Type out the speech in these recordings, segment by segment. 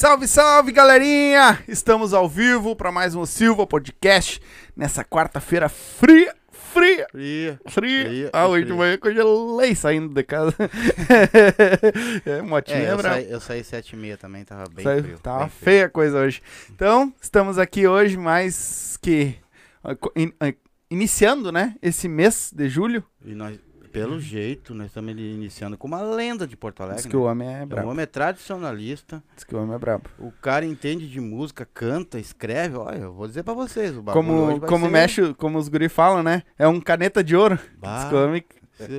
Salve, salve, galerinha! Estamos ao vivo para mais um Silva Podcast nessa quarta-feira fria, fria, Fria. fria. Fria, ah, hoje de manhã congelei saindo de casa. é, motinha É, eu saí, eu saí sete e meia também, tava bem Saiu- frio. Tava bem frio. feia a coisa hoje. Então, estamos aqui hoje mais que ah, co- in- ah, iniciando, né, esse mês de julho. E nós, pelo jeito, nós estamos iniciando com uma lenda de Porto Alegre. Diz que o né? homem é brabo. homem é tradicionalista, Diz que o homem é brabo. o cara entende de música, canta, escreve. Olha, eu vou dizer pra vocês, o bagulho Como, como ser- mexe, como os guri falam, né? É um caneta de ouro. Bah, Diz que o homem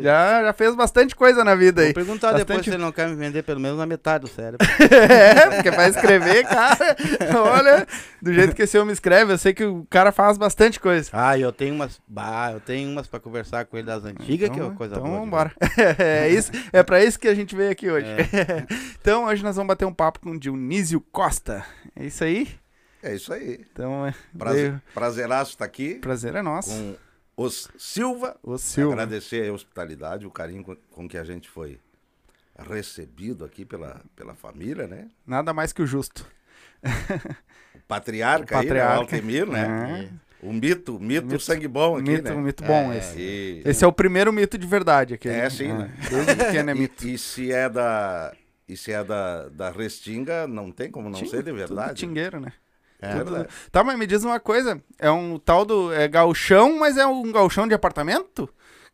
já, já fez bastante coisa na vida aí. Vou perguntar depois Bastante- se ele não quer me vender pelo menos na metade do cérebro. é, porque pra escrever, cara, olha, do jeito que esse homem escreve, eu sei que o cara faz bastante coisa. ah, eu tenho umas. Bah, eu tenho umas pra conversar com ele das antigas, que é uma coisa então boa. de vambora. É, isso, é pra isso que a gente veio aqui hoje. É. então hoje nós vamos bater um papo com o Dionísio Costa. É isso aí? É isso aí. Então, é, Prazer, veio- prazeraço estar aqui prazer é nosso. com os Silva. O Silva. Agradecer a hospitalidade, o carinho com, com que a gente foi recebido aqui pela, pela família, né? Nada mais que o justo. O patriarca, O aí, né? patriarca. O Altemir, né? É. O mito, mito, Mito- sangue bom aqui, mito, né? mito bom É, esse. E, Esse é o primeiro mito de verdade aqui. É, sim, né? Desde pequeno é mito. e, e se é da... E se é da, da Restinga, não tem como não ser de verdade. tingueiro, né? É Tudo-. Tá, mas me diz uma coisa. É um tal do. É galchão, mas é um galchão de apartamento?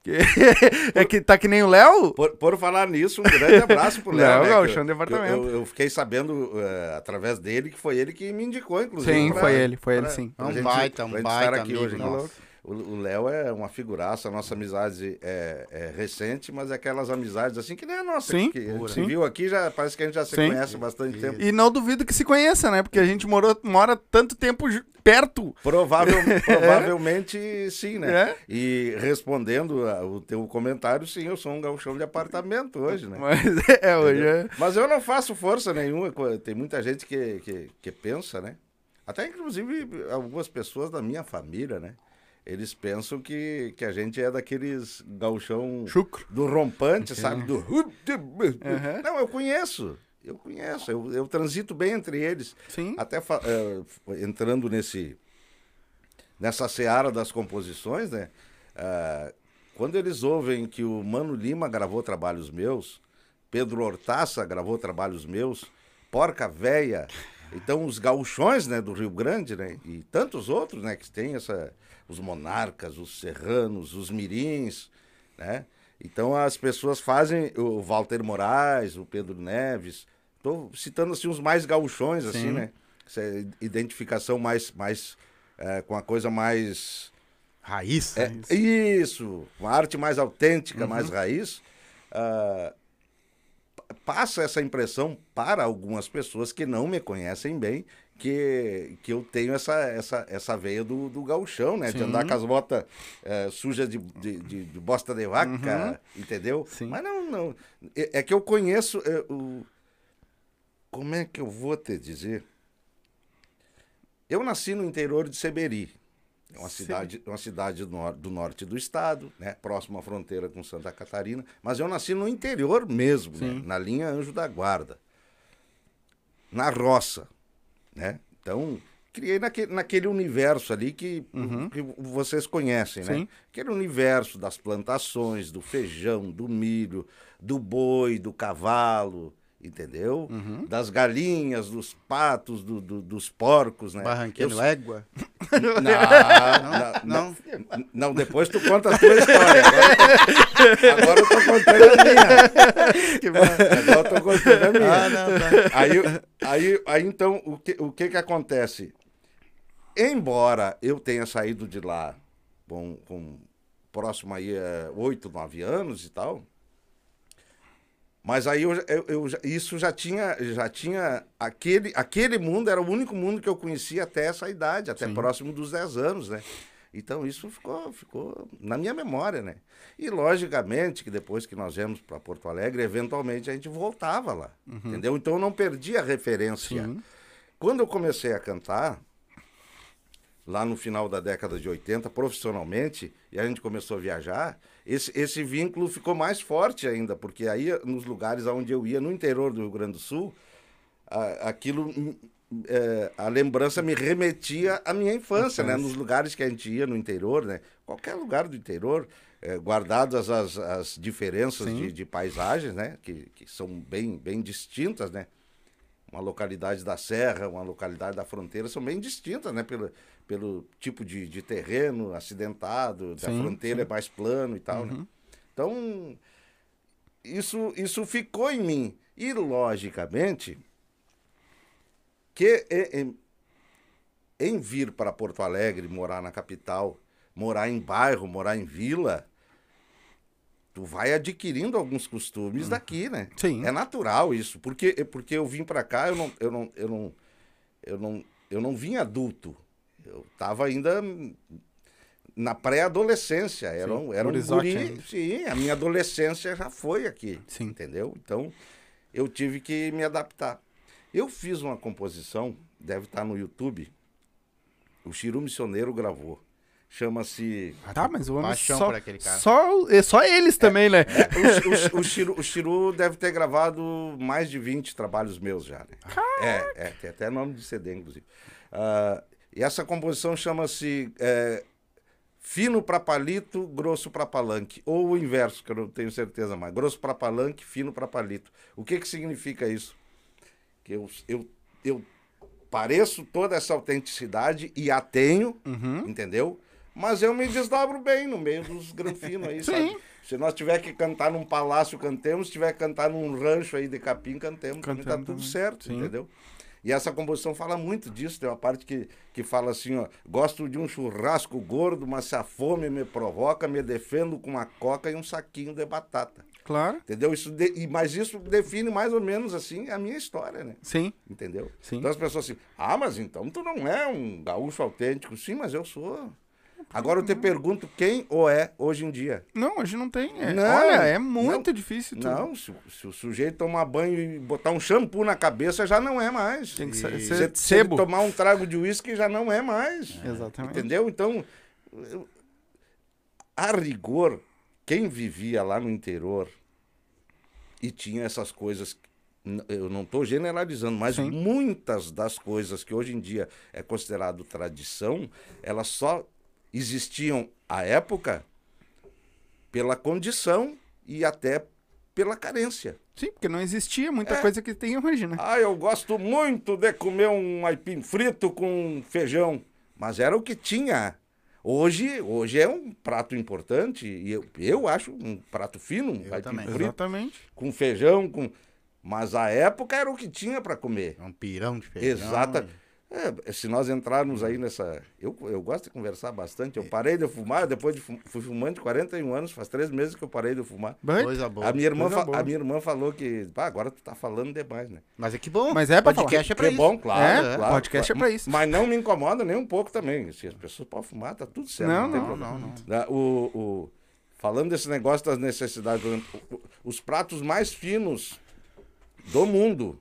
É que tá que nem o Léo? Por, por falar nisso, um grande abraço pro Léo. Léo né, Gauchão que de eu- apartamento. Eu, eu fiquei sabendo eh, através dele que foi ele que me indicou, inclusive. Sim, pra- foi ele, foi ele pra- sim. pra É um gente- baita, um baita aqui amigo hoje. nosso. Nossa. O Léo é uma figuraça, a nossa amizade é, é recente, mas é aquelas amizades assim que nem a nossa. Sim, que pura. se viu aqui, já parece que a gente já se Sim. conhece há bastante tempo. E não duvido que se conheça, né? Porque a gente morou, mora tanto tempo perto. Provável, provavelmente sim, né? É. E respondendo a- o teu comentário, sim, eu sou um gauchão de apartamento hoje, né? Mas é, hoje é. Mas eu não faço força nenhuma. Tem muita gente que, que, que pensa, né? Até inclusive algumas pessoas da minha família, né? Eles pensam que, que a gente é daqueles gauchão Chucro. do rompante, sabe? Do... Não, eu conheço. Eu conheço. Eu, eu transito bem entre eles. Sim. Até eh, entrando nesse nessa seara das composições, né? Ah, quando eles ouvem que o Mano Lima gravou trabalhos meus, Pedro Hortaça gravou trabalhos meus, Porca Véia, então os gauchões, né, do Rio Grande, né, e tantos outros, né, que tem essa, os monarcas, os serranos, os mirins, né? Então as pessoas fazem o Walter Moraes, o Pedro Neves, tô citando assim os mais gauchões assim, Sim. né? Essa identificação mais mais eh, com a coisa mais Raiz. é, né? isso, uma arte mais autêntica, mais raiz, ah, pa- passa essa impressão para algumas pessoas que não me conhecem bem, que, que eu tenho essa, essa, essa veia do, do gauchão, né? De Sim. andar com as botas eh, sujas de, de, de- de bosta de vaca, entendeu? Sim. Mas não, não. É, é que eu conheço eh, o... Como é que eu vou te dizer? Eu nasci no interior de Seberi. É uma Sim. cidade, uma cidade do, nor- do norte do estado, né? próxima à fronteira com Santa Catarina. Mas eu nasci no interior mesmo, né? Na linha Anjo da Guarda. Na roça. Né? Então, criei naquele, naquele universo ali que, que vocês conhecem, né? Aquele universo das plantações, do feijão, do milho, do boi, do cavalo, entendeu? Das galinhas, dos patos, do- do- dos porcos, né? Barranquinho Eu- égua. não, não, Não. não, não, depois tu conta a tua história. Agora, agora eu tô contando a minha. Que. Agora eu tô contando a minha. Ah, não, tá. Aí, aí, aí então, o que, o que que acontece? Embora eu tenha saído de lá com, com próximo aí oito, nove anos e tal, mas aí eu, eu, eu isso já tinha, já tinha aquele, aquele mundo era o único mundo que eu conhecia até essa idade, até próximo dos 10 anos, né? Então isso ficou, ficou na minha memória, né? E logicamente que depois que nós viemos para Porto Alegre, eventualmente a gente voltava lá, entendeu? Então eu não perdi a referência. Sim. Quando eu comecei a cantar, lá no final da década de 80, profissionalmente, e a gente começou a viajar, esse, esse vínculo ficou mais forte ainda, porque aí nos lugares onde eu ia, no interior do Rio Grande do Sul, a- aquilo, hum, é, a lembrança me remetia à minha infância, né? Nos lugares que a gente ia no interior, né? Qualquer lugar do interior, é, guardadas as, as diferenças de, de paisagens, né? Que, que são bem, bem distintas, né? Uma localidade da serra, uma localidade da fronteira são bem distintas, né? Pelo tipo de, de terreno acidentado, da Sim, fronteira é mais plano e tal, né? Então, isso, isso ficou em mim. E, logicamente, que em, em- em vir para Porto Alegre, morar na capital, morar em bairro, morar em vila, tu vai adquirindo alguns costumes daqui, né? Sim. É natural isso, porque porque eu vim para cá, eu não eu não eu não eu não eu não vim adulto. Eu tava ainda na pré-adolescência, era um, era um guri, sim, a minha adolescência já foi aqui, Sim. entendeu? Então, eu tive que me adaptar. Eu fiz uma composição, deve estar no YouTube, o Chiru Missioneiro gravou. Chama-se. Tá, mas o homem Paixão só, por aquele cara. Só, é só eles também, né? O, o, o, Chiru, o Chiru deve ter gravado mais de 20 trabalhos meus já, né? É, é, tem até nome de CD, inclusive. Ah, e essa composição chama-se é, Fino para palito, grosso para palanque. Ou o inverso, que eu não tenho certeza mais. Grosso para palanque, fino para palito. O que, que significa isso? Que eu, eu, eu pareço toda essa autenticidade e a tenho, Uhum. entendeu? Mas eu me desdobro bem no meio dos granfinos aí, Sim. sabe? Se nós tiver que cantar num palácio, cantemos. Se tiver que cantar num rancho aí de capim, cantemos. Tá Cantemos tudo também. certo, Sim. entendeu? E essa composição fala muito disso. Tem uma parte que, que fala assim, ó. Gosto de um churrasco gordo, mas se a fome me provoca, me defendo com uma coca e um saquinho de batata. Claro. Entendeu? Isso de- e- mas isso define mais ou menos assim a minha história, né? Sim. Entendeu? Sim. Então as pessoas assim, ah, mas então tu não é um gaúcho autêntico. Sim, mas eu sou. Agora eu te pergunto quem ou é hoje em dia. Não, hoje não tem. é- Não, olha, é muito não. difícil. Não, se, se o sujeito tomar banho e botar um shampoo na cabeça, já não é mais. Tem que ser- se, se ele tomar um trago de uísque, já não é mais. Exatamente. Entendeu? Então, a rigor, quem vivia lá no interior e tinha essas coisas, eu não estou generalizando, mas Sim. muitas das coisas que hoje em dia é considerado tradição, elas só existiam à época pela condição e até pela carência. Sim, porque não existia muita É. coisa que tem hoje, né? Ah, eu gosto muito de comer um aipim frito com feijão. Mas era o que tinha. Hoje, hoje é um prato importante e eu, eu acho um prato fino, um Eu aipim também. frito Exatamente. com feijão, com mas a época era o que tinha para comer. É um pirão de feijão. Exata. É, se nós entrarmos aí nessa. Eu, eu gosto de conversar bastante. Eu parei de fumar, depois de fu- fui fumante 41 anos, faz três meses que eu parei de fumar. Bem, Coisa boa. A minha, irmã fa- a minha irmã falou que. Pá, agora tu tá falando demais, né? Mas é que bom. Mas é pra Podcast é pra Que isso. bom, claro. É, claro, podcast claro. é pra isso. Mas não me incomoda nem um pouco também. Se as pessoas podem fumar, tá tudo certo. Não, tem não, problema. não, Né, O, o- falando desse negócio das necessidades, os pratos mais finos do mundo,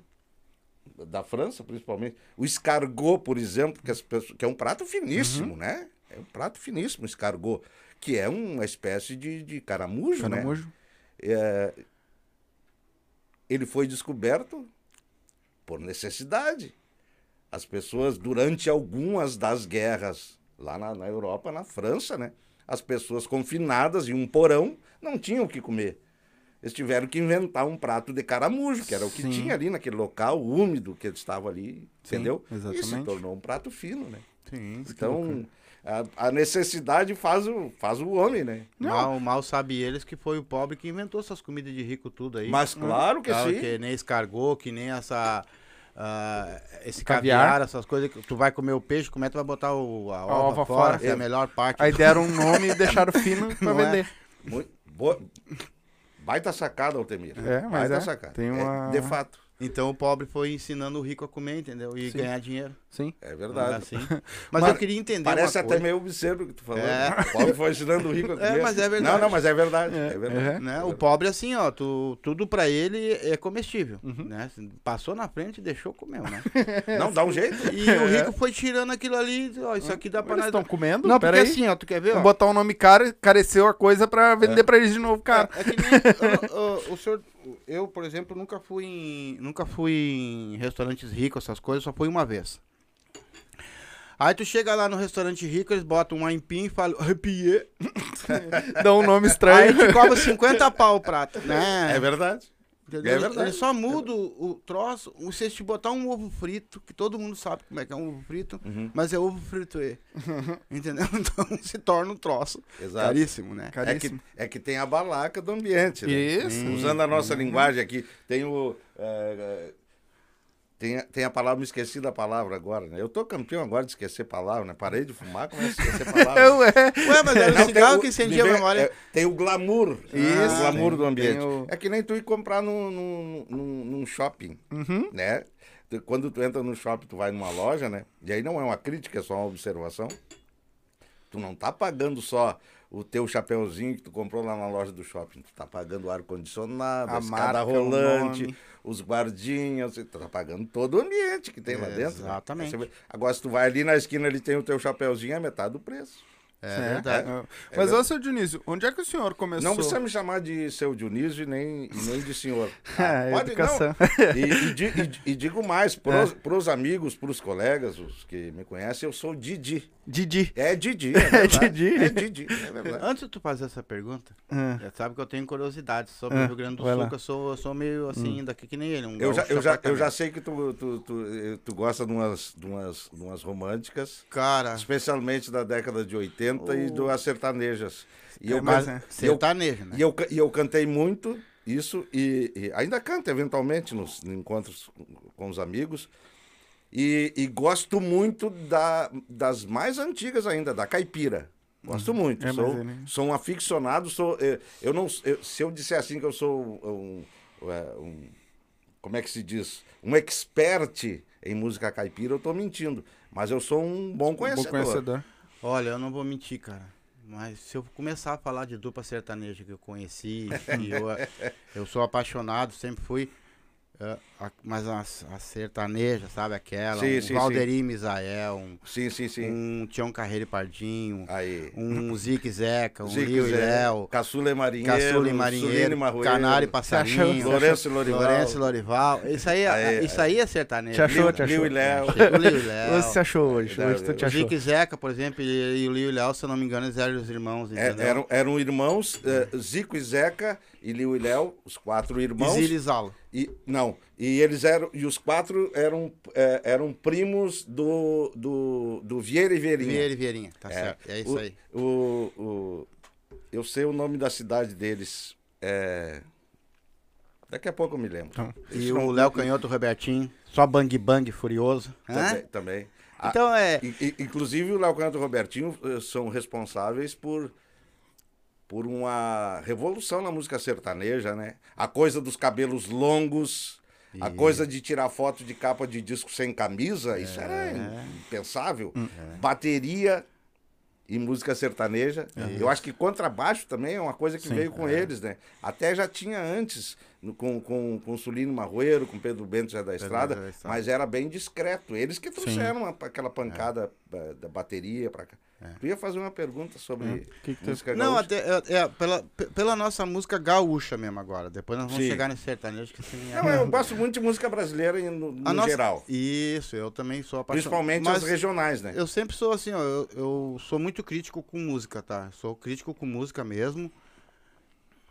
da França principalmente, o escargot, por exemplo, que, as pessoas, que é um prato finíssimo, Uhum. né? É um prato finíssimo, o escargot, que é uma espécie de, de caramujo, né? Caramujo. É, ele foi descoberto por necessidade. As pessoas, durante algumas das guerras, lá na, na Europa, na França, né? As pessoas confinadas em um porão não tinham o que comer. Eles tiveram que inventar um prato de caramujo, que era o que Sim. tinha ali naquele local úmido que eles estavam ali, Sim, entendeu? E se exatamente. tornou um prato fino, né? Sim. Então, a, a necessidade faz o, faz o homem, né? Mal, mal sabe eles que foi o pobre que inventou essas comidas de rico tudo aí. Mas claro que Claro sim. que nem escargot, que nem essa. ah, esse Caviar. caviar. essas coisas que tu vai comer o peixe, como é que tu vai botar o, a, ova, ova fora, fora. que é a melhor parte. Aí deram um nome e deixaram fino pra Não é? vender. Muito boa. Baita sacada, Altemir. É, mas Baita é. sacada. Tem É, uma- de fato. Então o pobre foi ensinando o rico a comer, entendeu? E Sim. ganhar dinheiro. Sim. É é verdade. assim? Mas, Mas eu queria entender Parece uma até coisa. meio obsceno o que tu falou. É. O pobre foi ensinando o rico a É, comer. mas é verdade. Não, não, mas é verdade. É, verdade. É. Né? O pobre, assim, ó, tu, tudo pra ele é comestível, Uhum. né? Passou na frente e deixou, comeu, né? Não, dá um jeito. E o rico foi tirando aquilo ali, ó, isso aqui dá pra Eles nós. estão comendo? Não, porque aí. assim, ó, tu quer ver, ó? Vamos botar um nome caro, careceu a coisa pra vender pra eles de novo, cara. É, é que nem o, o- o senhor, eu, por exemplo, nunca fui em, nunca fui em restaurantes ricos, essas coisas, só fui uma vez. Aí tu chega lá no restaurante rico, eles botam um aipim e falam. Dá um nome Aí estranho. te cobra 50 pau o prato, né? É verdade. Entendeu? é verdade. Ele só muda o, troço, se te botar um ovo frito, que todo mundo sabe como é que é um ovo frito, Uhum. mas é ovo frito e. Entendeu? Então se torna um troço Exato. caríssimo, né? É que, Caríssimo. é que tem a balaca do ambiente. Né? Isso. Usando a nossa linguagem aqui, tem o. é, é, tem, a- tem a palavra, me esqueci da palavra agora, né? Eu tô campeão agora de esquecer palavra, né? Parei de fumar, começo a esquecer palavra. Ué. Ué, mas era Não, o cigarro tem o- que incendia a memória. é, tem o glamour. Isso, o glamour tem- do ambiente. o- É que nem tu ir comprar num, num, num, num shopping, Uhum. né? Quando tu entra no shopping, tu vai numa loja, né? E aí não é uma crítica, é só uma observação. Tu não tá pagando só o teu chapeuzinho que tu comprou lá na loja do shopping. Tu tá pagando o ar-condicionado, a, A escada marca, o rolante, nome. Os guardinhas, tu tá pagando todo o ambiente que tem lá dentro. né? Exatamente. Você vê- Agora, se tu vai ali na esquina, ele tem o teu chapeuzinho, é metade do preço. É, É, verdade. é. É Mas, verdade. ô, seu Dionísio, onde é que o senhor começou? Não precisa me chamar de seu Dionísio e nem, nem de senhor. É, Pode, educação. não. E, e e e digo mais, pros, pros amigos, pros colegas, os que me conhecem, eu sou Didi. Didi. É Didi, é verdade. Didi? É Didi, é. Antes de tu fazer essa pergunta, Ah. já sabe que eu tenho curiosidade sobre o Rio Grande do vai Sul, lá. que eu sou, eu sou meio assim, daqui que nem ele. Um Eu já, eu, já, eu já sei que tu, tu, tu, eh, tu gosta de umas, de, umas, de umas românticas, Cara, especialmente da década de 80 e do as sertanejas. E eu, É, mas can- é. eu, sertanejo, né? e, eu, e eu cantei muito isso e, e ainda canto eventualmente nos encontros com os amigos. E, e gosto muito da, das mais antigas ainda, da caipira. Gosto muito. É, mas sou, ele- sou um aficionado. Sou, eh, eu não, eu- se eu disser assim que eu sou um, é, um- Como é que se diz? Um expert em música caipira, eu estou mentindo. Mas eu sou um bom Bom conhecedor. conhecedor. Olha, eu não vou mentir, cara. Mas se eu começar a falar de dupla sertaneja que eu conheci, que eu, eu sou apaixonado, sempre fui. É, a- mas a, a sertaneja, sabe? Aquela. Sim, um sim, Valderi Misael, um, Sim, sim, sim. um Tião Carreiro Pardinho, Aí. um Zique Zeca, um Zico Rio e Léo, Caçula e Marinheiro. Caçula e Marinheiro, Canário e Passarinho, Lourenço e Lorival. Lourenço e Lorival. Isso aí, é- Aí, isso aí é sertanejo. Te achou, te achou. Liu e Léo. Chega o Liu e Léo. Você se achou hoje? Hoje tu te O achou. Zique Zeca, por exemplo, e, o Liu e Léo, se eu não me engano, eles eram os irmãos, É, eram, eram irmãos, eh, Zico e Zeca, e Liu e Léo, os quatro irmãos. E Zalo. E, não, e eles eram, e os quatro eram, eh, eram primos do, do, do Vieira e Vieirinha. Vieira e Vieirinha, tá É, certo. É isso o, aí. O, o, eu sei o nome da cidade deles. É... Daqui a pouco eu me lembro. Então, E o não- Léo Canhoto, o Robertinho, só bang bang furioso. Também. Também. Ah, Então é. Inclusive o Léo Canto e o Robertinho eh, são responsáveis por, por uma revolução na música sertaneja, né? A coisa dos cabelos longos, a coisa de tirar foto de capa de disco sem camisa, isso era impensável. Bateria e música sertaneja. Eu acho que contrabaixo também é uma coisa que veio com eles, né? Até já tinha antes, com, com, com Sulino Marroeiro, com Pedro Bento já da Estrada, Zé da Estrada. mas era bem discreto. Eles que trouxeram uma- aquela pancada eh, da bateria pra cá. Tu ia fazer uma pergunta sobre Que que tu- música Não, gaúcha? até, é, é, pela, pe- pela nossa música gaúcha mesmo agora. Depois nós vamos Sim. chegar nesse sertanejo que assim, é- Não, eu gosto muito de música brasileira em- no, no nossa- geral. Isso, eu também sou apaixonado. Principalmente Mas as regionais, né? Eu sempre sou assim, ó, eu, eu sou muito crítico com música, tá? Sou crítico com música mesmo.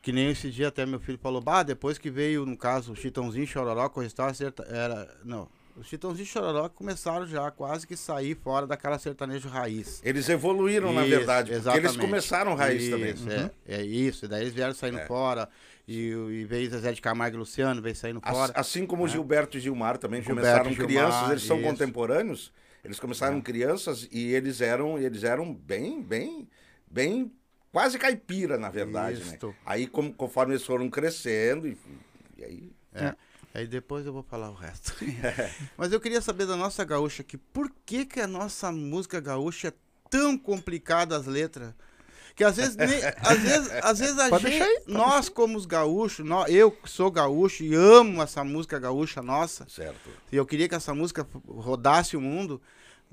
Que nem esse dia até meu filho falou, bah, depois que veio, no caso, o Chitãozinho e Chororó, coisa tal, serta- era. Não. Os Chitãozinho Chororó começaram já quase que sair fora daquela sertanejo raiz. Eles evoluíram, na Isso, verdade, porque eles exatamente. começaram raiz isso, também. É, é isso, e daí eles vieram saindo É. fora. E, e veio Zezé de Camargo e Luciano, veio saindo fora. assim como Gilberto e Gilmar também Gilberto começaram Gilmar, crianças, eles são isso. É. contemporâneos. Eles começaram crianças e eles eram, eles eram bem, bem, bem quase caipira, na verdade, né? Aí como, conforme eles foram crescendo e, e aí É. Aí depois eu vou falar o resto. Mas eu queria saber da nossa gaúcha aqui, por que que a nossa música gaúcha é tão complicada as letras? Que às vezes, nem, às vezes, às vezes a Pode gente, aí, nós como os gaúchos, nó- eu sou gaúcho e amo essa música gaúcha nossa, Certo. e eu queria que essa música rodasse o mundo,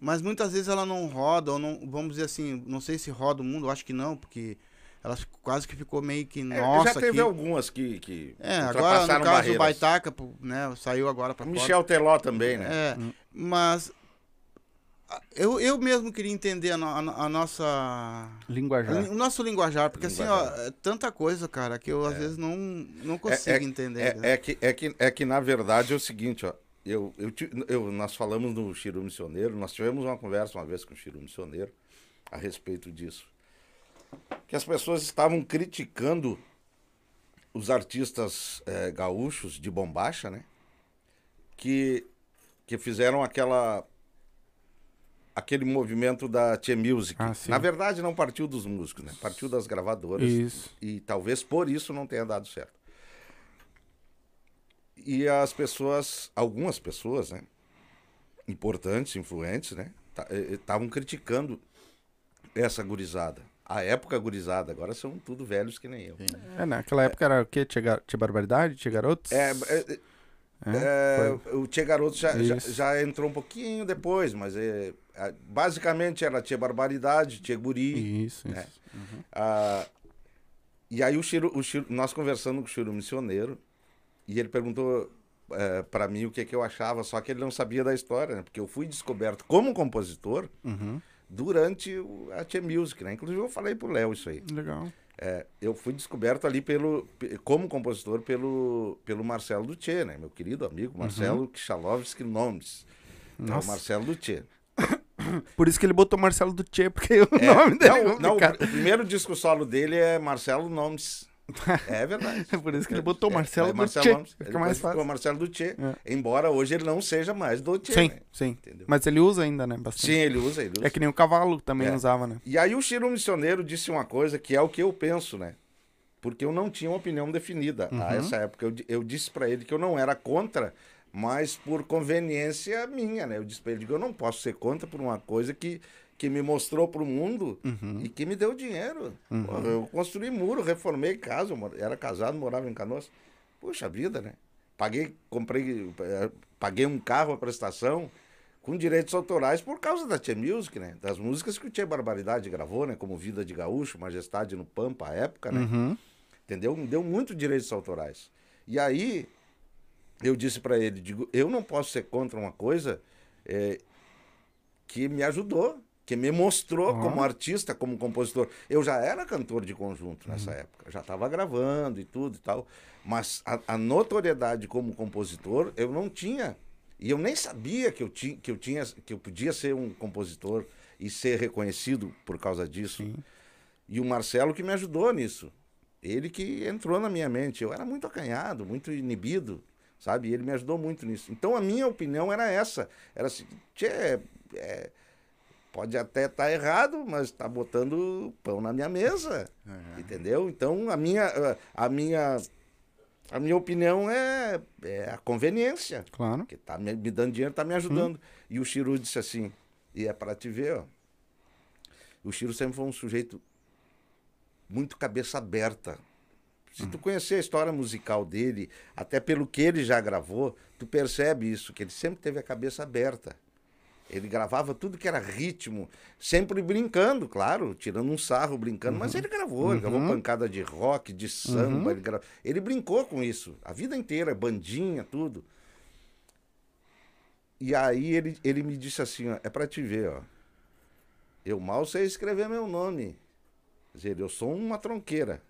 mas muitas vezes ela não roda, ou não, vamos dizer assim, não sei se roda o mundo, acho que não, porque ela quase que ficou meio que É, nossa já teve aqui. algumas que, que É, agora no caso barreiras. o Baitaca, né, saiu agora pra fora. Michel Teló também, né? É, mas a- eu, eu mesmo queria entender a, no- a a nossa Linguajar. o nosso linguajar, porque assim, Linguajar. ó, é tanta coisa, cara, que eu às vezes não, não consigo É- é- entender. né? É, é que, é, que, é que, na verdade, é o seguinte, ó. Eu, eu, eu- nós falamos no Chiru Missioneiro, nós tivemos uma conversa uma vez com o Chiru Missioneiro a respeito disso. Que as pessoas estavam criticando os artistas eh, gaúchos de bombacha, né? Que, que fizeram aquela aquele movimento da Tia Music. Ah. Na verdade, não partiu dos músicos, né? Partiu das gravadoras. Isso. E talvez por isso não tenha dado certo. E as pessoas, algumas pessoas, né? Importantes, influentes, né? Estavam criticando essa gurizada. A época gurizada, agora são tudo velhos que nem eu. É, naquela época era o quê? Tinha, tinha barbaridade? Tinha garotos? É, é, É, é, o Tia Garoto já, já, já entrou um pouquinho depois, mas é, é, basicamente era Tia Barbaridade, Tia Guri. Isso, isso. É. Ah, e aí o Chiro, o Chiro- nós conversando com o Chiro Missioneiro, e ele perguntou é, para mim o que, que eu achava, só que ele não sabia da história, né? Porque eu fui descoberto como compositor Uhum. durante o, a Tia Music, né? Inclusive eu falei pro Léo isso aí. Legal. É, eu fui descoberto ali pelo, pe- como compositor pelo, pelo Marcelo Dutê, né? Meu querido amigo Marcelo Kishalovski Nomes. É o Nossa. Marcelo Dutê. Por isso que ele botou Marcelo do Tchê, porque o É, nome dele é não, não, o complicado. pr- o primeiro disco solo dele é Marcelo Nomes. É verdade. Por isso que ele botou Marcelo é, do Marcelo Tchê. Fica Ele mais ficou fácil. Marcelo Dutê. É. Embora hoje ele não seja mais Dutê. Sim, né? sim. Entendeu? Mas ele usa ainda, né? Bastante. Sim, ele usa, ele usa. É que nem o cavalo também É. usava, né? E aí o Chiro Missioneiro disse uma coisa que é o que eu penso, né? Porque eu não tinha uma opinião definida Uhum. a essa época. Eu, eu disse pra ele que eu não era contra, mas por conveniência minha, né? Eu disse pra ele que eu não posso ser contra por uma coisa que, que me mostrou pro mundo Uhum. e que me deu dinheiro. Pô, eu construí muro, reformei casa, era casado, morava em Canoas. Puxa vida, né? Paguei, comprei, eh, paguei um carro a prestação com direitos autorais por causa da Tia Music, né? Das músicas que o Tia Barbaridade gravou, né? Como Vida de Gaúcho, Majestade no Pampa, a época, né? Uhum. Entendeu? Me deu muito direitos autorais. E aí, eu disse pra ele, digo, eu não posso ser contra uma coisa eh, que me ajudou, que me mostrou Ó. como artista, como compositor. Eu já era cantor de conjunto nessa época, já estava gravando e tudo e tal, mas a, a notoriedade como compositor eu não tinha. E eu nem sabia que eu, tinha, que, eu tinha, que eu podia ser um compositor e ser reconhecido por causa disso. Sim. E o Marcelo que me ajudou nisso. Ele que entrou na minha mente. Eu era muito acanhado, muito inibido, sabe? E ele me ajudou muito nisso. Então a minha opinião era essa. Era assim, tchê, é, pode até estar errado, mas está botando pão na minha mesa. Entendeu? Então a minha, a minha, a minha opinião é, é a conveniência. Claro. Que tá me, me dando dinheiro, tá me ajudando. E o Chiru disse assim, e é para te ver, ó. O Chiru sempre foi um sujeito muito cabeça aberta. Se tu conhecer a história musical dele, até pelo que ele já gravou, tu percebe isso, que ele sempre teve a cabeça aberta. Ele gravava tudo que era ritmo, sempre brincando, claro, tirando um sarro, brincando, mas ele gravou, ele gravou pancada de rock, de samba, ele, gra... ele brincou com isso, a vida inteira, bandinha, tudo. E aí ele, ele me disse assim, ó, é pra te ver, ó. Eu mal sei escrever meu nome. Quer dizer, eu sou uma tronqueira.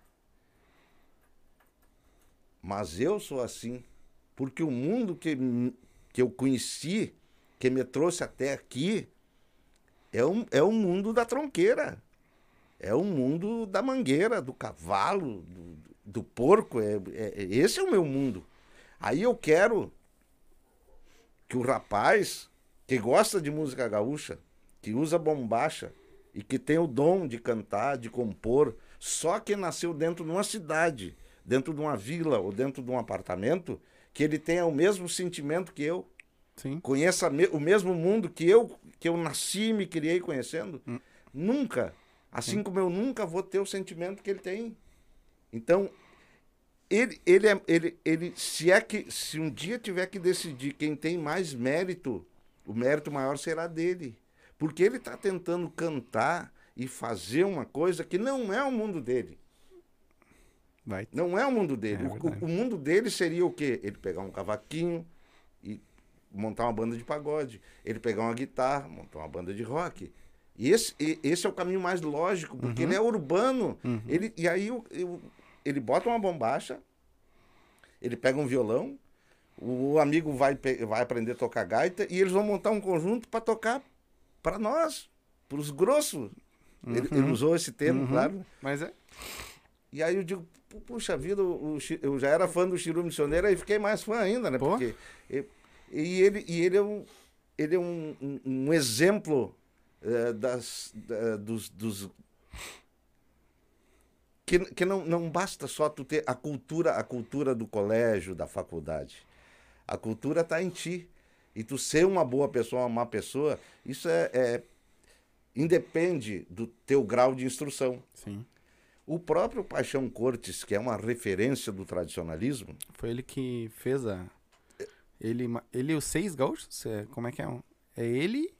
Mas eu sou assim. Porque o mundo que, que eu conheci, que me trouxe até aqui, é o, é o mundo da tronqueira. É o mundo da mangueira, do cavalo, do, do porco. É, é- esse é o meu mundo. Aí eu quero que o rapaz que gosta de música gaúcha, que usa bombacha e que tem o dom de cantar, de compor, só que nasceu dentro de uma cidade, dentro de uma vila ou dentro de um apartamento, que ele tenha o mesmo sentimento que eu, Sim. conheça me- o mesmo mundo que eu, que eu nasci e me criei conhecendo. Nunca. Assim como eu nunca vou ter o sentimento que ele tem. Então, ele, ele, é, ele, ele, se é que, se um dia tiver que decidir quem tem mais mérito, o mérito maior será dele. Porque ele está tentando cantar e fazer uma coisa que não é o mundo dele. Vai. Não é o mundo dele. É O- o, mundo dele seria o quê? Ele pegar um cavaquinho montar uma banda de pagode. Ele pegar uma guitarra, montar uma banda de rock. E esse, e- esse é o caminho mais lógico, porque Uhum. ele é urbano. Ele, e aí o- eu- ele bota uma bombacha, ele pega um violão, o amigo vai, vai aprender a tocar gaita e eles vão montar um conjunto para tocar para nós, para os grossos. Ele, ele usou esse termo, Uhum. claro. Mas é. E aí eu digo, "Pu- puxa vida, eu já era fã do Chiru Missioneiro, aí fiquei mais fã ainda, né? Pô. Porque, e, e ele, e ele é um, ele é um, um, um exemplo eh, das, da- dos, dos que, que não, não basta só tu ter a cultura, a cultura do colégio, da faculdade. A cultura está em ti. E tu ser uma boa pessoa, uma má pessoa, isso é, é independe do teu grau de instrução. Sim. O próprio Paixão Cortes, que é uma referência do tradicionalismo, Foi ele que fez a. Ele, ele e os seis gaúchos? É, como é que é? É ele?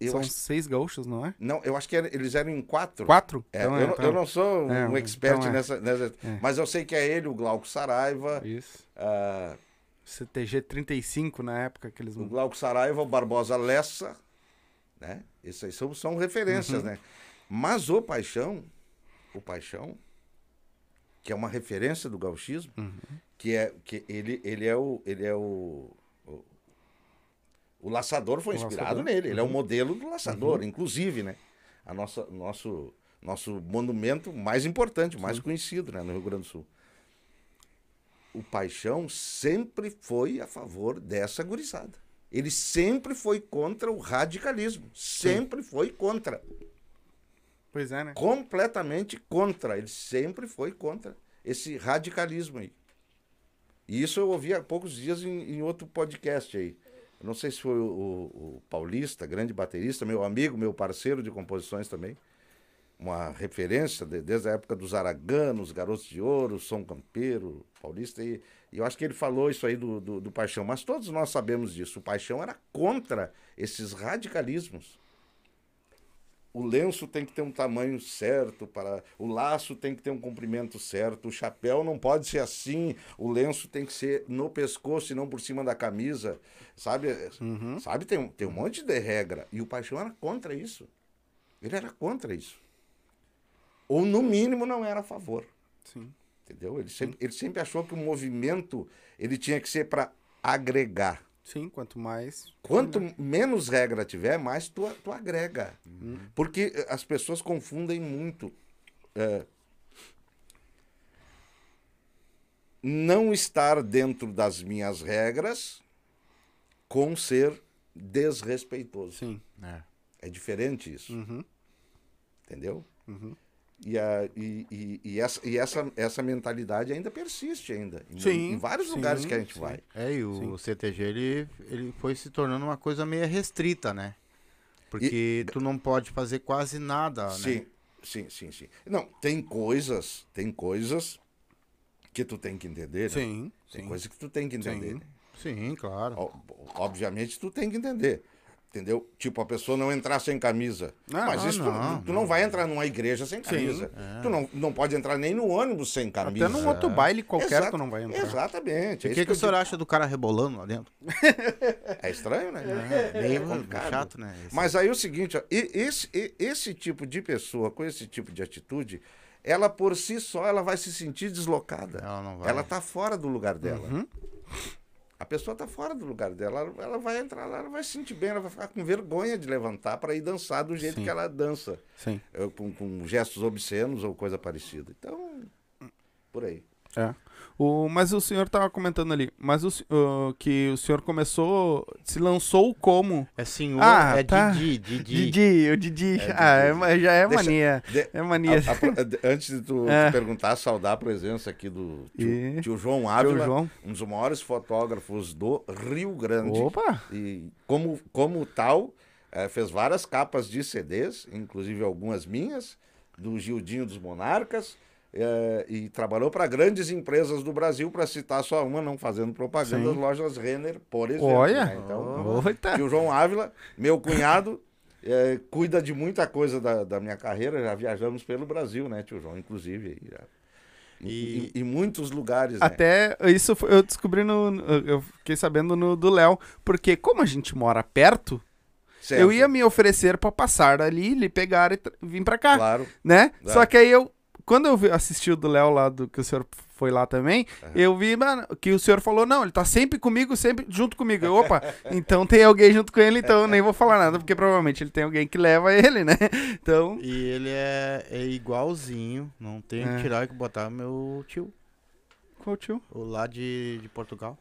eu, São acho- seis gaúchos, não é? não, eu acho que era- eles eram em quatro. Quatro? É, Então eu, é, não- então- eu não sou um, é, um um- expert então é. nessa, nessa- É. Mas eu sei que é ele, o Glauco Saraiva, Isso. ah, CTG 35 na época que eles. o Glauco Saraiva, o Barbosa Lessa, né? Esses aí são, são referências, Uhum. né? Mas o Paixão, o Paixão, que é uma referência do gauchismo, Uhum. que é que ele, ele é o ele é o o, o laçador foi O inspirado laçador. nele, ele é o modelo do laçador, inclusive, né? A nossa nosso nosso monumento mais importante, mais conhecido, né, no Rio Grande do Sul. O Paixão sempre foi a favor dessa gurizada. Ele sempre foi contra o radicalismo, sempre foi contra Pois é, né? completamente contra. Ele sempre foi contra esse radicalismo aí. E isso eu ouvi há poucos dias em, em outro podcast aí. Eu não sei se foi o, o- o Paulista, grande baterista, meu amigo, meu parceiro de composições também. Uma referência de- desde a época dos Araganos, Garotos de Ouro, Som Campeiro, Paulista. E, e eu acho que ele falou isso aí do, do, do Paixão. Mas todos nós sabemos disso. O Paixão era contra esses radicalismos o lenço tem que ter um tamanho certo para o laço tem que ter um comprimento certo o chapéu não pode ser assim o lenço tem que ser no pescoço e não por cima da camisa sabe? Sabe tem, um- tem um monte de regra. E o paixão era contra isso. Ele era contra isso. Ou no mínimo não era a favor. Sim. entendeu? Ele sempre, ele sempre achou que o movimento ele tinha que ser para agregar Sim, quanto mais. Quanto menos regra tiver, mais tu, tu agrega. Porque eh, as pessoas confundem muito. é, não estar dentro das minhas regras com ser desrespeitoso. Sim. É. É diferente isso, Uhum. entendeu? Uhum. E, a, e, e, e essa, e essa, essa mentalidade ainda persiste ainda. Em, Sim, em vários sim, lugares que a gente sim. vai. É, e o CTG ele, ele foi se tornando uma coisa meio restrita, né? Porque tu não pode fazer quase nada, Sim, né? sim, sim, sim. Não, tem coisas, tem coisas que tu tem que entender, né? Sim. Tem sim. coisas que tu tem que entender. Sim. né? Sim, claro. Obviamente tu tem que entender. Entendeu? Tipo, a pessoa não entrar sem camisa. Ah, Mas ah, isso tu- não, tu, tu não vai entrar numa igreja sem camisa. Tu não, não pode entrar nem no ônibus sem camisa. Até num outro baile qualquer Exato- tu não vai entrar. Exatamente. O é que, isso que o senhor acha do cara rebolando lá dentro? digo. É estranho, né? É, meio complicado. chato, né? Esse- Mas aí é o seguinte, ó, esse, esse tipo de pessoa com esse tipo de atitude, ela por si só ela vai se sentir deslocada. Ela não vai. Ela tá fora do lugar dela. Uhum. A pessoa tá fora do lugar dela. Ela, ela vai entrar lá, ela vai se sentir bem, ela vai ficar com vergonha de levantar para ir dançar do jeito Sim. que ela dança, Sim. com, com gestos obscenos ou coisa parecida. Então, por aí. É. O, mas o senhor tava comentando ali, mas o, o- que o senhor começou, se lançou como É senhor, Ah, é tá. Didi, Didi. Didi, o Didi. É, ah, é Didi. ma- já é Deixa- mania. De- É mania. a- a- antes de tu, É. perguntar, saudar a presença aqui do tio, E- tio João Ávila, João. um dos maiores fotógrafos do Rio Grande. Opa! E como, como tal, eh, fez várias capas de CDs, inclusive algumas minhas, do Gildinho dos Monarcas, eh, e trabalhou para grandes empresas do Brasil, para citar só uma, não fazendo propaganda, Sim. as lojas Renner, por exemplo. Olha! né? Então, Oita! que o João Ávila, meu cunhado, eh, cuida de muita coisa da, da minha carreira, já viajamos pelo Brasil, né, tio João, inclusive. já. E- Em, em muitos lugares, né? Até isso foi- eu descobri no. Eu fiquei sabendo no do Léo. Porque como a gente mora perto, Certo, eu ia me oferecer pra passar ali, lhe pegar e vir pra cá. Claro. né? É. Só que aí eu, quando eu vi- assisti o do Léo lá, do que o senhor foi lá também, eu vi mano, que o senhor falou, não, ele tá sempre comigo, sempre junto comigo. Eu, opa, então tem alguém junto com ele, então eu nem vou falar nada, porque provavelmente ele tem alguém que leva ele, né? Então, E ele é, é igualzinho, não tem É. que tirar e botar meu tio, qual tio? o lá de, de Portugal.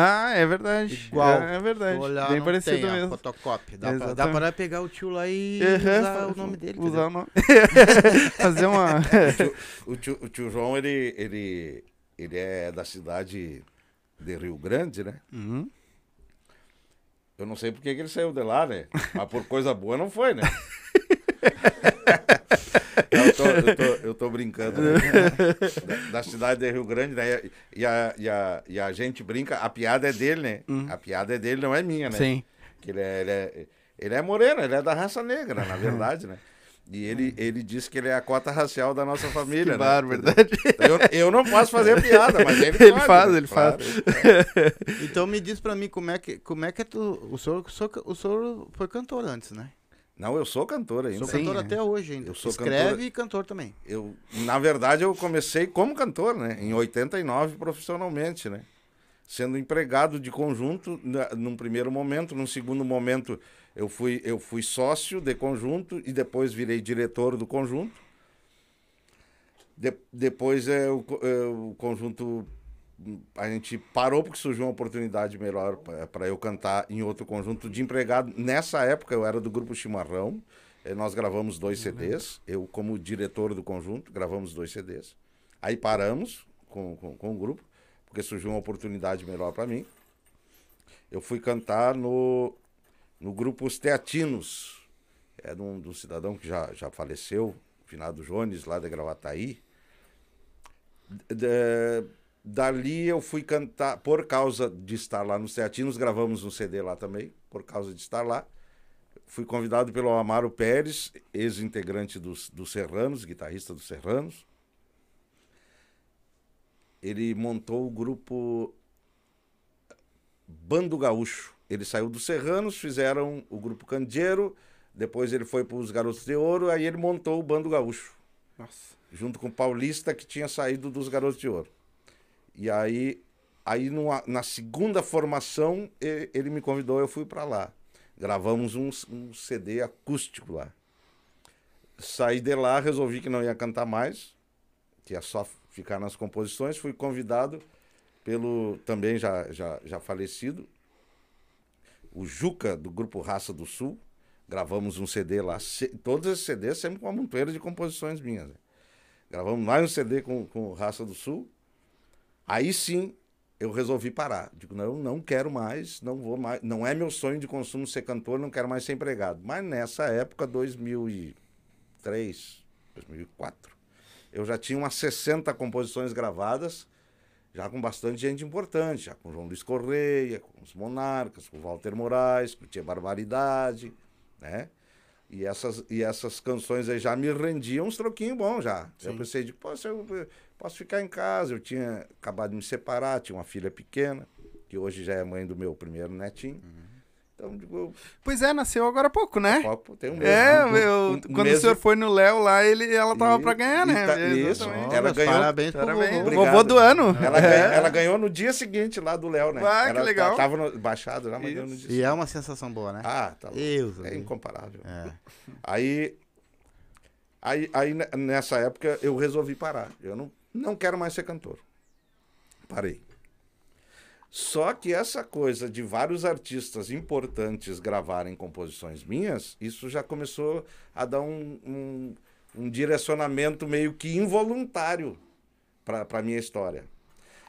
Ah, é verdade. Igual. É, é verdade. Olhar, Bem parecido tem a mesmo. fotocópia. Dá pra, dá pra pegar o tio lá e Aham, usar o nome dele. Usar o nome. Fazer uma. O tio, o tio João, ele, ele, ele é da cidade de Rio Grande, né? Uhum. Eu não sei por que que ele saiu de lá, né? Mas por coisa boa não foi, né? eu, tô, eu, tô, eu tô brincando. Né? Da, da cidade de Rio Grande, né? E a, e, a, e a gente brinca, a piada é dele, né? A piada é dele, não é minha, né? Sim. Que ele é, ele, é, ele é moreno, ele é da raça negra, na verdade, né? E ele, ele disse que ele é a cota racial da nossa família, Que né? bar, verdade. Eu, eu não posso fazer piada, mas ele, Ele pode, faz, né? ele Claro. Então me diz pra mim como é que, como é que é tu. O senhor, o senhor, o senhor foi cantor antes, né? Não, eu sou cantor ainda. Sou Sim, cantor é. até hoje ainda. Eu sou Escreve cantor- e cantor também. Eu, na verdade, eu comecei como cantor, né? Em 89, profissionalmente, né? Sendo empregado de conjunto na- num primeiro momento, num segundo momento eu fui, eu fui sócio de conjunto e depois virei diretor do conjunto. De- depois é, o, é, o conjunto a gente parou porque surgiu uma oportunidade melhor para eu cantar em outro conjunto de empregado. Nessa época eu era do grupo Chimarrão. eh, Nós gravamos dois CDs. Eu, como diretor do conjunto, gravamos dois CDs. Aí paramos com, com, com o grupo, porque surgiu uma oportunidade melhor para mim. Eu fui cantar no, no grupo Os Teatinos. É de um, de um cidadão que já, já faleceu, finado Jones, lá de Gravataí. De- dali eu fui cantar, por causa de estar lá nos Teatinos, gravamos um CD lá também, por causa de estar lá. Fui convidado pelo Amaro Pérez, ex-integrante dos, dos Serranos, guitarrista dos Serranos. Ele montou o grupo Bando Gaúcho. Ele saiu dos Serranos, fizeram o grupo Candeeiro, depois ele foi para os Garotos de Ouro, aí ele montou o Bando Gaúcho Nossa. junto com o Paulista, que tinha saído dos Garotos de Ouro. E aí, aí numa- na segunda formação, ele me convidou, eu fui para lá. Gravamos um, um CD acústico lá. Saí de lá, resolvi que não ia cantar mais, que ia só ficar nas composições. Fui convidado pelo também já, já, já falecido, o Juca, do grupo Raça do Sul. Gravamos um CD lá, todos esses CDs sempre com uma montoeira de composições minhas. né? Gravamos mais um CD com, com Raça do Sul. Aí sim eu resolvi parar. Digo, não, não quero mais, não vou mais. Não é meu sonho de consumo ser cantor, não quero mais ser empregado. Mas nessa época, 2003, 2004, eu já tinha umas 60 composições gravadas, já com bastante gente importante, já com João Luiz Correia, com os Monarcas, com Walter Moraes, com Tia Barbaridade, né? E essas, e essas canções aí já me rendiam uns troquinhos bons já. Eu pensei, de, posso, eu posso ficar em casa. Eu tinha acabado de me separar, tinha uma filha pequena, que hoje já é mãe do meu primeiro netinho. Então, digo, Pois é, nasceu agora há pouco, né? eu tem um mês. É, um- eu, um quando mês o senhor foi no Léo lá, ele, ela tava E- pra ganhar, né? tá- isso. Exatamente. Ela ganhou- Parabéns Parabéns. vovô. Vovô do ano. Ela, É. ganhou, ela ganhou no dia seguinte lá do Léo, né? Ah, que legal. Tava no, baixado já, mas ganhou no dia E é seguinte. uma sensação boa, né? Ah, tá louco. Deus, É incomparável. É. Aí, aí, aí ne- nessa época eu resolvi parar. Eu não, não quero mais ser cantor. Parei. Só que essa coisa de vários artistas importantes gravarem composições minhas, isso já começou a dar um, um, um direcionamento meio que involuntário para a minha história.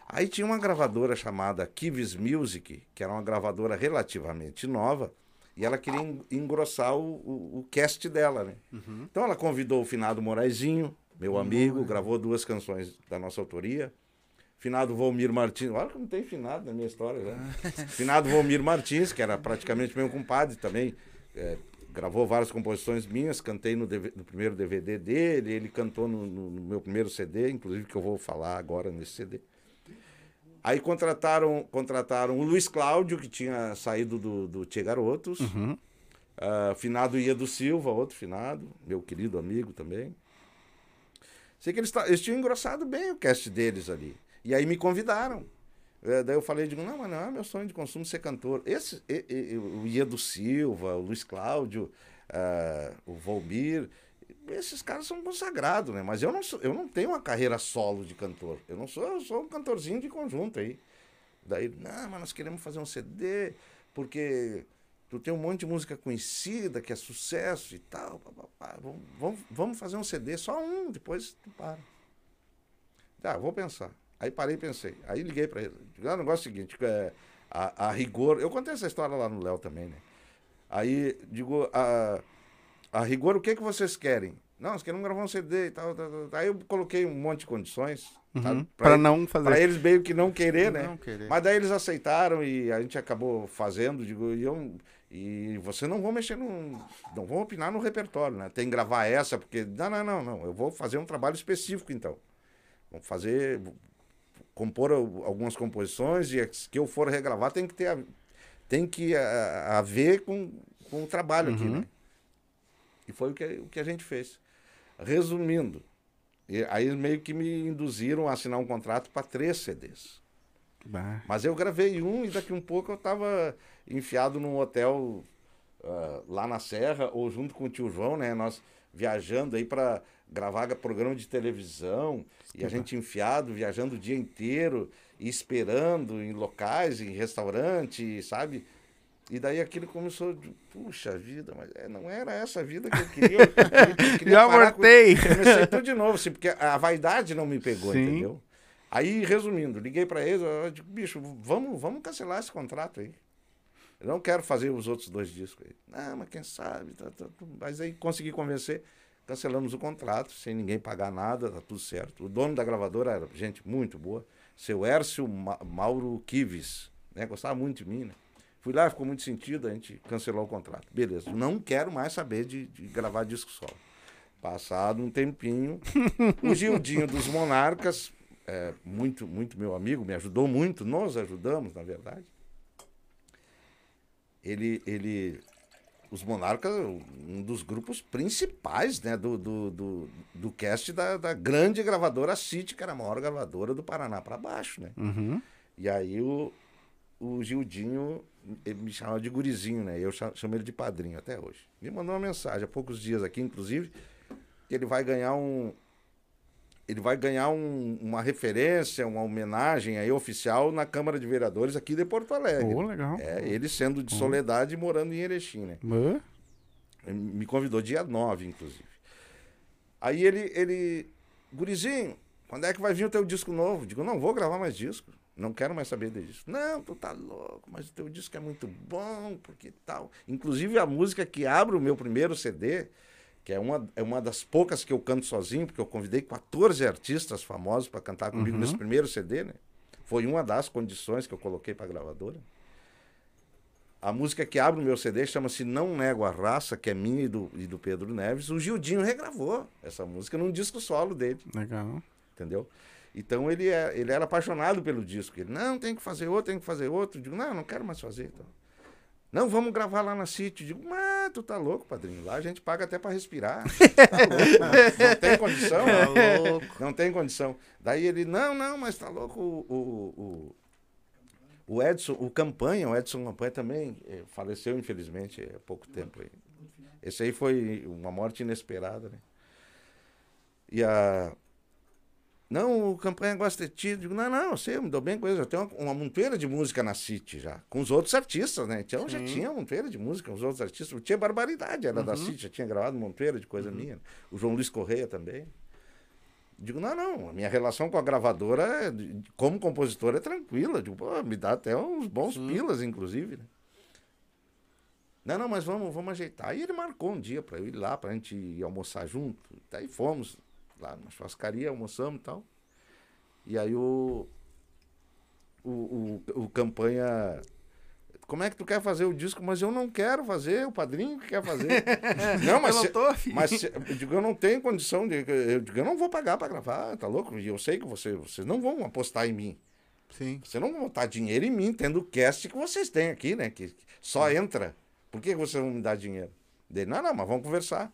Aí tinha uma gravadora chamada Kivis Music, que era uma gravadora relativamente nova, e ela queria engrossar o, o, o cast dela, né? Uhum. Então ela convidou o finado Moraizinho, meu amigo, gravou duas canções da nossa autoria. Finado Volmir Martins, olha que não tem finado na minha história, né? finado Volmir Martins, que era praticamente meu compadre também, é, gravou várias composições minhas, cantei no, no primeiro DVD dele, ele cantou no, no, no, meu primeiro CD, inclusive que eu vou falar agora nesse CD. Aí contrataram, contrataram o Luiz Cláudio, que tinha saído do, do Tchê Garotos, uhum. uh, finado Ia do Silva, outro finado, meu querido amigo também. Sei que eles, eles tinham engrossado bem o cast deles ali. E aí me convidaram. É, daí eu falei, digo, não, mas não é meu sonho de consumo ser cantor. Esse, e, e, o Iedo Silva, o Luiz Cláudio, uh, o Volmir, esses caras são consagrados, né? Mas eu não, sou, eu não tenho uma carreira solo de cantor. Eu não sou, eu sou um cantorzinho de conjunto aí. Daí, não, mas nós queremos fazer um CD, porque tu tem um monte de música conhecida, que é sucesso e tal. Pá. Vamos, vamos, fazer um CD, só um, depois tu para. Tá, vou pensar. Aí parei e pensei. Aí liguei para ele. Ah, o negócio é o seguinte, é, a, a rigor. Eu contei essa história lá no Léo também, né? Aí digo, a, a rigor, o que, que vocês querem? Não, nós queremos gravar um CD e tal, tal, tal. Aí eu coloquei um monte de condições. Uhum, para não fazer. Para eles meio que não querer, né? Não querer. Mas daí eles aceitaram e a gente acabou fazendo. Digo, e, eu, e você não vão mexer no. Não vão opinar no repertório, né? Tem que gravar essa, porque. Não, não, não, não. Eu vou fazer um trabalho específico então. Vamos fazer compor algumas composições e que eu for regravar tem que ter a, tem que a, a ver com, com o trabalho uhum. aqui, né? E foi o que, o que a gente fez. Resumindo, aí meio que me induziram a assinar um contrato para três CDs. Bah. Mas eu gravei um e daqui um pouco eu estava enfiado num hotel uh, lá na Serra ou junto com o tio João, né? Nós viajando aí para gravar programa de televisão e a gente enfiado, viajando o dia inteiro e esperando em locais, em restaurante, sabe? E daí aquilo começou, de, puxa vida, mas é, não era essa vida que eu queria. Eu queria Já voltei. Com... Comecei tudo de novo, assim, porque a vaidade não me pegou, Sim. entendeu? Aí, resumindo, liguei para eles, eu digo, bicho, vamos, vamos cancelar esse contrato aí. Eu não quero fazer os outros dois discos aí. Não, mas quem sabe, tá, tá, tá. mas aí consegui convencer. Cancelamos o contrato, sem ninguém pagar nada, tá tudo certo. O dono da gravadora era gente muito boa, seu Ércio Ma Mauro Kives, né? Gostava muito de mim, né? Fui lá, ficou muito sentido, a gente cancelou o contrato. Beleza, não quero mais saber de, de gravar disco solo. Passado um tempinho, o Gildinho dos Monarcas, é, muito, muito meu amigo, me ajudou muito, nós ajudamos, na verdade. Ele, ele os Monarcas, um dos grupos principais né, do, do, do, do cast da, da grande gravadora City, que era a maior gravadora do Paraná para baixo. Né? Uhum. E aí o, o Gildinho ele me chamava de gurizinho, né? Eu chamo ele de padrinho até hoje. Me mandou uma mensagem há poucos dias aqui, inclusive, que ele vai ganhar um, ele vai ganhar um, uma referência, uma homenagem aí oficial na Câmara de Vereadores aqui de Porto Alegre. Oh, legal. É, ele sendo de Soledade e morando em Erechim, né? Me convidou dia 9, inclusive. Aí ele, ele, gurizinho, quando é que vai vir o teu disco novo? Digo, não vou gravar mais disco. Não quero mais saber disso. Não, tu tá louco, mas o teu disco é muito bom, porque tal. Inclusive a música que abre o meu primeiro CD, que é uma, é uma das poucas que eu canto sozinho, porque eu convidei 14 artistas famosos para cantar comigo uhum. nesse primeiro CD, né? Foi uma das condições que eu coloquei para a gravadora. A música que abre o meu CD chama-se Não Nego a Raça, que é minha e do, e do Pedro Neves. O Gildinho regravou essa música num disco solo dele. Legal. Entendeu? Então ele, é, ele era apaixonado pelo disco. Ele, não, tem que fazer outro, tem que fazer outro. Eu digo, não, não quero mais fazer. Então. Não, vamos gravar lá na City. Digo, mas tu tá louco, padrinho. Lá a gente paga até para respirar. Tá louco, não, não, tem condição. Tá não tem condição. Daí ele, não, não, mas tá louco. O, o, o, o Edson, o Campanha, o Edson Campanha também eh, faleceu, infelizmente, há pouco tempo. Esse aí foi uma morte inesperada, né? E a, Não, o campanha gosta de ti. Digo, não, não, eu sei, eu me dou bem com eles. Eu tenho uma, uma monteira de música na City já, com os outros artistas, né? Então já Sim. tinha monteira de música com os outros artistas. Tinha barbaridade, era da City, já tinha gravado monteira de coisa minha. O João Luiz Correia também. Digo, não, não, a minha relação com a gravadora, é como compositor, é tranquila. Digo, pô, me dá até uns bons pilas, inclusive, né? Não, não, mas vamos, vamos ajeitar. Aí ele marcou um dia para eu ir lá, pra gente ir almoçar junto. Daí fomos lá na churrascaria, almoçamos e tal. E aí o, o, o, o campanha. Como é que tu quer fazer o disco? Mas eu não quero fazer, o padrinho que quer fazer. não, mas, eu não tô afim. mas eu digo, eu não tenho condição de. Eu digo, eu não vou pagar para gravar, tá louco? E eu sei que você, vocês não vão apostar em mim. Sim. Vocês não vão botar dinheiro em mim, tendo o cast que vocês têm aqui, né? Que só entra. Por que vocês vão me dar dinheiro? Dele, não, não, mas vamos conversar.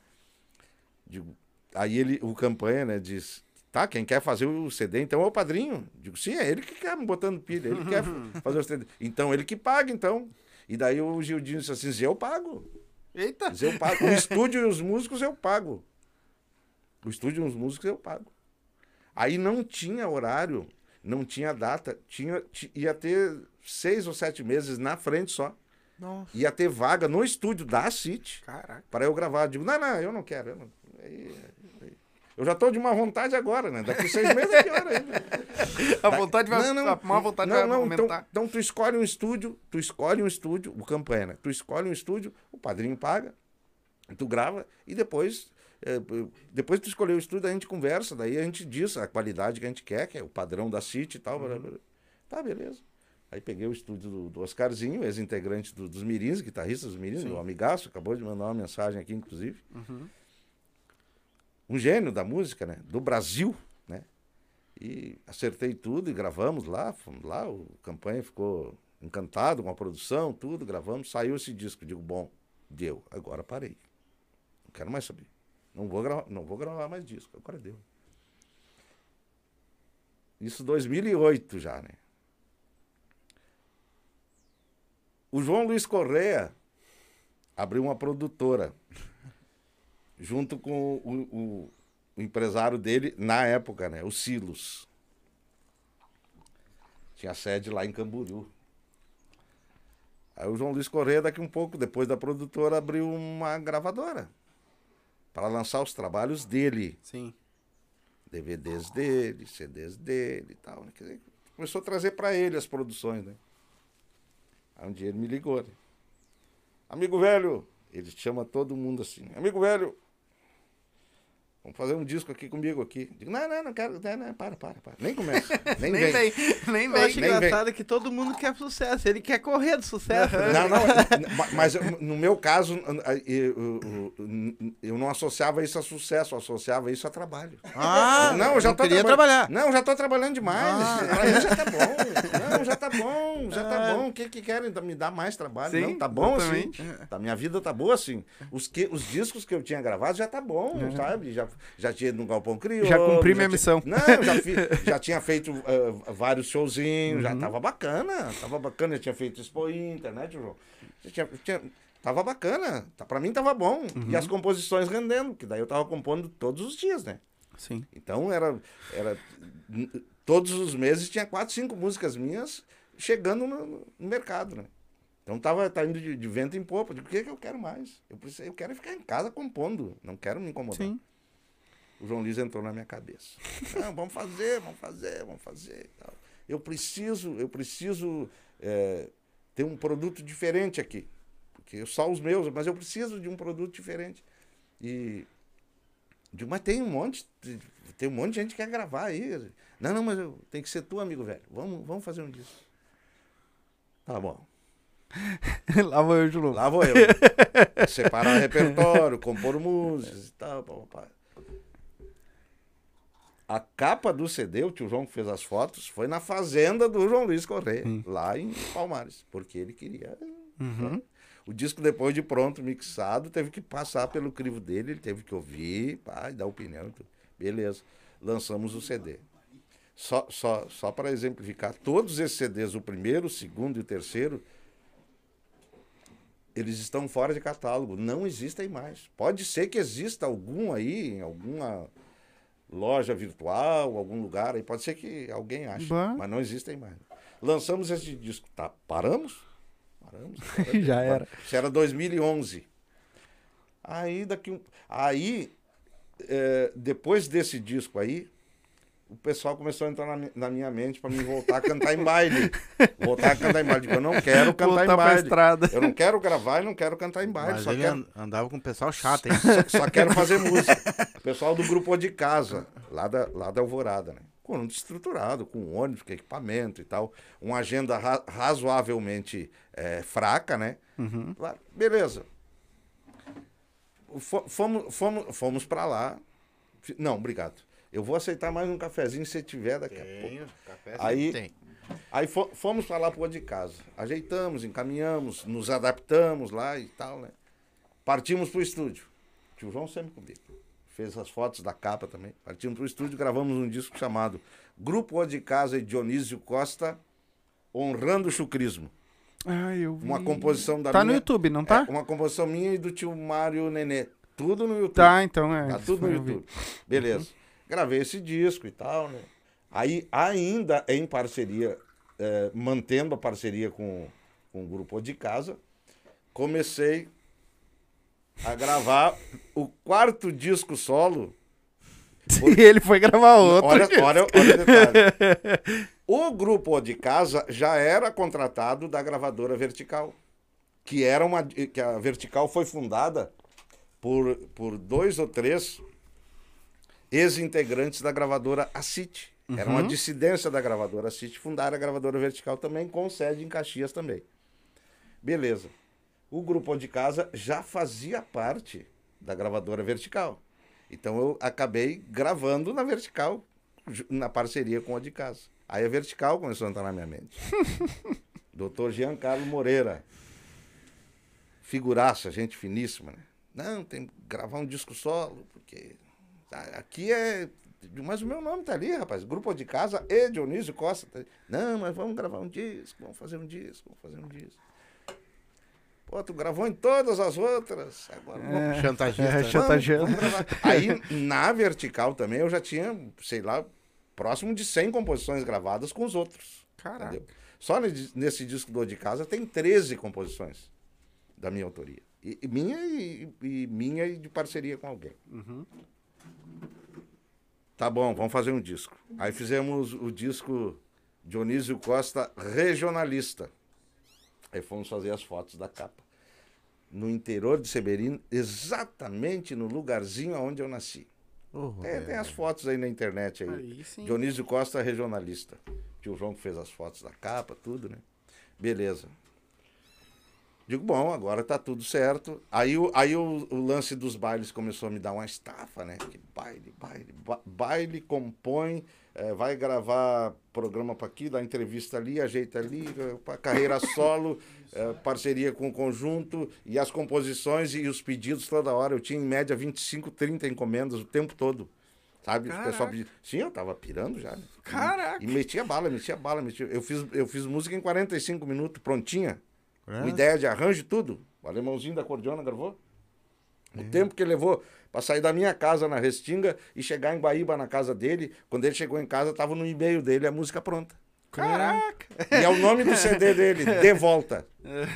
Digo, aí ele, o campanha, né, diz, tá, quem quer fazer o CD, então é o padrinho. Digo, sim, é ele que quer me botando pilha, ele quer fazer o CD. Então, ele que paga, então. E daí o Gildinho disse assim, eu pago. Eita! Diz, eu pago. O estúdio e os músicos eu pago. O estúdio e os músicos eu pago. Aí não tinha horário, não tinha data, tinha, ti- ia ter seis ou sete meses na frente só. Nossa. Ia ter vaga no estúdio da City Caraca. para eu gravar. Digo, não, não, eu não quero. Eu, não- aí- eu já tô de má vontade agora, né? Daqui seis meses é pior ainda. A vontade vai, Não, não, a má vontade não, vai não, então, aumentar. então tu escolhe um estúdio, tu escolhe um estúdio, o campanha, né? Tu escolhe um estúdio, o padrinho paga, tu grava e depois, é, depois tu escolher o estúdio, a gente conversa, daí a gente diz a qualidade que a gente quer, que é o padrão da City e tal. blá, blá, blá. Tá, beleza. Aí peguei o estúdio do, do Oscarzinho, ex-integrante do- dos Mirins, guitarrista dos Mirins, o amigaço, acabou de mandar uma mensagem aqui, inclusive. Um gênio da música, né? Do Brasil, né? E acertei tudo e gravamos lá, fomos lá, o campanha ficou encantado com a produção, tudo, gravamos, saiu esse disco, digo, bom, deu, agora parei. Não quero mais saber. Não vou gravar, não vou gravar mais disco, agora deu. Isso 2008 já, né? O João Luiz Correa abriu uma produtora junto com o, o- o empresário dele na época, né? O Silos. Tinha sede lá em Camboriú. Aí o João Luiz Correia, daqui um pouco, depois da produtora, abriu uma gravadora para lançar os trabalhos dele. Sim. DVDs dele, CDs dele e tal. né? Dizer, começou a trazer para ele as produções, né? Aí um dia ele me ligou. Né? Amigo velho, ele chama todo mundo assim. Amigo velho, vamos fazer um disco aqui comigo aqui. Digo, não, não, não quero. Não, não, para, para, para. Nem começa. Nem, Nem vem. vem, nem Eu vem. acho nem engraçado que todo mundo quer sucesso. Ele quer correr do sucesso. né? Não, não, ma- mas no meu caso, eu, eu- eu não associava isso a sucesso, eu associava isso a trabalho. Ah, não, eu já tô queria trabalhando. trabalhar. Não, já tô trabalhando demais. Ah. Pra mim já tá bom. Não, já tá bom, já tá bom. O que que querem me dar mais trabalho? Sim, não, tá bom assim. exatamente. Tá, minha vida tá boa assim. Os, que, os discos que eu tinha gravado já tá bom, É. sabe? Já, já tinha no Galpão Crioulo. Já cumpri minha tinha- missão. Não, já, fi- já tinha feito ah, vários showzinhos, Uhum. já tava bacana. Tava bacana, eu tinha feito Expo Inter, né, João? Já tinha, tinha- tava bacana. Tá, pra mim tava bom. Uhum. E as composições rendendo, que daí eu tava compondo todos os dias, né? Sim. Então era, era. Todos os meses tinha quatro, cinco músicas minhas chegando no, no mercado, né? Então tava tá indo de, de vento em popa. Digo, o que, que eu quero mais? Eu, preciso, eu quero ficar em casa compondo. Não quero me incomodar. Sim. O João Luiz entrou na minha cabeça. Não, vamos fazer, vamos fazer, vamos fazer. Eu preciso, eu preciso é, ter um produto diferente aqui. Porque só os meus, mas eu preciso de um produto diferente. E digo, mas tem um monte, tem um monte de gente que quer gravar aí. Não, não, mas eu, tem que ser tu, amigo velho. Vamos, vamos fazer um disco. Tá bom. Lá vou eu novo. Lá vou eu. Separar repertório, compor músicas e tal. pá. A capa do CD, o tio João que fez as fotos, foi na fazenda do João Luiz Correia, lá em Palmares, porque ele queria. né? O disco, depois de pronto, mixado, teve que passar pelo crivo dele, ele teve que ouvir, pá, e dar opinião. Beleza. Lançamos o CD. Só, só, só para exemplificar, todos esses CDs, o primeiro, o segundo e o terceiro, eles estão fora de catálogo, não existem mais. Pode ser que exista algum aí, em alguma loja virtual, algum lugar, aí pode ser que alguém ache, Bah. mas não existem mais. Lançamos esse disco, tá? Paramos? Paramos. Já era. Isso era 2011. Aí daqui um, aí é, depois desse disco aí, o pessoal começou a entrar na, na minha mente para mim voltar a cantar em baile. Voltar a cantar em baile. Digo, eu não quero cantar Voltar em baile. estrada. Eu não quero gravar e não quero cantar em baile. Mas Só quero, an- andava com o pessoal chato, hein? só, só quero fazer música. O pessoal do grupo de casa, lá da, lá da Alvorada, né? Com um estruturado, com ônibus, com equipamento e tal. Uma agenda ra- razoavelmente eh, fraca, né? Lá, beleza. Fo- Fomos, fomos, fomos para lá. Não, obrigado. Eu vou aceitar mais um cafezinho se tiver daqui a pouco. café Aí- tem. Aí fo- fomos para lá pro de casa. Ajeitamos, encaminhamos, nos adaptamos lá e tal, né? Partimos pro estúdio. Tio João sempre comigo. Fez as fotos da capa também. Partimos pro estúdio, gravamos um disco chamado Grupo O de Casa e Dionísio Costa Honrando o Chucrismo. Ai, eu vi. Uma composição da Tá minha... no YouTube, não tá? É, uma composição minha e do tio Mário Nenê. Tudo no YouTube. Tá, então é. Tá tudo no. YouTube. Beleza. Gravei esse disco e tal, né? Aí, ainda em parceria, eh, mantendo a parceria com, com o grupo de casa, comecei a gravar o quarto disco solo. E ele foi gravar outro. Olha, olha, olha o detalhe. O grupo de casa já era contratado da gravadora Vertical, que era uma que a Vertical foi fundada por, por dois ou três ex-integrantes da gravadora Acite. Era uma dissidência da gravadora Acite, fundaram a gravadora Vertical também, com sede em Caxias também. Beleza. O grupo de casa já fazia parte da gravadora Vertical. Então eu acabei gravando na Vertical, na parceria com a de casa. Aí a Vertical começou a entrar na minha mente. Doutor Giancarlo Moreira. Figuraça, gente finíssima, né? Não, tem que gravar um disco solo, porque aqui é. Mas o meu nome tá ali, rapaz. Grupo de casa e Dionísio Costa. tá. Não, mas vamos gravar um disco, vamos fazer um disco, vamos fazer um disco. Pô, tu gravou em todas as outras. Agora vamos Chantagista. É, Chantageando. Vamos, vamos gravar. Aí, na vertical também, eu já tinha, sei lá, próximo de 100 composições gravadas com os outros. Caraca. entendeu? Só ne- nesse disco do De Casa tem 13 composições da minha autoria. E, e minha e, e minha e de parceria com alguém. Tá bom, vamos fazer um disco. Aí fizemos o disco Dionísio Costa Regionalista. Aí fomos fazer as fotos da capa. No interior de Severino, exatamente no lugarzinho onde eu nasci. Oh, É, tem as fotos aí na internet aí. Aí. Dionísio Costa Regionalista. Tio João que fez as fotos da capa, tudo, né? Beleza. Digo, bom, agora tá tudo certo. Aí, o, aí o, o lance dos bailes começou a me dar uma estafa, né? Que baile, baile, ba- baile, compõe, eh, vai gravar programa para aqui, dá entrevista ali, ajeita ali, eh, carreira solo, eh, parceria com o conjunto, e as composições e os pedidos toda hora. Eu tinha em média 25, 30 encomendas o tempo todo. Sabe? O pessoal Caraca. pedia. Sim, eu tava pirando já. né? Caraca. E metia bala, metia bala, metia. Eu fiz, eu fiz música em 45 minutos, prontinha. É? Com ideia de arranjo e tudo. O alemãozinho da cordiona gravou. O tempo que ele levou para sair da minha casa na Restinga e chegar em Guaíba na casa dele, quando ele chegou em casa, tava no e-mail dele a música pronta. Caraca. E é o nome do CD dele, De Volta.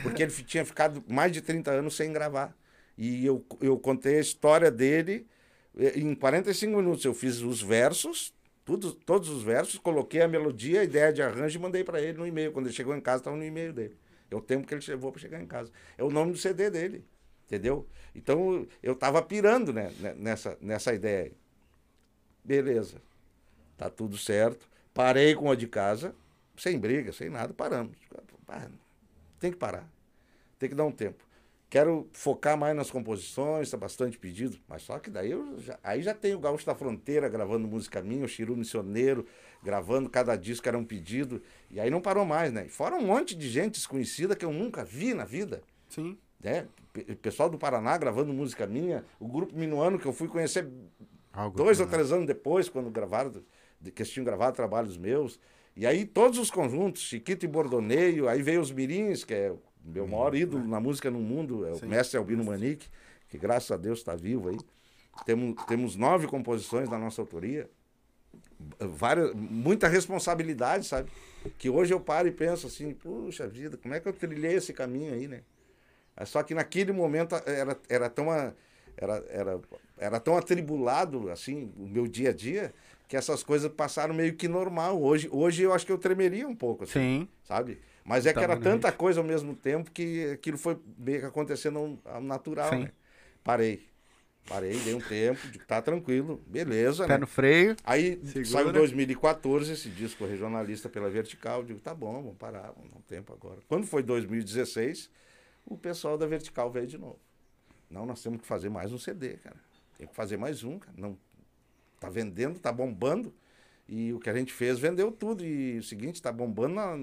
Porque ele tinha ficado mais de 30 anos sem gravar. E eu, eu contei a história dele em 45 minutos. Eu fiz os versos, tudo, todos os versos, coloquei a melodia, a ideia de arranjo e mandei para ele no e-mail. Quando ele chegou em casa, estava no e-mail dele. É o tempo que ele levou para chegar em casa. É o nome do CD dele. Entendeu? Então eu tava pirando né, né, nessa, nessa ideia. Beleza. Tá tudo certo. Parei com a de casa, sem briga, sem nada, paramos. Ah, Tem que parar. Tem que dar um tempo. Quero focar mais nas composições, tá bastante pedido, mas só que daí já, aí já tem o Gaúcho da Fronteira gravando música minha, o Chiru Missioneiro gravando, cada disco era um pedido, e aí não parou mais, né? Fora um monte de gente desconhecida que eu nunca vi na vida Sim. né? Pe- Pessoal do Paraná gravando música minha, o grupo Minuano que eu fui conhecer Algo dois que- ou três anos depois, quando gravaram, que eles tinham gravado trabalhos meus. E aí todos os conjuntos, Chiquito e Bordoneio, aí veio os Mirins, que é o meu maior ídolo na música no mundo, é o mestre Albino Manique, que graças a Deus está vivo aí. temos, temos nove composições da nossa autoria. Várias, muita responsabilidade, sabe? Que hoje eu paro e penso assim, puxa vida, como é que eu trilhei esse caminho aí, né? É Só que naquele momento era, era, tão, era, era, era tão atribulado, assim, o meu dia a dia, que essas coisas passaram meio que normal. Hoje, hoje eu acho que eu tremeria um pouco, assim, Sim. sabe? Mas é que era tanta coisa ao mesmo tempo que aquilo foi meio que acontecendo ao natural, Sim. né? Parei. Parei, dei um tempo, de tá tranquilo, beleza, Pé né? no freio. Aí Segura. saiu 2014 esse disco regionalista pela Vertical. Eu digo, tá bom, vamos parar, vamos dar um tempo agora. Quando foi 2016, o pessoal da Vertical veio de novo. Não, nós temos que fazer mais um CD, cara. Tem que fazer mais um, cara. Não, tá vendendo, tá bombando. E o que a gente fez vendeu tudo. E o seguinte, tá bombando na,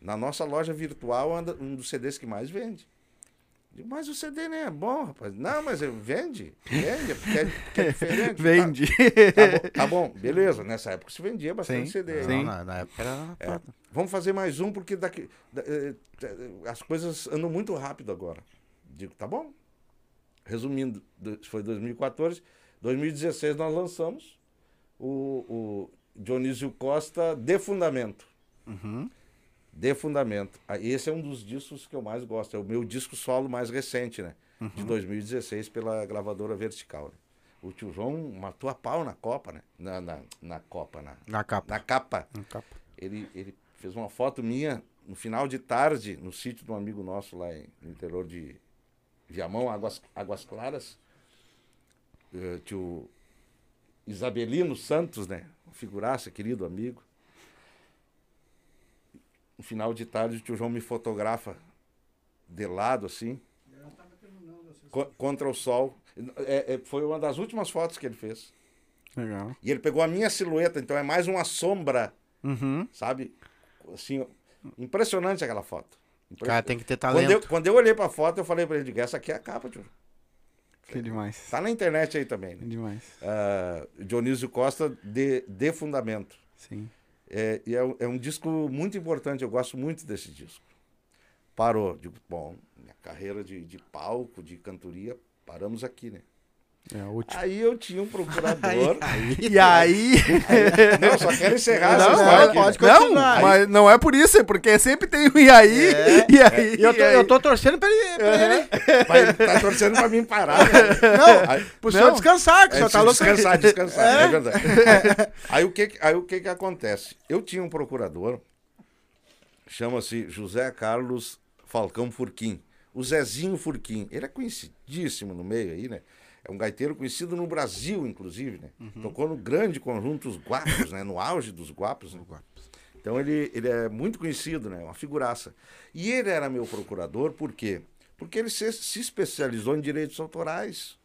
na nossa loja virtual, anda- um dos CDs que mais vende. Digo, mas o CD nem é bom, rapaz. Não, mas eu- vende, vende, porque é, porque é diferente. Tá- Vende. Tá, bom, tá bom, beleza. Nessa época se vendia bastante Sim, CD. sim. Não, na, na época era. É, vamos fazer mais um, porque daqui, da- eh, eh, as coisas andam muito rápido agora. Digo, tá bom. Resumindo, do- foi 2014. 2016 nós lançamos o, o Dionísio Costa de Fundamento. De Fundamento. Ah, Esse é um dos discos que eu mais gosto. É o meu disco solo mais recente, né? De 2016, pela gravadora Vertical. né? O tio João matou a pau na Copa, né? Na, na, na Copa, na, Na capa. na capa. Na capa. Ele, ele fez uma foto minha no final de tarde, no sítio de um amigo nosso lá em- no interior de Viamão, Águas, Águas Claras. Eh, tio Isabelino Santos, né? Figuraça, querido amigo. No final de tarde, o tio João me fotografa de lado, assim, co- contra o sol. É- é- foi uma das últimas fotos que ele fez. Legal. E ele pegou a minha silhueta, então é mais uma sombra Uhum. sabe? Assim, impressionante aquela foto. O cara tem que ter Quando eu, talento. quando eu olhei pra foto, eu falei pra ele, essa aqui é a capa, tio. Que demais. Tá na internet aí também. Que Né? demais. Ah, Dionísio Costa, de, de Fundamento. Sim. É, e é, um- é um disco muito importante, eu gosto muito desse disco. Parou. Digo, bom, minha carreira de, de palco, de cantoria, paramos aqui, né? É o último. Aí eu tinha um procurador. E aí. Não, só quero encerrar Não, essa história não, aqui, pode né? Não, continuar. mas não é por isso, é porque sempre tem um e aí. É. E aí. E eu tô, e aí. eu tô torcendo pra ele. Pra ele Mas tá torcendo pra mim parar. Né? não, Aí- pro Não. senhor descansar, que o É, senhor tá louco. descansar, descansar, é, verdade. Aí, aí o que, que- aí o que que acontece? Eu tinha um procurador, chama-se José Carlos Falcão Furquim, o Zezinho Furquim. Ele é conhecidíssimo no meio aí, né? É um gaiteiro conhecido no Brasil, inclusive, né? Tocou no grande conjunto Os Guapos, né? No auge dos Guapos. Né? Então ele, ele é muito conhecido, né? Uma figuraça. E ele era meu procurador, por quê? Porque ele se, se especializou em direitos autorais.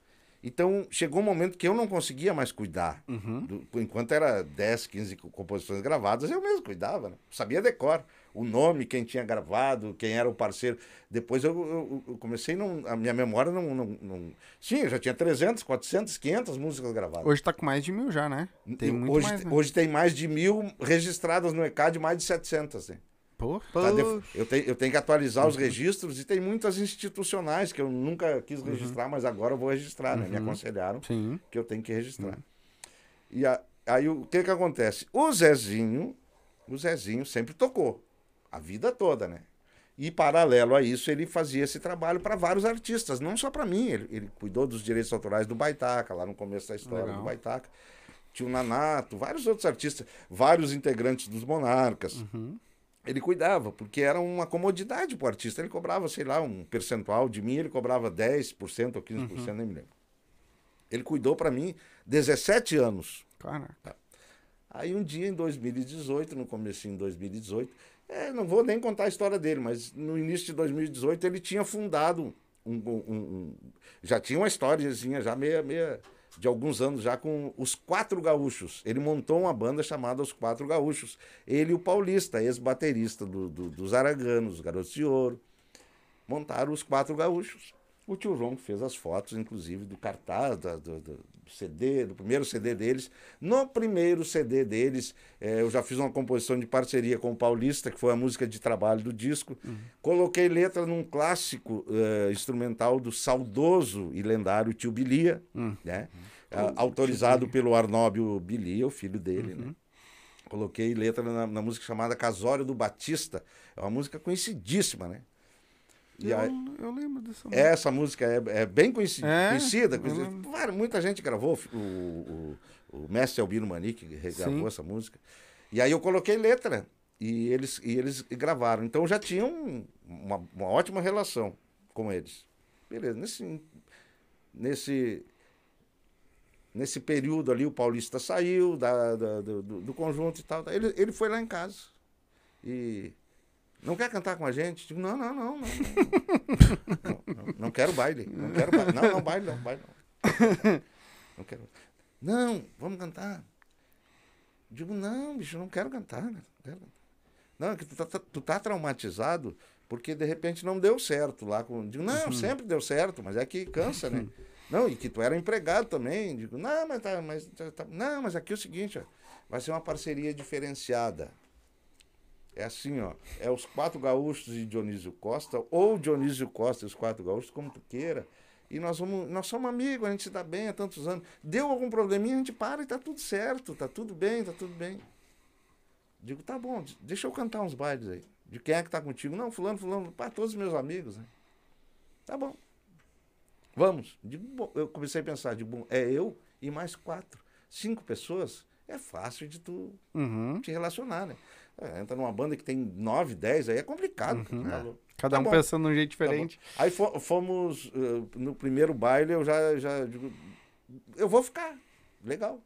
Então chegou um momento que eu não conseguia mais cuidar. Do- enquanto era 10, 15 co- composições gravadas, eu mesmo cuidava, né? Sabia decor. O nome, quem tinha gravado, quem era o parceiro. Depois eu, eu- eu comecei, não, a minha memória não, não, não. Sim, eu já tinha 300, 400, 500 músicas gravadas. Hoje tá com mais de mil já, né? Tem muito hoje, mais, né? hoje tem mais de mil registradas no ECAD, mais de 700. Né? Pô. Tá def- eu, tenho, eu tenho que atualizar os registros e tem muitas institucionais que eu nunca quis registrar, mas agora eu vou registrar, né? Me aconselharam Sim. que eu tenho que registrar. E a- aí o que que acontece? O Zezinho, o Zezinho sempre tocou, a vida toda, né? E paralelo a isso, ele fazia esse trabalho para vários artistas, não só para mim. Ele, ele cuidou dos direitos autorais do Baitaca, lá no começo da história Legal. do Baitaca. Tinha o Nanato, vários outros artistas, vários integrantes dos Monarcas. Ele cuidava, porque era uma comodidade para o artista. Ele cobrava, sei lá, um percentual de mim, ele cobrava 10% ou 15%, nem me lembro. Ele cuidou para mim 17 anos. Caraca. Aí um dia em 2018, no começo de 2018, é, não vou nem contar a história dele, mas no início de 2018 ele tinha fundado um, um- um- já tinha uma historiazinha já meia, meia de alguns anos já com os Quatro Gaúchos. Ele montou uma banda chamada Os Quatro Gaúchos. Ele e o Paulista, ex-baterista do, do- dos Araganos, Garotos de Ouro, montaram os Quatro Gaúchos. O tio João fez as fotos, inclusive, do cartaz, da- do, do CD, do primeiro CD deles. No primeiro CD deles, eh, eu já fiz uma composição de parceria com o Paulista, que foi a música de trabalho do disco. Coloquei letra num clássico eh, instrumental do saudoso e lendário Tio Bilia, né? é, autorizado pelo Arnóbio Bilia, o filho dele, Uhum. né? Coloquei letra na, na música chamada Casório do Batista. É uma música conhecidíssima, né? Eu, aí- eu lembro dessa música. essa música é, é bem conheci- É? conhecida. Conhecida. muita gente gravou. O, o, o mestre Albino Manique regravou Sim. essa música. E aí eu coloquei letra. E eles, e eles gravaram. Então já tinha um- uma, uma ótima relação com eles. Beleza. Nesse, nesse, nesse período ali, o Paulista saiu da, da- do, do- do conjunto e tal. Ele, ele foi lá em casa. E. Não quer cantar com a gente? Digo, não, não, não, não. não. Não, não, não quero baile. Não quero baile. Não, não, baile não, baile não. Não quero. Não, vamos cantar. Digo, não, bicho, não quero cantar. né? Não, quero cantar. Não, é que tu tá, tu tá traumatizado porque de repente não deu certo lá com. Digo, não, sempre deu certo, mas é que cansa, né? Não, e que tu era empregado também. Digo, não, mas tá, mas tá- tá- não, mas aqui é o seguinte, ó, vai ser uma parceria diferenciada. É assim, ó. É os quatro gaúchos e Dionísio Costa, ou Dionísio Costa e os quatro gaúchos, como tu queira. E nós, vamos, nós somos amigos, a gente se dá bem há tantos anos. Deu algum probleminha, a gente para e tá tudo certo, tá tudo bem, tá tudo bem. Digo, tá bom, deixa eu cantar uns bailes aí. De quem é que tá contigo? Não, fulano, fulano, pá, todos os meus amigos, né? Tá bom. Vamos. Digo, bom, eu comecei a pensar, digo, bom, é eu e mais quatro. Cinco pessoas, é fácil de tu Uhum. te relacionar, né? É, entra numa banda que tem nove, dez, aí é complicado. Uhum. tá louco. Cada Tá um bom, pensando de um jeito tá diferente. Aí fo- fomos, eh, no primeiro baile, eu já, já digo, eu vou ficar, legal.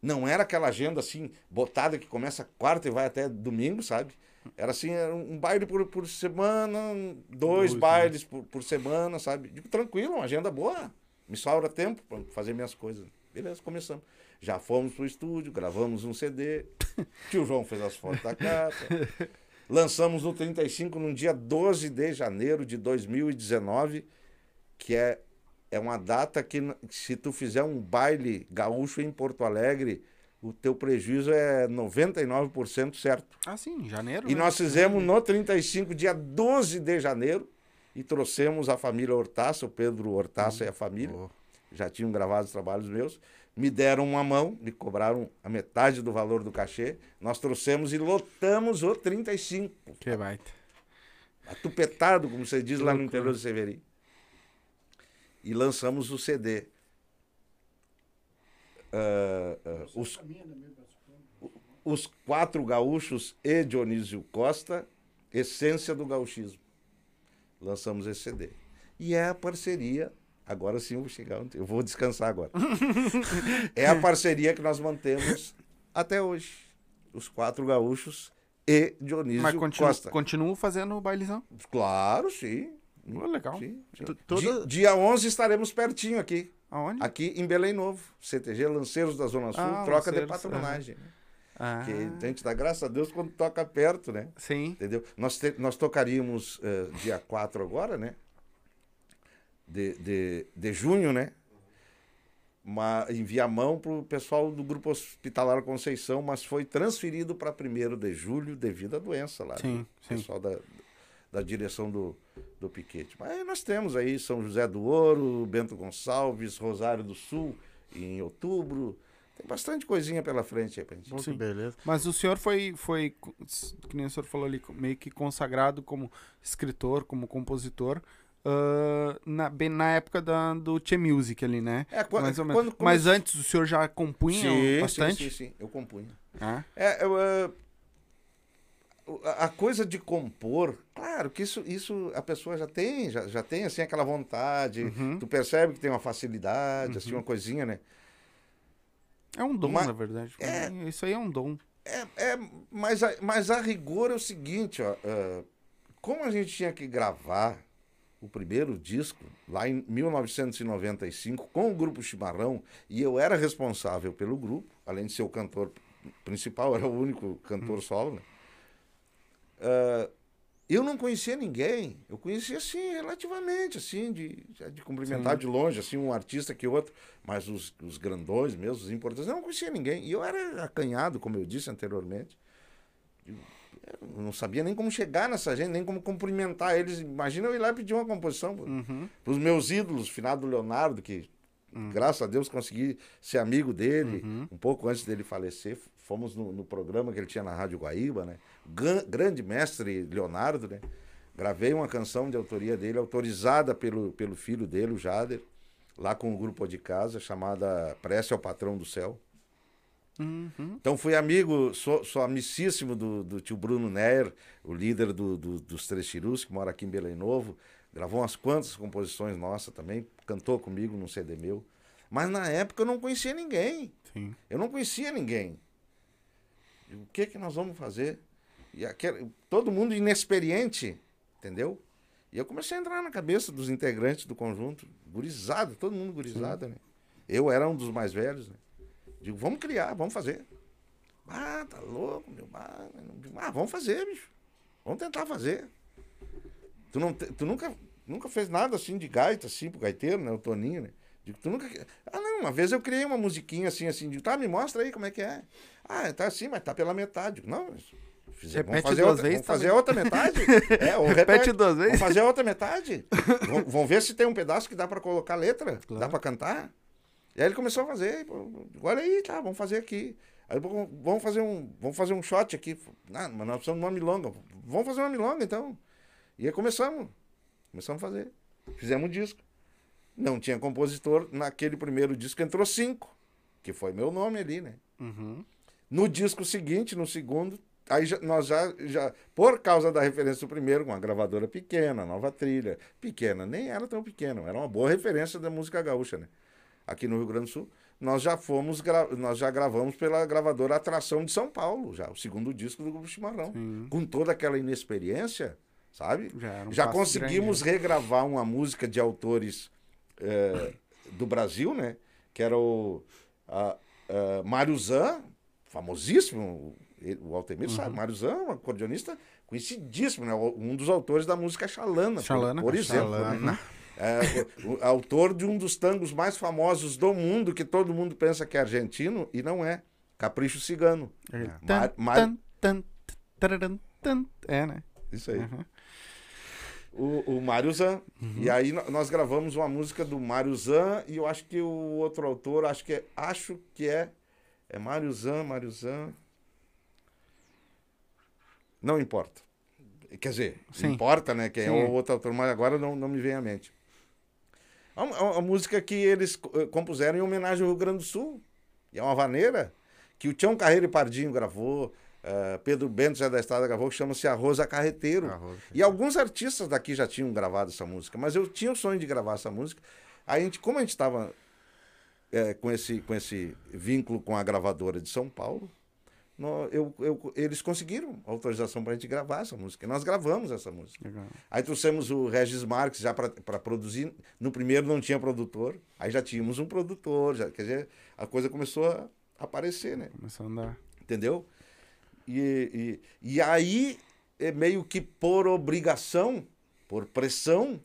Não era aquela agenda assim, botada que começa quarta e vai até domingo, sabe? Era assim, era um baile por, por semana, dois Dois, né? bailes por, por semana, sabe? Digo, tranquilo, uma agenda boa. Me sobra tempo para fazer minhas coisas. Beleza, começamos. Já fomos pro estúdio, gravamos um CD. Tio João fez as fotos da capa. Lançamos no 35 no dia 12 de janeiro de 2019, que é, é uma data que, se tu fizer um baile gaúcho em Porto Alegre, o teu prejuízo é 99% certo. Ah, sim, em janeiro. E né? nós fizemos no 35, dia 12 de janeiro, e trouxemos a família Hortaça, o Pedro Hortaça e a família. Oh. Já tinham gravado os trabalhos meus. Me deram uma mão, me cobraram a metade do valor do cachê. Nós trouxemos e lotamos o 35. Que baita. Atupetado, como você diz Que lá no loucura. interior de Severi. E lançamos o CD. Ah, ah, os, os quatro gaúchos e Dionísio Costa, essência do gauchismo. Lançamos esse CD. E é a parceria. Agora sim eu vou chegar. onde- Eu vou descansar agora. é a parceria que nós mantemos até hoje. Os quatro gaúchos e Dionísio Mas continuo, Costa. continuo fazendo o bailezão. Claro, sim. Oh, legal. Sim, sim. Toda- Di- Dia 11 estaremos pertinho aqui. Aonde? Aqui em Belém Novo. CTG Lanceiros da Zona Sul. Ah, troca de Lanceiros, patronagem. né? Ah, Que a gente dá graças a Deus quando toca perto, né? sim. Entendeu? Nós, te- nós tocaríamos eh, dia 4 agora, né? De, de, de junho, né? Uma, em Viamão para o pessoal do Grupo Hospitalar Conceição, mas foi transferido para 1 de julho devido à doença lá. Sim, né? sim. pessoal da, da direção do, do Piquete. Mas nós temos aí São José do Ouro, Bento Gonçalves, Rosário do Sul, em outubro. Tem bastante coisinha pela frente aí pra gente. Sim. beleza. Mas o senhor foi, foi, que nem o senhor falou ali, meio que consagrado como escritor, como compositor, ah, na, bem na época da, do Che Music ali, né? É, quando, Mais ou menos. quando Mas come- antes o senhor já compunha sim, bastante? Sim, sim, sim, eu compunha. Ah, É, eu, eh, a coisa de compor, claro que isso, isso a pessoa já tem, já, já tem assim aquela vontade. Uhum. Tu percebe que tem uma facilidade, assim, uma coisinha, né? é um dom, Mas- na verdade. É- Isso aí é um dom. É, é, mas, a, mas a rigor é o seguinte, ó, eh, como a gente tinha que gravar o primeiro disco, lá em 1995, com o grupo Chimarrão, e eu era responsável pelo grupo, além de ser o cantor principal, era o único cantor solo, né? Ah, eu não conhecia ninguém, eu conhecia assim, relativamente, assim, de, de cumprimentar Sim. de longe, assim, um artista que outro, mas os, os grandões mesmo, os importantes, eu não conhecia ninguém. E eu era acanhado, como eu disse anteriormente. Eu não sabia nem como chegar nessa gente, nem como cumprimentar eles. Imagina eu ir lá pedir uma composição Uhum. para os meus ídolos, finado Leonardo, que Graças a Deus consegui ser amigo dele. Um pouco antes dele falecer, fomos no, no programa que ele tinha na Rádio Guaíba, né? Gan- grande mestre Leonardo, né? Gravei uma canção de autoria dele, autorizada pelo, pelo filho dele, o Jader, lá com o grupo de casa, chamada Prece ao Patrão do Céu. Uhum. Então fui amigo, sou, sou amicíssimo do, do tio Bruno Neyer, o líder do- do- dos Três Tirus, que mora aqui em Belém Novo. Gravou umas quantas composições nossas também, cantou comigo num CD meu. Mas na época eu não conhecia ninguém. Sim. Eu não conhecia ninguém. E O que que nós vamos fazer? E aquele, todo mundo inexperiente, entendeu? E eu comecei a entrar na cabeça dos integrantes do conjunto, gurizada, todo mundo gurizada, né? Eu era um dos mais velhos, né? Digo, vamos criar, vamos fazer. Ah, tá louco, meu. Ah, vamos fazer, bicho. Vamos tentar fazer. Tu, não, te- tu nunca, nunca fez nada assim de gaita, assim, pro gaiteiro, né? O Toninho, né? Digo, tu nunca. Ah, não, uma vez eu criei uma musiquinha assim, assim, digo, tá, me mostra aí como é que é. Ah, tá assim, mas tá pela metade. Digo, não, fizer- vamos Repete fazer, duas outra, vezes vamos fazer também. outra metade. É, ou Repete repete, duas vezes. Vamos fazer a outra metade. Vão, vão ver se tem um pedaço que dá pra colocar letra, dá pra cantar. E aí ele começou a fazer. Olha aí, tá, vamos fazer aqui. Aí vamos fazer um, vamos fazer um shot aqui. Não, mas nós precisamos de uma milonga. Vamos fazer uma milonga então. E aí começamos. Começamos a fazer. Fizemos um disco. Não tinha compositor. Naquele primeiro disco entrou cinco. Que foi meu nome ali, né? Uhum. No disco seguinte, no segundo, aí já- nós já, já, por causa da referência do primeiro, com uma gravadora pequena, nova trilha, pequena, nem era tão pequena, era uma boa referência da música gaúcha, né? Aqui no Rio Grande do Sul, nós já fomos, nós já gravamos pela gravadora Atração de São Paulo, já, o segundo disco do Grupo Chimarrão. Sim. Com toda aquela inexperiência, sabe? Já um já conseguimos grande, regravar uma música de autores eh, do Brasil, né? Que era o a, a Mário Zan, famosíssimo, o Altemir sabe, Uhum. Mário Zan, um acordeonista conhecidíssimo, né? Um dos autores da música Xalana, por- Xalana, por, exemplo. Xalana. né? É, o, o autor de um dos tangos mais famosos do mundo, que todo mundo pensa que é argentino, e não é. Capricho Cigano. É. Mar- Mar- tan. É, né? Isso aí. Uhum. O, o Mário Zan. E aí nós gravamos uma música do Mário Zan e eu acho que o outro autor, acho que é, acho que é, é Mário Zan, Mário Zan. Não importa. Quer dizer, Sim. importa, né? Quem é Sim. o outro autor, mas agora não, não me vem à mente. É uma, é uma música que eles eh, compuseram em homenagem ao Rio Grande do Sul. E é uma vaneira que o Tião Carreiro e Pardinho gravou, eh, Pedro Bento Zé da Estrada gravou, que chama-se Arroz a Carreteiro. Arroz. E alguns artistas daqui já tinham gravado essa música, mas eu tinha o sonho de gravar essa música. A gente, como a gente estava com, esse, com esse vínculo com a gravadora de São Paulo, nó- eu, eu- eles conseguiram autorização para a gente gravar essa música. E nós gravamos essa música. Legal. Aí trouxemos o Regis Marques já para produzir. No primeiro não tinha produtor, aí já tínhamos um produtor, já, quer dizer, a coisa começou a aparecer, né? Começou a andar. Entendeu? E, e, e aí, é meio que por obrigação, por pressão,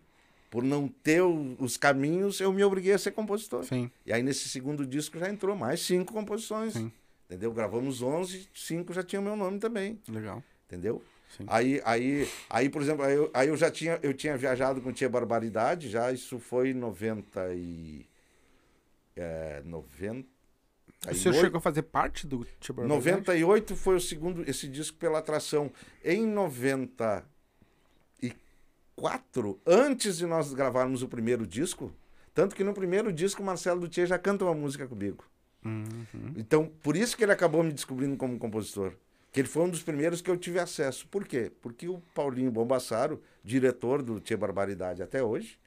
por não ter os caminhos, eu me obriguei a ser compositor. Sim. E aí, nesse segundo disco, já entrou mais cinco composições. Sim. Entendeu? Gravamos 11, cinco já tinham meu nome também. Legal. Entendeu? Sim. Aí, aí, aí, por exemplo, aí eu, aí eu já tinha, eu tinha viajado com Tia Barbaridade, já isso foi em 90 e... É, 90... O senhor chegou a fazer parte do Tio Barbaridade? 98 foi o segundo, esse disco pela atração. Em 94, antes de nós gravarmos o primeiro disco, tanto que no primeiro disco o Marcelo Luthier já canta uma música comigo. Uhum. Então, por isso que ele acabou me descobrindo como compositor. Que ele foi um dos primeiros que eu tive acesso. Por quê? Porque o Paulinho Bombassaro, diretor do Tia Barbaridade até hoje,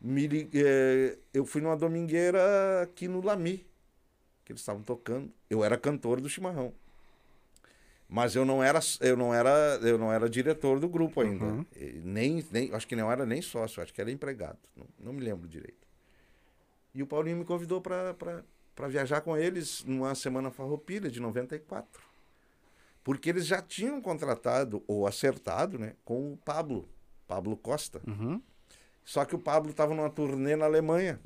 me, eh, eu fui numa domingueira aqui no Lami, que eles estavam tocando. Eu era cantor do chimarrão. Mas eu não era, eu não era, eu não era diretor do grupo ainda. Uhum. Nem, nem, acho que não era nem sócio, acho que era empregado. Não, não me lembro direito. E o Paulinho me convidou para viajar com eles numa semana farroupilha de 94. Porque eles já tinham contratado ou acertado né, com o Pablo, Pablo Costa. Uhum. Só que o Pablo estava numa turnê na Alemanha.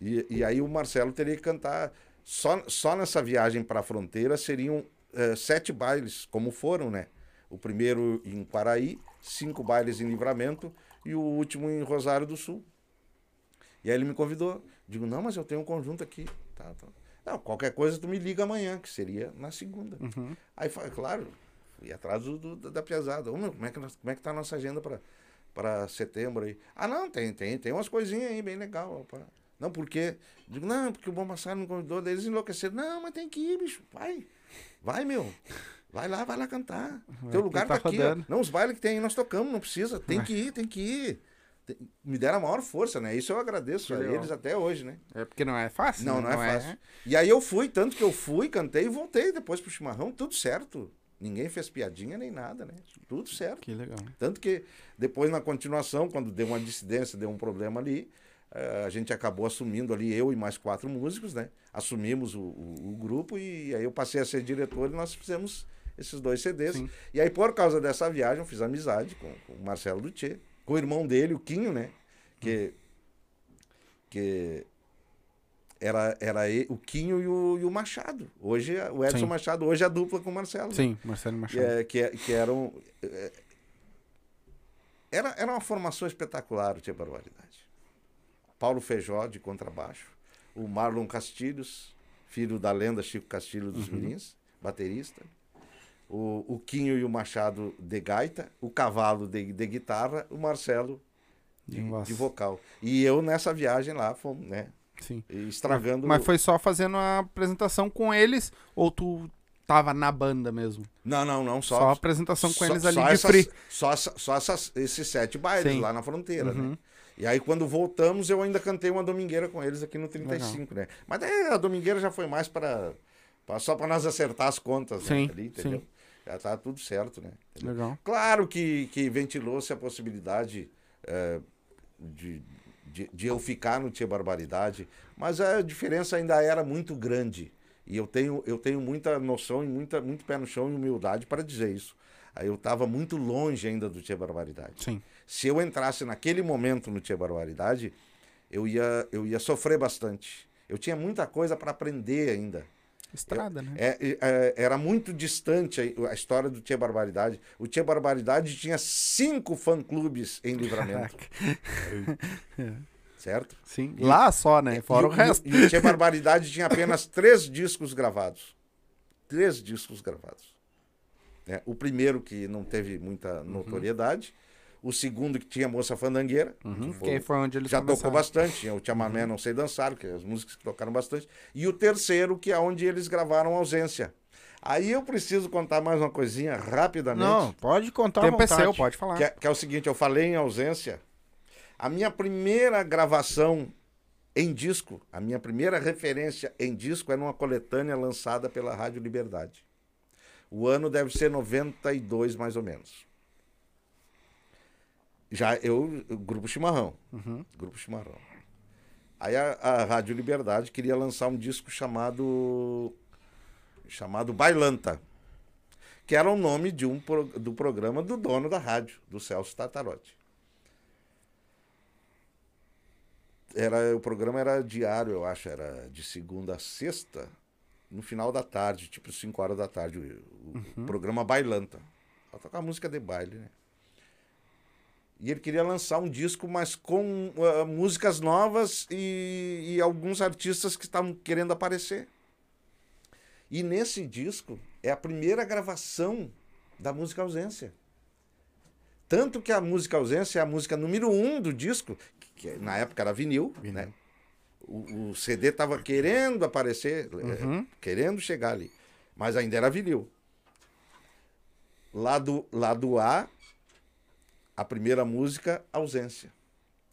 E, e aí o Marcelo teria que cantar. Só, só nessa viagem para a fronteira seriam eh, sete bailes, como foram, né? O primeiro em Quaraí, cinco bailes em Livramento e o último em Rosário do Sul. E aí ele me convidou. Digo, não, mas eu tenho um conjunto aqui. Tá, tá. Não, qualquer coisa tu me liga amanhã, que seria na segunda. Uhum. Aí, claro, fui atrás do, do- da pesada. Ô, meu, como é que, como é que tá a nossa agenda para para setembro aí? Ah, não, tem, tem, tem umas coisinhas aí bem legal. opa. Não, por quê? Digo, não, porque o Bom Massaro me convidou, eles enlouqueceram. Não, mas tem que ir, bicho, vai. Vai, meu. Vai lá, vai lá cantar. Teu lugar tá tá, aqui. Não, os bailes que tem aí nós tocamos, não precisa. Tem Vai. que ir, tem que ir. Me deram a maior força, né? Isso eu agradeço Que a legal. eles até hoje, né? É porque não é fácil. Não, né? não é fácil. E aí eu fui, tanto que eu fui, cantei e voltei depois pro chimarrão, tudo certo. Ninguém fez piadinha nem nada, né? Tudo certo. Que legal. Tanto que depois, na continuação, quando deu uma dissidência, deu um problema ali, eh, a gente acabou assumindo ali, eu e mais quatro músicos, né? Assumimos o, o- o grupo e aí eu passei a ser diretor e nós fizemos esses dois CDs. Sim. E aí, por causa dessa viagem, eu fiz amizade com, com o Marcelo Luthier, com o irmão dele, o Quinho, né? Que, que era, era e- o Quinho e o, e o Machado. Hoje, o Edson Sim. Machado, hoje é a dupla com o Marcelo. Sim, Marcelo Machado. é, que, é- que eram. é, era, era uma formação espetacular, o Tia Barbaridade. Paulo Feijó, de contrabaixo. O Marlon Castilhos, filho da lenda Chico Castilho dos Mirins, baterista. O, o Quinho e o Machado de gaita. O Cavalo de, de guitarra. O Marcelo de, De vocal. E eu nessa viagem lá, fomos, né? Sim. Estragando. Mas foi só fazendo a apresentação com eles ou tu tava na banda mesmo? Não, não, não. Só, Só, a apresentação com só- eles ali só de essas- free. Só, só essas- esses sete bailes Sim. lá na fronteira, Uhum. né? E aí, quando voltamos, eu ainda cantei uma domingueira com eles aqui no 35, né? Mas daí a domingueira já foi mais para só para nós acertar as contas, né? Sim, Ali, entendeu? sim. Já tá tudo certo, né? Entendeu? Legal. Claro que, que ventilou-se a possibilidade eh, de, de, de eu ficar no Tia Barbaridade, mas a diferença ainda era muito grande. E eu tenho, eu tenho muita noção e muita, muito pé no chão e humildade para dizer isso. Aí eu estava muito longe ainda do Tia Barbaridade. Sim. Se eu entrasse naquele momento no Tia Barbaridade, eu ia, eu ia sofrer bastante. Eu tinha muita coisa para aprender ainda. Estrada, né? É, é, é, era muito distante a, a história do Tia Barbaridade. O Tia Barbaridade tinha cinco fã-clubes em livramento, certo? Sim. Lá só, né? Fora e, o resto. E, o Tia Barbaridade tinha apenas três discos gravados. Três discos gravados. É, o primeiro que não teve muita notoriedade. O segundo que tinha Moça Fandangueira. Uhum, que foi- que foi onde eles já tocou começaram. bastante. Tinha o Chamamé Não Sei Dançar, que é as músicas que tocaram bastante. E o terceiro, que é onde eles gravaram Ausência. Aí eu preciso contar mais uma coisinha rapidamente. Não, pode contar à Tempo é vontade. seu, pode falar. Que é, que é o seguinte, eu falei em ausência. A minha primeira gravação em disco, a minha primeira referência em disco é numa coletânea lançada pela Rádio Liberdade. O ano deve ser 92, mais ou menos. Já eu, o Grupo Chimarrão. Uhum. Grupo Chimarrão. Aí a, a Rádio Liberdade queria lançar um disco chamado chamado Bailanta, que era o nome de um pro- do programa do dono da rádio, do Celso Tartarotti. Era, o programa era diário, eu acho, era de segunda a sexta, no final da tarde, tipo 5 horas da tarde, o, o programa Bailanta. Pra tocar música de baile, né? E ele queria lançar um disco, mas com ah, músicas novas e, e alguns artistas que estavam querendo aparecer. E nesse disco é a primeira gravação da música Ausência. Tanto que a música Ausência é a música número um do disco, que que na época era vinil, né? O, o CD estava querendo aparecer, eh, Uhum. querendo chegar ali, mas ainda era vinil. Lado, lado A, a primeira música, Ausência.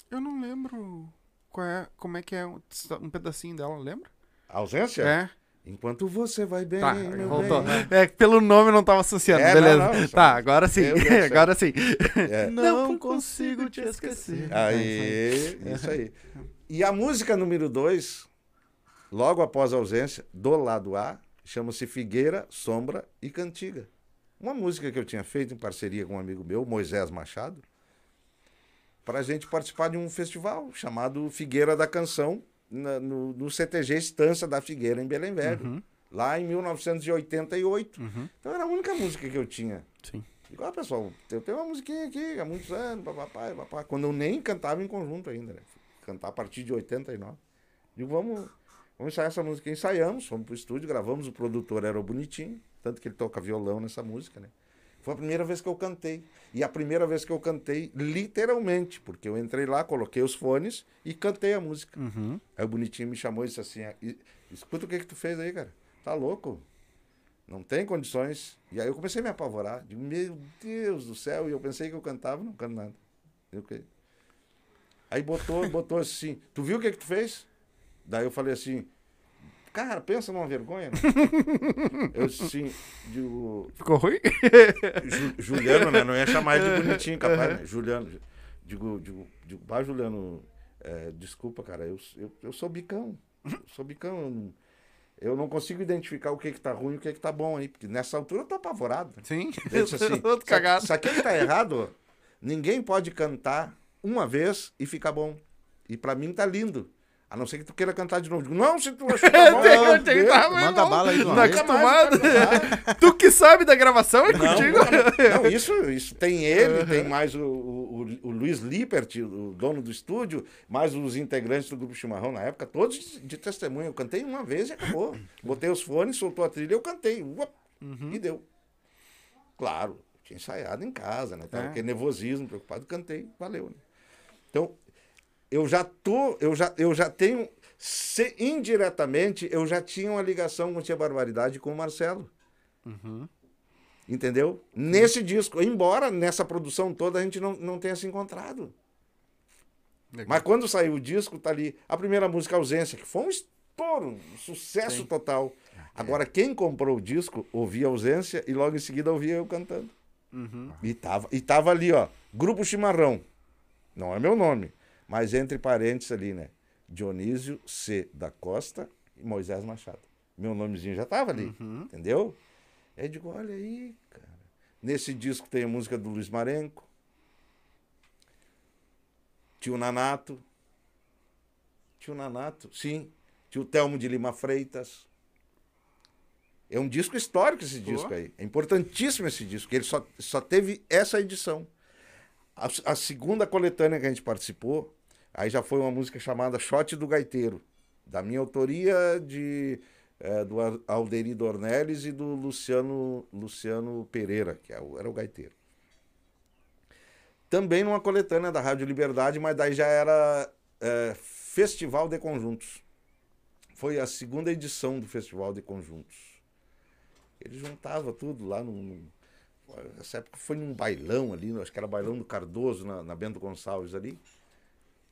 Eu não lembro qual é, como é que é um pedacinho dela, lembra? Ausência? É. Enquanto você vai bem, Tá, meu voltou. bem. É que pelo nome eu não tava associando, É, beleza. não, não, só- tá, agora sim. Agora sim. É. Não consigo te esquecer. Aí, isso aí. E a música número dois, logo após a ausência, do lado A, chama-se Figueira, Sombra e Cantiga. Uma música que eu tinha feito em parceria com um amigo meu, Moisés Machado, para a gente participar de um festival chamado Figueira da Canção, na- no, no CTG Estância da Figueira, em Belém Velho, Uhum. lá em 1988. Uhum. Então era a única música que eu tinha. Sim. Igual, pessoal, eu tenho uma musiquinha aqui há muitos anos, papapá, papapá, quando eu nem cantava em conjunto ainda, né? cantar a partir de 89. Digo, vamos, vamos ensaiar essa música. Ensaiamos, fomos pro estúdio, gravamos, o produtor era o Bonitinho, tanto que ele toca violão nessa música, né? Foi a primeira vez que eu cantei. E a primeira vez que eu cantei, literalmente, porque eu entrei lá, coloquei os fones e cantei a música. Uhum. Aí o bonitinho me chamou e disse assim: "Ah, escuta o que que tu fez aí, cara. Tá louco? Não tem condições. E aí eu comecei a me apavorar. Digo, meu Deus do céu. E eu pensei que eu cantava, não canto nada. Eu, "Ok." Aí botou, botou assim: Tu viu o que que tu fez? Daí eu falei assim: Cara, pensa numa vergonha. né?" eu assim: digo, Ficou ruim? Ju- Juliano, né? Não ia chamar ele de bonitinho, capaz, né? Juliano. Digo, digo, digo, bah, Juliano, é, desculpa, cara, eu, eu, eu sou bicão. Eu sou bicão. Eu não, eu não consigo identificar o que que tá ruim e o que que tá bom aí, porque nessa altura eu tô apavorado. Sim. Disse assim, Outro cagado. Aqui que tá errado, ninguém pode cantar uma vez e ficar bom. E pra mim tá lindo. A não ser que tu queira cantar de novo. Digo, não, se tu achar tá bom, Tem- não, tá, Manda irmão. bala aí de uma Não vez. acostumado. Tu que sabe da gravação é Não, contigo. não, não, isso, isso tem ele, tem mais o, o, o- Luiz Lippert, o dono do estúdio, mais os integrantes do Grupo Chimarrão na época, todos de, testemunha. Eu cantei uma vez e acabou. Botei os fones, soltou a trilha, eu cantei. Uop, E deu. Claro, tinha ensaiado em casa, né? Tava É. aquele nervosismo, preocupado, cantei, valeu. Né? Então, eu já tô, eu já, eu já tenho, se- indiretamente, eu já tinha uma ligação com Tia Barbaridade e com o Marcelo. Entendeu? Nesse disco, embora nessa produção toda a gente não, não tenha se encontrado. Mas quando saiu o disco, tá ali a primeira música Ausência, que foi um estouro, um sucesso total. Agora, quem comprou o disco, ouvia Ausência e logo em seguida ouvia eu cantando. E, tava, e tava ali, ó, Grupo Chimarrão. Não é meu nome, mas entre parênteses ali, né? Dionísio C. da Costa e Moisés Machado. Meu nomezinho já tava ali, entendeu? Aí eu digo, olha aí, cara. Nesse disco tem a música do Luiz Marenco, Tio Nanato. Tio Nanato, sim. Tio Telmo de Lima Freitas. É um disco histórico esse Pô. disco aí. É importantíssimo esse disco. Ele só, só teve essa edição. A, a segunda coletânea que a gente participou, aí já foi uma música chamada Shot do Gaiteiro. Da minha autoria, de, eh, do Alderi Dornelles e do Luciano, Luciano Pereira, que é era o gaiteiro. Também numa coletânea da Rádio Liberdade, mas daí já era eh, Festival de Conjuntos. Foi a segunda edição do Festival de Conjuntos. Ele juntava tudo lá no. no- Essa época foi num bailão ali, acho que era bailão do Cardoso, na, na Bento Gonçalves ali.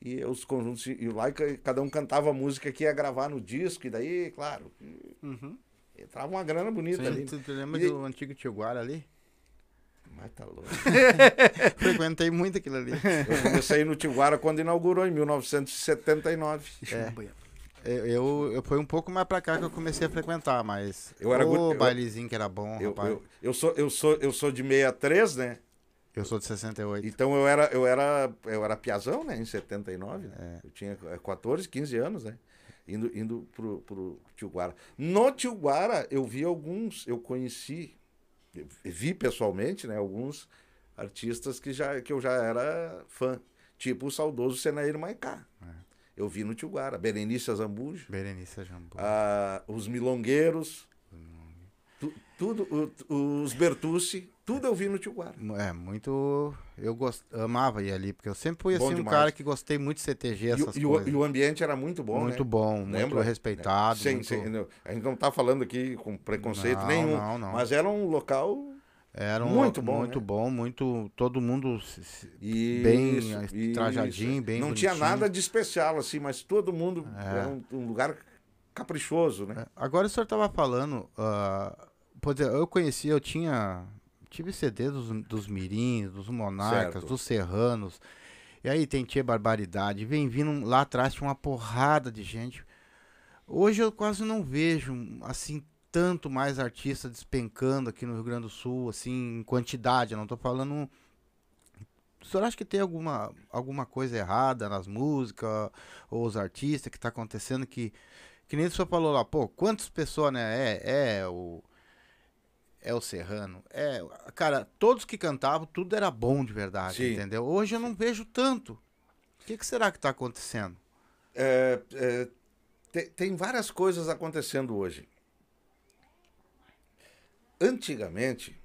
E os conjuntos, e lá ca- cada um cantava a música que ia gravar no disco, e daí, claro, entrava uma grana bonita ali. Tu, tu lembra E- do antigo Tio Guara ali? Mas tá louco. Frequentei muito aquilo ali. Eu comecei no Tiguara quando inaugurou, em 1979. É. Eu, eu, eu- foi um pouco mais pra cá que eu comecei a frequentar, mas. Eu era o bailezinho que era bom, Eu, rapaz. eu, eu, sou, eu, sou, eu sou de 63, né? Eu sou de 68. Então eu era, eu era, eu era piazão, né? Em 79. Né? Eu tinha eh, 14, 15 anos, né? Indo, indo pro, pro Tiguara. No Tiguara, eu vi alguns, eu conheci, eu vi pessoalmente, né? Alguns artistas que, já, que eu já era fã. Tipo o saudoso Senair Maicá. Eu vi no Tiguara. Berenice Zambujo. Berenice Jambu. Ah, os Milongueiros. Tu- tudo, o- os Bertucci. Tudo eu vi no Tiguara. É, muito. Eu gost... amava ir ali, porque eu sempre fui Bom assim, um demais. cara que gostei muito de CTG, E, o- essas e o, coisas. e o ambiente era muito bom, muito né? bom, muito Lembra? respeitado. Sim, muito... sim. A gente não está falando aqui com preconceito Não, nenhum. não, não. Mas era um local. Era um Muito bom, muito né? bom, muito todo mundo Isso, bem isso. trajadinho, bem Não tinha bonitinho. nada de especial, assim, mas todo mundo É. era um, um lugar caprichoso, né? É, Agora o senhor tava falando, ah, por exemplo, eu conheci, eu tinha, tive CD dos, dos Mirins, dos Monarcas, Certo. dos Serranos, e aí tem Tia Barbaridade, vem vindo lá atrás, tinha uma porrada de gente. Hoje eu quase não vejo, assim, tanto mais artista despencando aqui no Rio Grande do Sul, assim, em quantidade, eu não tô falando... O senhor acha que tem alguma, alguma coisa errada nas músicas, ou os artistas que tá acontecendo que que nem o senhor falou lá, pô, quantas pessoas, né? É, é o. É o Serrano. É, cara, todos que cantavam, tudo era bom de verdade, Sim. entendeu? Hoje eu não vejo tanto. O que, que será que tá acontecendo? é, é, te- tem várias coisas acontecendo hoje. Antigamente,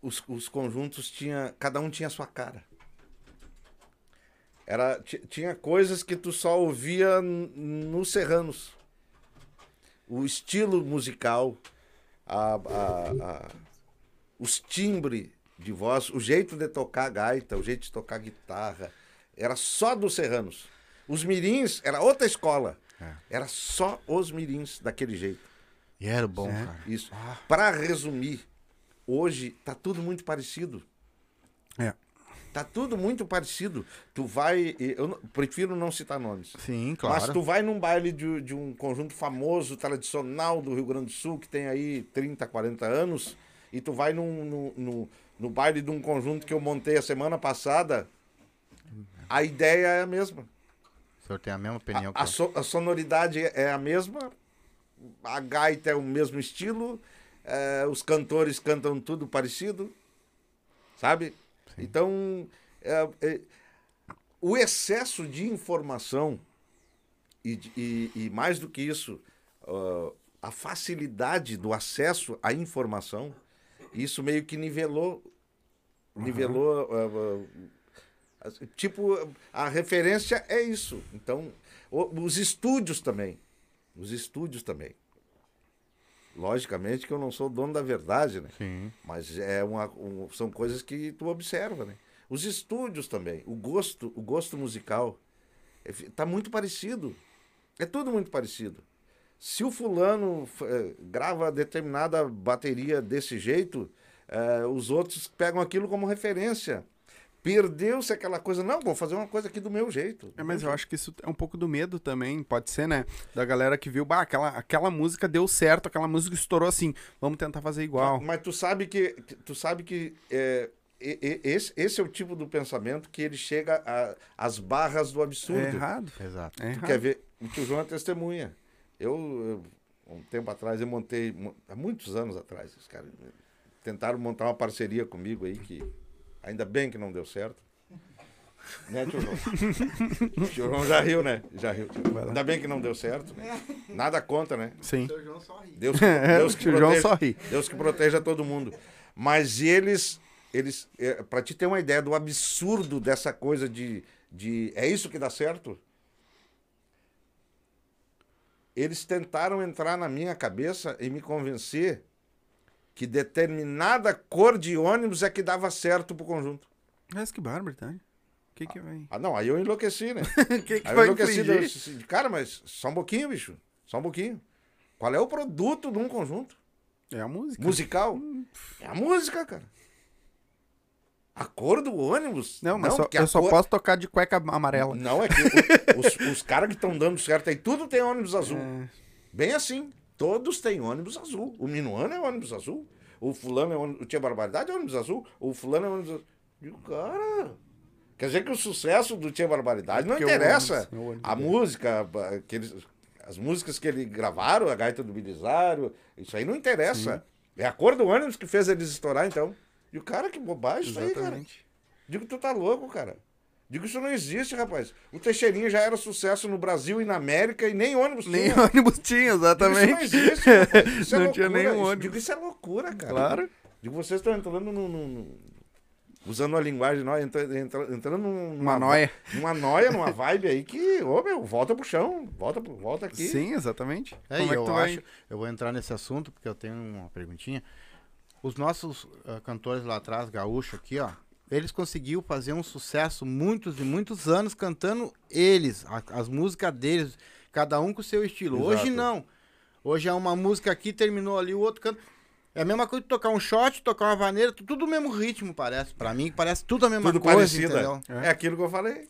os, os conjuntos tinha, cada um tinha a sua cara. Era, ti- tinha coisas que tu só ouvia nos serranos. O estilo musical, a, a- a- os timbres de voz, o jeito de tocar gaita, o jeito de tocar guitarra, era só dos serranos. Os mirins era outra escola. Era só os mirins daquele jeito. E era bom, cara. Isso. Para resumir, hoje tá tudo muito parecido. É. Tá tudo muito parecido. Tu vai. Eu não- prefiro não citar nomes. Sim, claro. Mas tu vai num baile de, de um conjunto famoso, tradicional do Rio Grande do Sul, que tem aí 30, 40 anos, e tu vai num, no, no, no baile de um conjunto que eu montei a semana passada, a ideia é a mesma. O senhor tem a mesma opinião que A, a eu. so- a sonoridade é a mesma, a gaita é o mesmo estilo, eh, os cantores cantam tudo parecido, sabe? Então, é- é- o excesso de informação e, e- e mais do que isso, ah, a facilidade do acesso à informação, isso meio que nivelou, nivelou ah, ah, as- Tipo, a referência é isso. Então, os estúdios também. Os estúdios também. Logicamente que eu não sou dono da verdade, né? Sim. Mas é uma, um- são coisas que tu observa, né? Os estúdios também. O gosto, o gosto musical é fi- tá muito parecido. É tudo muito parecido. Se o fulano eh, grava determinada bateria desse jeito, eh, os outros pegam aquilo como referência. Perdeu-se aquela coisa, não, vou fazer uma coisa aqui do meu jeito. É, mas eu acho que isso é um pouco do medo também, pode ser, né? Da galera que viu, bah, aquela, aquela música deu certo, aquela música estourou assim, vamos tentar fazer igual. Mas, mas tu sabe que que- tu sabe que é, esse, esse é o tipo do pensamento que ele chega às barras do absurdo. É errado. Exato. É Tu errado. quer ver? O tio João é testemunha. Eu, eu, um tempo atrás, eu montei, mo- há muitos anos atrás, os caras tentaram montar uma parceria comigo aí que ainda bem que não deu certo. Né, tio João? o tio João já riu, né? Já riu. Ainda bem que não deu certo. Nada conta, né? Sim. Deus, que- É, Deus o que tio João proteja- só ri. Deus que proteja todo mundo. Mas eles, eles é, para te ter uma ideia do absurdo dessa coisa de, de é isso que dá certo? Eles tentaram entrar na minha cabeça e me convencer que determinada cor de ônibus é que dava certo pro conjunto. Mas que bárbaro, tá? O que que vai... Ah, não, aí eu enlouqueci, né? O que que Aí eu enlouqueci. infligir? disse, Cara, mas só um pouquinho, bicho. Só um pouquinho. Qual é o produto de um conjunto? É a música. Musical? É a música, cara. A cor do ônibus? Não, mas só- porque a eu só cor- posso tocar de cueca amarela. Não, é que os, os caras que estão dando certo aí, tudo tem ônibus azul. É. Bem assim. Todos têm ônibus azul. O Minuano é ônibus azul. O fulano é ônibus... O Tia Barbaridade é ônibus azul. O fulano é ônibus azul. E o cara... Quer dizer que o sucesso do Tia Barbaridade não Porque o interessa. ônibus- o ônibus a dele. música, que eles- as músicas que ele gravaram, a gaita do Bilisário, isso aí não interessa. É a cor do ônibus que fez eles estourar, então. E o cara, que bobagem isso aí, cara. Exatamente. Digo, tu tá louco, cara. Digo, isso não existe, rapaz. O Teixeirinho já era sucesso no Brasil e na América e nem ônibus Nem tinha. ônibus tinha, Digo, isso não exatamente. existe, rapaz. Isso é Não tinha loucura. nenhum Isso- ônibus. Digo, isso é loucura, cara. Claro. Digo, vocês estão entrando no... no- no- usando a linguagem, nós, entra, entra- entrando num- numa... Uma noia. Numa noia, numa vibe aí que, ô meu, volta pro chão. Volta, volta aqui. Sim, exatamente. É, Como e é que eu tu vai... acho, eu vou entrar nesse assunto porque eu tenho uma perguntinha. Os nossos ah, cantores lá atrás, gaúcho aqui, ó, eles conseguiram fazer um sucesso muitos e muitos anos cantando eles, a- as músicas deles, cada um com o seu estilo. Hoje Exato. não. Hoje é uma música aqui, terminou ali, o outro canta. É a mesma coisa de tocar um shot, tocar uma vaneira, tu- tudo o mesmo ritmo, parece. Pra mim, parece tudo a mesma Tudo coisa, parecido. entendeu? É. aquilo que eu falei.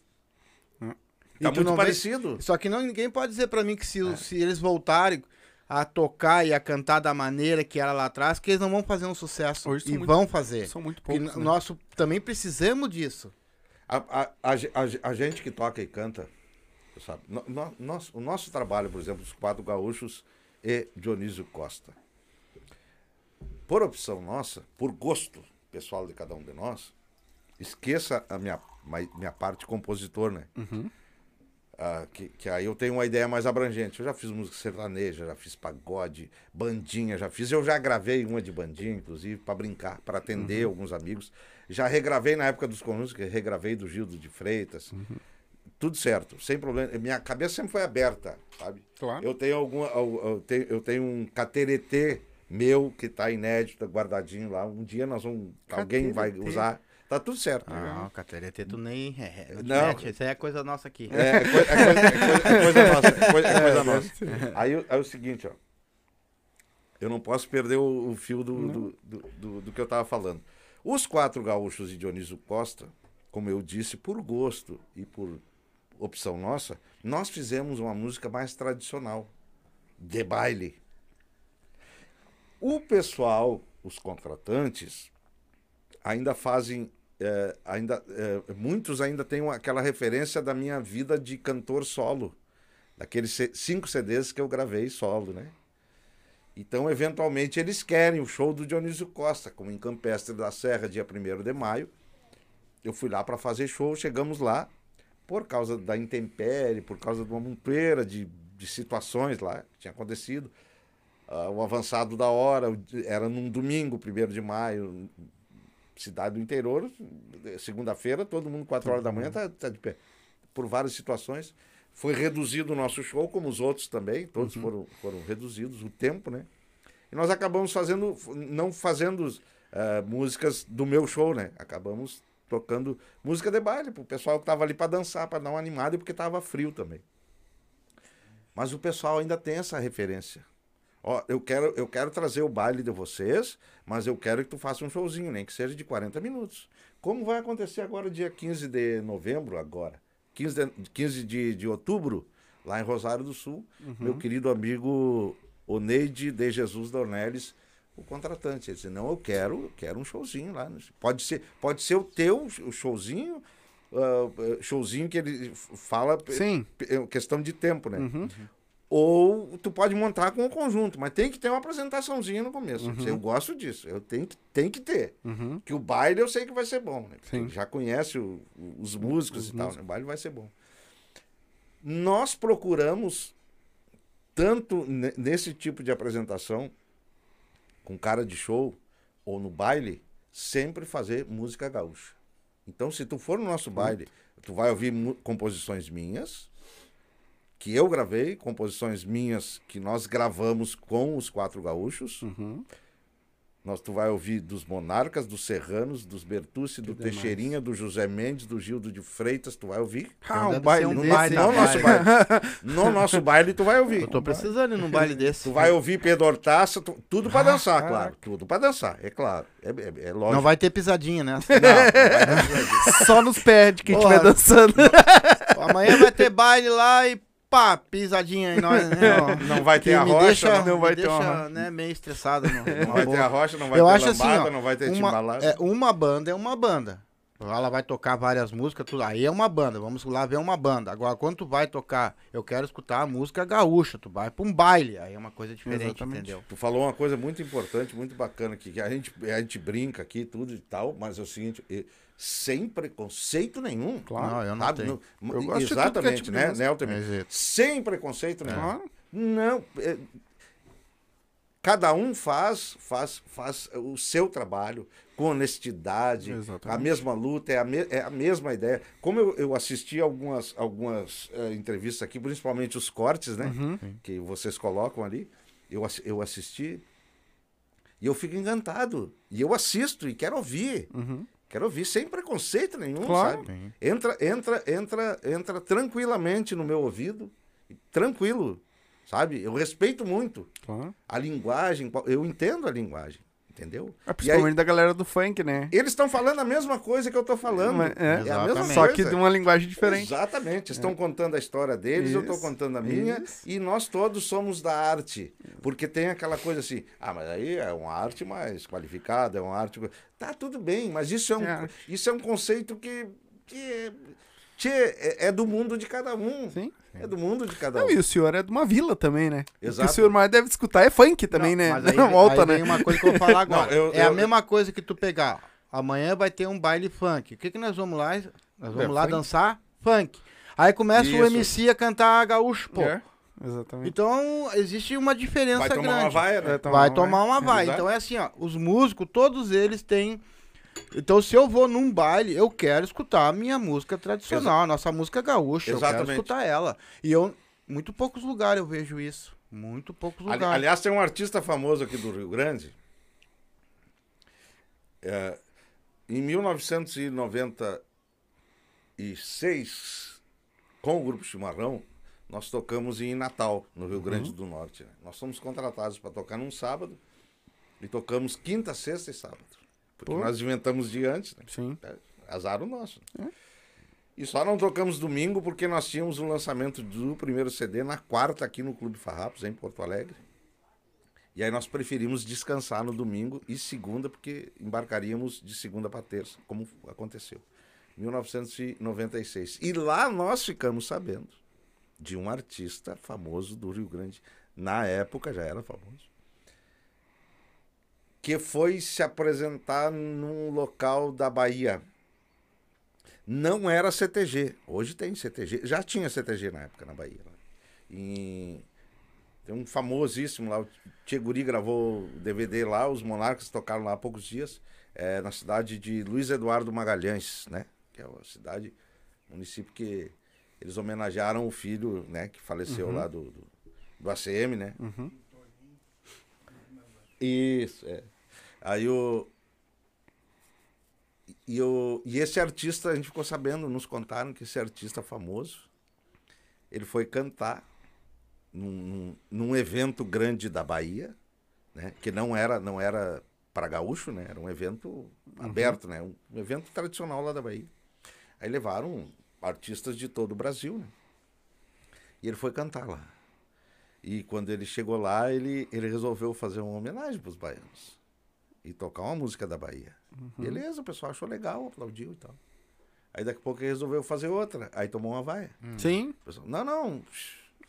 E Tá tu muito não vê- parecido. Só que não, ninguém pode dizer pra mim que É. se, se eles voltarem a tocar e a cantar da maneira que era lá atrás, que eles não vão fazer um sucesso. Hoje e muito- vão fazer. São muito Porque poucos, né? nós também precisamos disso. A, a, a, a ge- a gente que toca e canta, sabe? No, no- nosso, o nosso trabalho, por exemplo, os quatro gaúchos é Dionísio Costa. Por opção nossa, por gosto pessoal de cada um de nós, esqueça a minha, minha parte compositor, né? Ah, que, que aí eu tenho uma ideia mais abrangente. Eu já fiz música sertaneja, já fiz pagode, bandinha, já fiz. Eu já gravei uma de bandinha, inclusive, para brincar, para atender alguns amigos. Já regravei na época dos comuns, que regravei do Gildo de Freitas. Tudo certo, sem problema. Minha cabeça sempre foi aberta, sabe? Claro. Eu tenho alguma. Eu tenho, eu tenho um cateretê meu que tá inédito, guardadinho lá. Um dia nós vamos. Alguém vai usar. Tá tudo certo. Ah, o Caterete, tu nem. É, é, Não. mete, isso aí é coisa nossa aqui. É, é coisa, é coisa- é coisa- é coisa nossa. É coisa, é coisa nossa. Aí, aí é o seguinte, ó. Eu não posso perder o, o fio do, do, do, do- do que eu tava falando. Os quatro gaúchos de Dionísio Costa, como eu disse, por gosto e por opção nossa, nós fizemos uma música mais tradicional, de baile. O pessoal, os contratantes, ainda fazem. Eh, ainda, eh, muitos ainda têm aquela referência da minha vida de cantor solo, daqueles cinco CDs que eu gravei solo, né? Então, eventualmente, eles querem o show do Dionísio Costa, como em Campestre da Serra, dia 1 de maio. Eu fui lá para fazer show, chegamos lá, por causa da intempérie, por causa de uma montoeira de, de situações lá que tinha acontecido. Ah, o avançado da hora, era num domingo, 1 de maio, cidade do interior, segunda-feira, todo mundo, 4 horas da manhã, tá, tá de pé. Por várias situações. Foi reduzido o nosso show, como os outros também, todos foram, foram reduzidos, o tempo, né? E nós acabamos fazendo, não fazendo ah, músicas do meu show, né? Acabamos tocando música de baile pro pessoal que tava ali para dançar, para dar uma animada e porque tava frio também. Mas o pessoal ainda tem essa referência. Ó, eu quero, eu quero trazer o baile de vocês, mas eu quero que tu faça um showzinho, nem que seja de 40 minutos. Como vai acontecer agora, dia 15 de novembro, agora? 15 de, 15 de, de outubro, lá em Rosário do Sul, meu querido amigo Oneide de Jesus Dornelles, o contratante. Ele disse, não, eu quero, eu quero um showzinho lá. Pode ser, pode ser o teu o showzinho, ah, showzinho que ele fala Sim. é questão de tempo, né? Uhum. Ou tu pode montar com o conjunto, mas tem que ter uma apresentaçãozinha no começo. Uhum. Eu gosto disso, eu tenho que, tem que ter. Uhum. Que o baile eu sei que vai ser bom, né? Já conhece o- os músicos Os e tal, músicos. né? O baile vai ser bom. Nós procuramos, tanto ne- nesse tipo de apresentação, com cara de show, ou no baile, sempre fazer música gaúcha. Então, se tu for no nosso baile, tu vai ouvir composições minhas, que eu gravei, composições minhas que nós gravamos com os quatro gaúchos. Uhum. Nós, tu vai ouvir dos Monarcas, dos Serranos, dos Bertucci, do demais. Teixeirinha, do José Mendes, do Gildo de Freitas, tu vai ouvir. Ah, um deve baile um No, desse. no nosso baile. No nosso baile tu vai ouvir. Eu tô precisando ir num baile desse. Tu vai ouvir Pedro Hortaça, tu- tudo pra dançar, caraca. claro. Tudo pra dançar, é claro. É, é, é lógico. Não vai ter pisadinha, né? Não, Só nos pés de quem estiver dançando. Amanhã vai ter baile lá e pá, pisadinha aí nós, né? ó. Não vai ter a rocha, deixa, não, vai ter uma né, meio estressado. Não, não vai ter a rocha, não vai Eu ter acho assim, lambada, ó, não vai ter uma, timbalada. é, uma banda é uma banda. Ela vai tocar várias músicas, tudo. Aí é uma banda. Vamos lá ver uma banda. Agora, quando tu vai tocar, eu quero escutar a música gaúcha, tu vai pra um baile. Aí é uma coisa diferente, Exatamente. entendeu? Tu falou uma coisa muito importante, muito bacana aqui, que a gente, a gente brinca aqui, tudo e tal, mas é o seguinte, sem preconceito nenhum. Claro. Não, eu não sabe? tenho. Não- Eu gosto de tudo que é exatamente, tipo de né, música. né, Altemir? Exato. Sem preconceito nenhum. Claro. Não, é, cada um faz, faz, faz o seu trabalho com honestidade, Exatamente. a mesma luta, é a, me- é a mesma ideia. Como eu, eu assisti algumas, algumas eh, entrevistas aqui, principalmente os cortes, né? Uhum. Que vocês colocam ali, eu, eu assisti e eu fico encantado. E eu assisto e quero ouvir. Uhum. Quero ouvir sem preconceito nenhum, Claro. sabe? Entra, entra, entra, entra tranquilamente no meu ouvido, tranquilo, sabe? Eu respeito muito Claro. a linguagem, eu entendo a linguagem, entendeu? É E aí, principalmente da galera do funk, né? eles estão falando a mesma coisa que eu estou falando. Mas- é. é a mesma Exatamente. Só coisa. que de uma linguagem diferente. Exatamente. Estão contando a história deles, eu estou Isso, contando a minha, isso. e nós todos somos da arte. Porque tem aquela coisa assim, ah, mas aí é uma arte mais qualificada, é uma arte. Tá tudo bem, mas isso é um, É isso é um conceito que, que é, tchê, é, é do mundo de cada um. Sim. É do mundo de cada Não, um. e o senhor é de uma vila também, né? O que Exato. o senhor mais deve escutar é funk também, Não, né? Mas aí, Não volta, aí né? vem uma coisa que eu vou falar agora. Não, eu- é a eu- mesma coisa que tu pegar. Amanhã vai ter um baile funk. O que, que nós vamos lá? Nós vamos É, lá funk. dançar funk. Aí começa o Isso. MC a cantar gaúcho, pô. É, exatamente. Então, existe uma diferença Vai tomar grande. uma vaia, né? Tomar Vai uma tomar uma vai. Exato. Então é assim, ó, os músicos, todos eles têm. Então, se eu vou num baile, eu quero escutar a minha música tradicional, a nossa música gaúcha. Eu quero Exatamente. escutar ela. E eu, muito poucos lugares eu vejo isso. Muito poucos Ali- lugares. aliás, tem um artista famoso aqui do Rio Grande. É, em 1996, com o Grupo Chimarrão, nós tocamos em Natal, no Rio Grande do Norte. né? Nós fomos contratados para tocar num sábado e tocamos quinta, sexta e sábado. Porque Pô. nós inventamos de antes, né? Sim. É, azar o nosso. E só não tocamos domingo porque nós tínhamos o lançamento do primeiro CD na quarta aqui no Clube Farrapos, em Porto Alegre. E aí nós preferimos descansar no domingo e segunda, porque embarcaríamos de segunda para terça, como aconteceu. 1996. E lá nós ficamos sabendo de um artista famoso do Rio Grande. Na época já era famoso. Que foi se apresentar num local da Bahia. Não era CTG. Hoje tem CTG. Já tinha CTG na época na Bahia. né? Em- Tem um famosíssimo lá. O Tcheguri gravou o DVD lá. Os Monarcas tocaram lá há poucos dias. é, na cidade de Luiz Eduardo Magalhães, né? Que é uma cidade, município que eles homenagearam o filho, né? Que faleceu lá do, do, do ACM, né? Uhum. Isso, é. Aí o. E, o, e esse artista, a gente ficou sabendo, nos contaram que esse artista famoso, ele foi cantar num, num, num evento grande da Bahia, né? Que não era, não era para gaúcho, né? Era um evento aberto, né? Um, um evento tradicional lá da Bahia. Aí levaram artistas de todo o Brasil, né? E ele foi cantar lá. E quando ele chegou lá, ele, ele resolveu fazer uma homenagem para os baianos. E tocar uma música da Bahia. Beleza, o pessoal achou legal, aplaudiu e tal. Aí daqui a pouco ele resolveu fazer outra. Aí tomou uma vaia. Sim. O pessoal, não, não.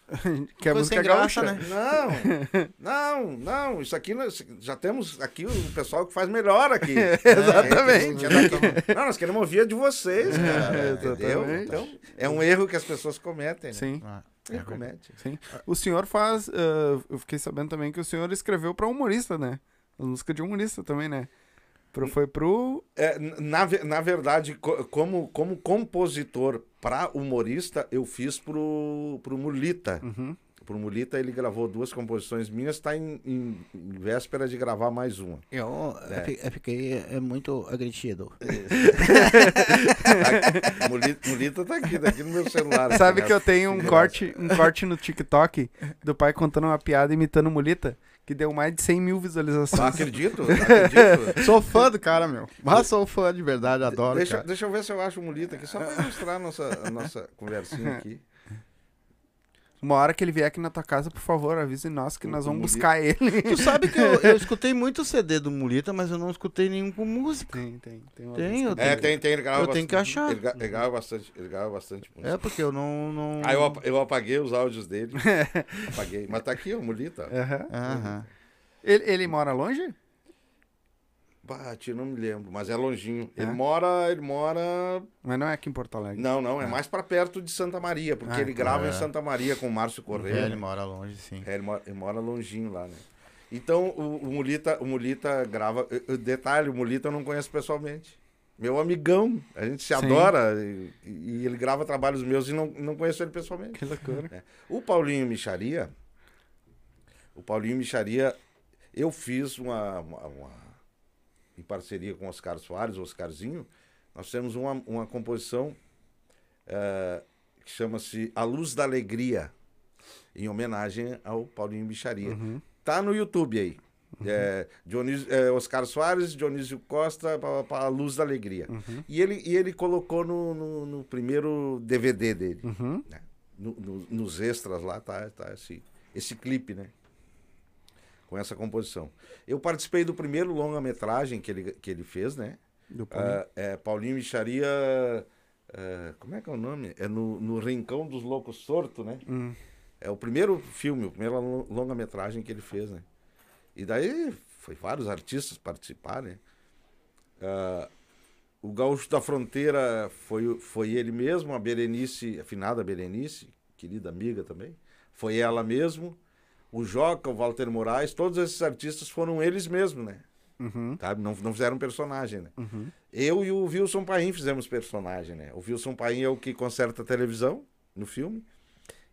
que é música sem graça, gaúcha. né? Não, não, não. Isso aqui, nós- já temos aqui o pessoal que faz melhor aqui. Exatamente. É, não, nós queremos ouvir a de vocês, cara. entendeu? Exatamente. Então, é um erro que as pessoas cometem. Né? Sim. Ah, Ele comete. Sim. O senhor faz. ah, eu fiquei sabendo também que o senhor escreveu pra humorista, né? A música de humorista também, né? Pro, foi pro. É, na, na verdade, co- como, como compositor para humorista, eu fiz pro, pro Mulita. Uhum. Pro Mulita, ele gravou duas composições minhas, está em, em- em véspera de gravar mais uma. Eu, fi- eu fiquei é, muito agredido. Tá- Mulita, Mulita tá aqui, tá aqui no meu celular. Sabe que né? eu tenho um corte, um corte no TikTok do pai contando uma piada imitando mulita, que deu mais de 100 mil Não visualizações. acredito, não acredito. Sou fã do cara, meu. Mas sou fã de verdade, adoro, Deixa, cara. deixa eu ver se eu acho o Mulita aqui, só para ilustrar a nossa, a nossa conversinha aqui. Uma hora que ele vier aqui na tua casa, por favor, avise nós que nós vamos buscar ele. Tu sabe que eu, eu escutei muito CD do Mulita, mas eu não escutei nenhum com música. Tem, tem. Tem, Tem, eu É, tenho- tem, tem, ele grava eu tenho que bastante. achar. Ele, ele grava bastante, ele grava bastante música. É, porque eu não... não... Aí eu, apa- eu apaguei os áudios dele. apaguei. Mas tá aqui, o Mulita. Aham. Aham. Ele, ele mora longe? Bah, tio, não me lembro, mas é longinho. Ele É? mora, ele mora. Mas não é aqui em Porto Alegre. Não, não, é mais pra perto de Santa Maria, porque Ah, ele grava é. em Santa Maria com o Márcio É, Correia. ele mora longe, sim. É, ele, mora, ele mora longinho lá, né? Então, o, o Mulita, o Mulita grava. eh, Detalhe, o Mulita eu não conheço pessoalmente. Meu amigão, a gente se Sim. adora e, e ele grava trabalhos meus e não, não conheço ele pessoalmente. Que loucura. É. O Paulinho Micharia, o Paulinho Micharia, eu fiz uma, uma- uma- em parceria com Oscar Soares, Oscarzinho, nós temos uma, uma composição eh, que chama-se A Luz da Alegria, em homenagem ao Paulinho Micharia. Uhum. Tá no YouTube aí. É, Dionísio, é, Oscar Soares, Dionísio Costa, para A Luz da Alegria. Uhum. E, ele, e ele colocou no, no- no primeiro DVD dele Uhum. né? No- no- nos extras lá tá, tá esse, esse clipe, né? Com essa composição. Eu participei do primeiro longa-metragem que ele, que ele fez, né? Do Paulinho. Ah, é, Paulinho Micharia. ah, como é que é o nome? É no, no Rincão dos Loucos Sorto, né? Hum. É o primeiro filme, o primeiro lo- longa-metragem que ele fez, né? E daí foi vários artistas participar, né? Ah, o Gaúcho da Fronteira foi, foi ele mesmo, a Berenice, a finada Berenice, querida amiga também. Foi ela mesmo. O Joca, o Walter Moraes, todos esses artistas foram eles mesmos, né? Uhum. Sabe? Não, não fizeram personagem, né? Uhum. Eu e o Wilson Paim fizemos personagem, né? O Wilson Paim é o que conserta a televisão no filme.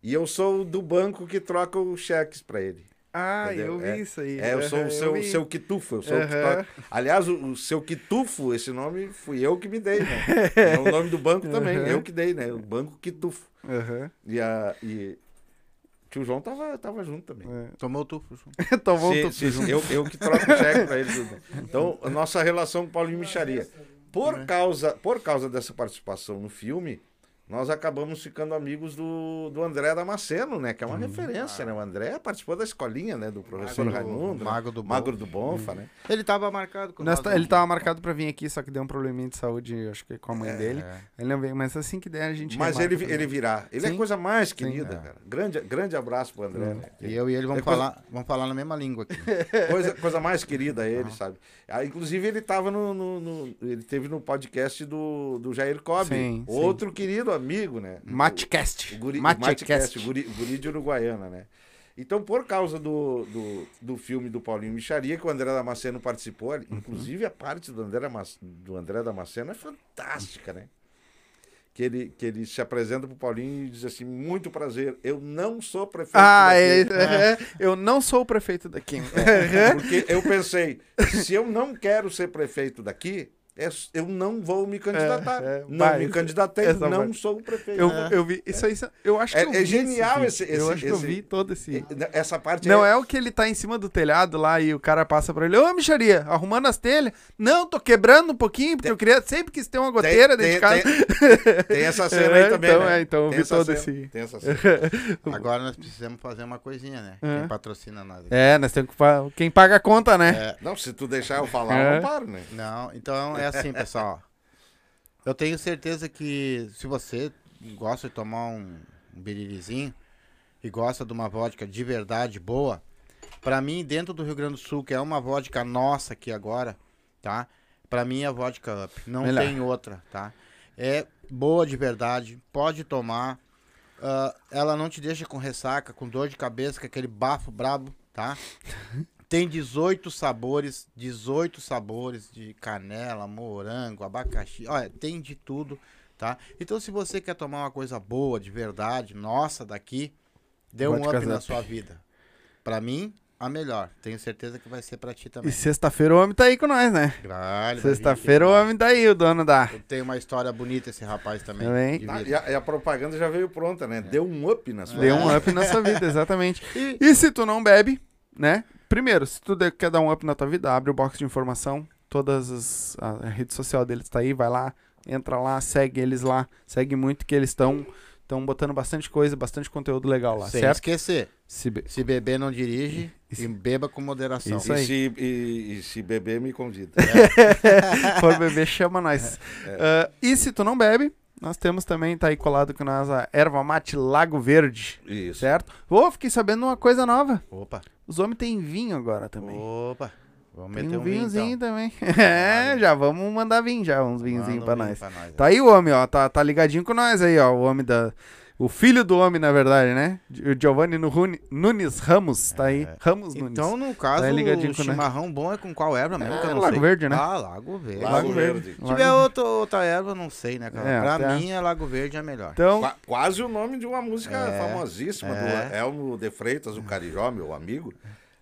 E eu sou do banco que troca os cheques pra ele. Ah, Entendeu? eu vi É- isso aí. É, eu sou Aham, o seu, seu Quitufo. Eu sou o que Aham. toca. Aliás, o, o seu Quitufo, esse nome fui eu que me dei, né? É o nome do banco também, eu que dei, né? O Banco Quitufo. E, a, e o tio João tava, tava junto também. Tomou o tufo. Tomou Sim, um sim, sim, eu, eu que troco o cheque pra ele. tudo. Então, a nossa relação com o Paulinho Micharia. Por causa, por causa dessa participação no filme, nós acabamos ficando amigos do, do André Damasceno, né? Que é uma referência, né? O André participou da escolinha, né? Do professor Mago do- Raimundo. né? Mago do Bonfa. Magro do Bonfa, né? Ele tava marcado com Nós nós tá- ele tava marcado pra vir aqui, só que deu um probleminha de saúde, acho que com a mãe É. dele. Ele não veio, mas assim que der a gente Mas ele, também. ele virá. Ele é Sim. a coisa mais querida, é. cara. Grande, grande abraço pro André, né? E eu e ele vamos, É coisa- falar, vamos falar na mesma língua aqui. Coisa, coisa mais querida ele, sabe? Ah, inclusive, ele tava no, no- no- Ele teve no podcast do, do Jair Cobb. Sim, sim. outro querido amigo, né? Matcast. O guri, o Matcast. Matcast, o guri, o guri de Uruguaiana, né? Então, por causa do, do, do filme do Paulinho Micharia, que o André Damasceno participou, Uhum. inclusive a parte do André, do André Damasceno é fantástica, né? Que ele, que ele se apresenta pro Paulinho e diz assim: muito prazer, eu não sou prefeito Ah, daqui." é, é, eu não sou o prefeito daqui. Porque eu pensei, se eu não quero ser prefeito daqui, é- eu não vou me candidatar. É, é, não vai, me candidatei, não sou o prefeito. Eu, eu vi. Isso aí, eu acho que É- eu é vi genial vídeo. esse- Eu esse- acho que eu esse- vi todo esse. Essa parte Não é o que ele tá em cima do telhado lá e o cara passa pra ele, ô micharia, arrumando as telhas. Não, tô quebrando um pouquinho, porque eu queria sempre quis ter uma goteira dentro de casa. Tem, tem essa cena É, aí também. então, né? é, então eu Tem vi essa todo cena, esse- Tem essa cena. Agora nós precisamos fazer uma coisinha, né? É. Quem patrocina nós. aqui. É, nós temos que. Quem paga a conta, né? É, Não, se tu deixar eu falar, É. eu não paro, né? Não, então é assim, pessoal. Eu tenho certeza que se você gosta de tomar um, um biririzinho e gosta de uma vodka de verdade boa, pra mim, dentro do Rio Grande do Sul, que é uma vodka nossa aqui agora, tá? Pra mim é vodka up. Não Melhor. tem outra, tá? É boa de verdade, pode tomar. Ah, ela não te deixa com ressaca, com dor de cabeça, com aquele bafo brabo, tá? Tem 18 sabores, 18 sabores de canela, morango, abacaxi. Olha, tem de tudo, tá? Então, se você quer tomar uma coisa boa, de verdade, nossa, daqui, dê um up na sua vida. Pra mim, a melhor. Tenho certeza que vai ser pra ti E também. sexta-feira o homem tá aí com nós, né? Vir Sexta-feira o homem tá aí, o dono da. Tem uma história bonita esse rapaz também. Também. Ah, e, a, e a propaganda já veio pronta, né? Deu um up na sua Deu vida. um up na sua vida, exatamente. E- E se tu não bebe, né? Primeiro, se tu quer dar um up na tua vida, abre o box de informação. Todas as a, rede social deles tá aí, vai lá, entra lá, segue eles lá, segue muito que eles estão estão botando bastante coisa, bastante conteúdo legal lá, Sem certo? esquecer, Se be- se beber não dirige e beba com moderação. Isso E aí. se, e, e se beber, me convida. for beber, chama nós. Ah, e se tu não bebe, nós temos também, tá aí colado com nós a erva mate Lago Verde, Isso. certo? Ô, fiquei sabendo uma coisa nova. Opa, Os homens têm vinho agora também. opa. Vamos Tem meter um um vinho, vinhozinho então. também. É, já vamos mandar vinho já, uns vinhozinhos Manda um pra vinho nós. pra nós. Tá aí o homem, ó, tá, tá ligadinho com nós aí, ó, o homem da... O filho do homem, na verdade, né? O Giovanni Nunes Ramos, tá aí. É. Ramos Nunes. Então, no caso, Tá ligadinho o chimarrão bom é com qual erva mesmo? que eu É, não Lago sei. Verde, né? Ah, Lago Verde. Lago, Lago Verde. Verde. Se tiver outra, outra erva, não sei, né, cara? É, pra até- mim, é Lago Verde é melhor. Então, Qua- quase o nome de uma música É, famosíssima é. do Elmo de Freitas, o Carijó, meu amigo.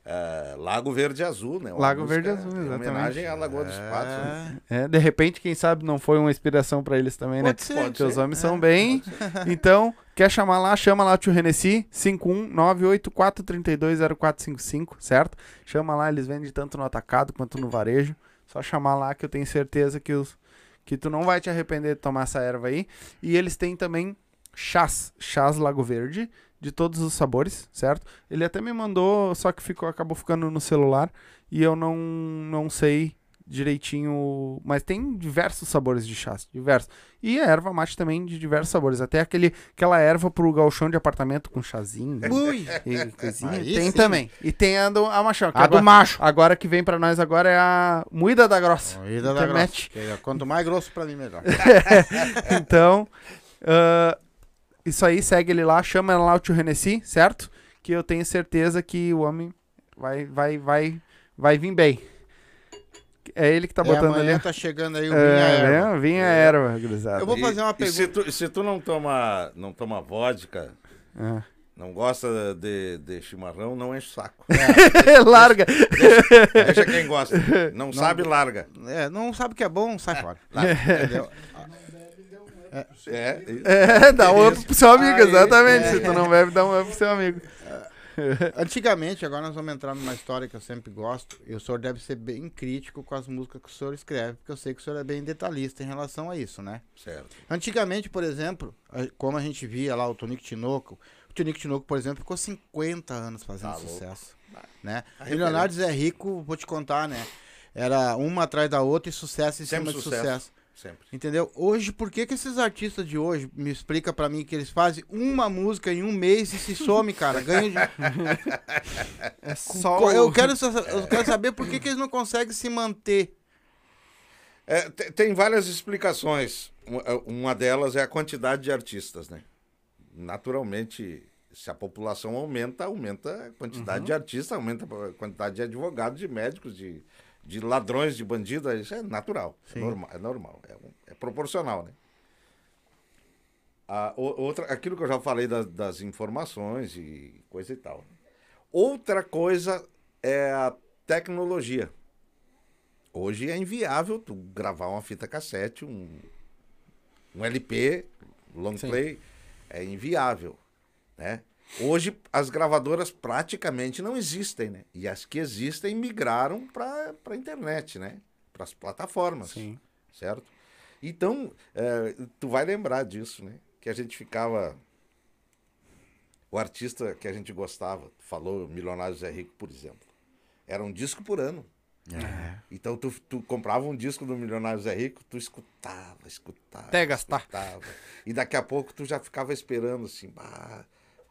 É, Lago Verde Azul, né? Uma Lago Verde Azul, exatamente. homenagem à Lagoa dos Patos. né? é, de repente, quem sabe não foi uma inspiração pra eles também, né? Pode ser. Porque os ser. homens são bem. Então, quer chamar lá, chama lá o tio Renessi, 51984320455, certo? Chama lá, eles vendem tanto no atacado quanto no varejo. Só chamar lá que eu tenho certeza que, os, que tu não vai te arrepender de tomar essa erva aí. E eles têm também chás, chás Lago Verde, de todos os sabores, certo? Ele até me mandou, só que ficou, acabou ficando no celular e eu não, não sei direitinho. Mas tem diversos sabores de chás, diversos. E a erva mate também de diversos sabores. Até aquele, aquela erva pro galchão de apartamento com chazinho Ui. e coisinha. Aí tem sim. também. E tem a, do, a machão. A do agora, macho. agora que vem pra nós agora é a moída da grossa. Corrida da grossa. É Quanto mais grosso pra mim, melhor. Então, ah, isso aí, segue ele lá, chama lá o tio Renessi, certo? Que eu tenho certeza que o homem vai, vai, vai, vai vir bem. É ele que tá É, botando amanhã ali. tá chegando aí o Vinha É, Erva. né? vinha erva, gurizada. Eu vou fazer uma e se pergunta. tu, se tu não toma, não toma vodka, É. não gosta de, de chimarrão, não enche o saco. Larga. Deixa quem gosta. Não, sabe, larga. É, não sabe o que é bom, sai fora. Entendeu? É, e- É, dá um up pro seu amigo, exatamente. é. Se tu não bebe, dá um up pro seu amigo. Antigamente, agora nós vamos entrar numa história que eu sempre gosto. E o senhor deve ser bem crítico com as músicas que o senhor escreve, porque eu sei que o senhor é bem detalhista em relação a isso, né? certo. Antigamente, por exemplo, a- como a gente via lá o Tonico Tinoco, o Tonico Tinoco, por exemplo, ficou 50 anos fazendo Tá louco. sucesso. Né? Milionários é rico, vou te contar, né? Era uma atrás da outra e sucesso em Sempre cima de sucesso. sucesso. Sempre. Entendeu? Hoje, por que, que esses artistas de hoje, me explica pra mim que eles fazem uma música em um mês e se some, cara? Ganham de... É só. eu, quero, eu quero saber por que, que eles não conseguem se manter. É, te- tem várias explicações. Uma- Uma delas é a quantidade de artistas, né? Naturalmente, se a população aumenta, aumenta a quantidade de artistas, aumenta a quantidade de advogados, de médicos, de, de ladrões, de bandidos. Isso é natural. É normal. É, normal, é, um- é proporcional, né? A, outra, aquilo que eu já falei das, das informações e coisa e tal. Outra coisa é a tecnologia. Hoje é inviável tu gravar uma fita cassete, um, um LP, long Sim. play, é inviável, né? Hoje as gravadoras praticamente não existem, né? E as que existem migraram para a internet, né? Para as plataformas, Sim. certo? Então, é, tu vai lembrar disso, né? Que a gente ficava... O artista que a gente gostava, falou Milionários é Rico, por exemplo, era um disco por ano. Então tu, tu comprava um disco do Milionários é Rico, tu escutava, escutava. Até gastar. escutava. E daqui a pouco tu já ficava esperando assim, bah,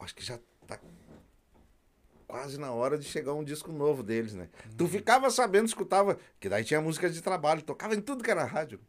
acho que já tá quase na hora de chegar um disco novo deles, né? Tu ficava sabendo, escutava, que daí tinha música de trabalho, tocava em tudo que era rádio.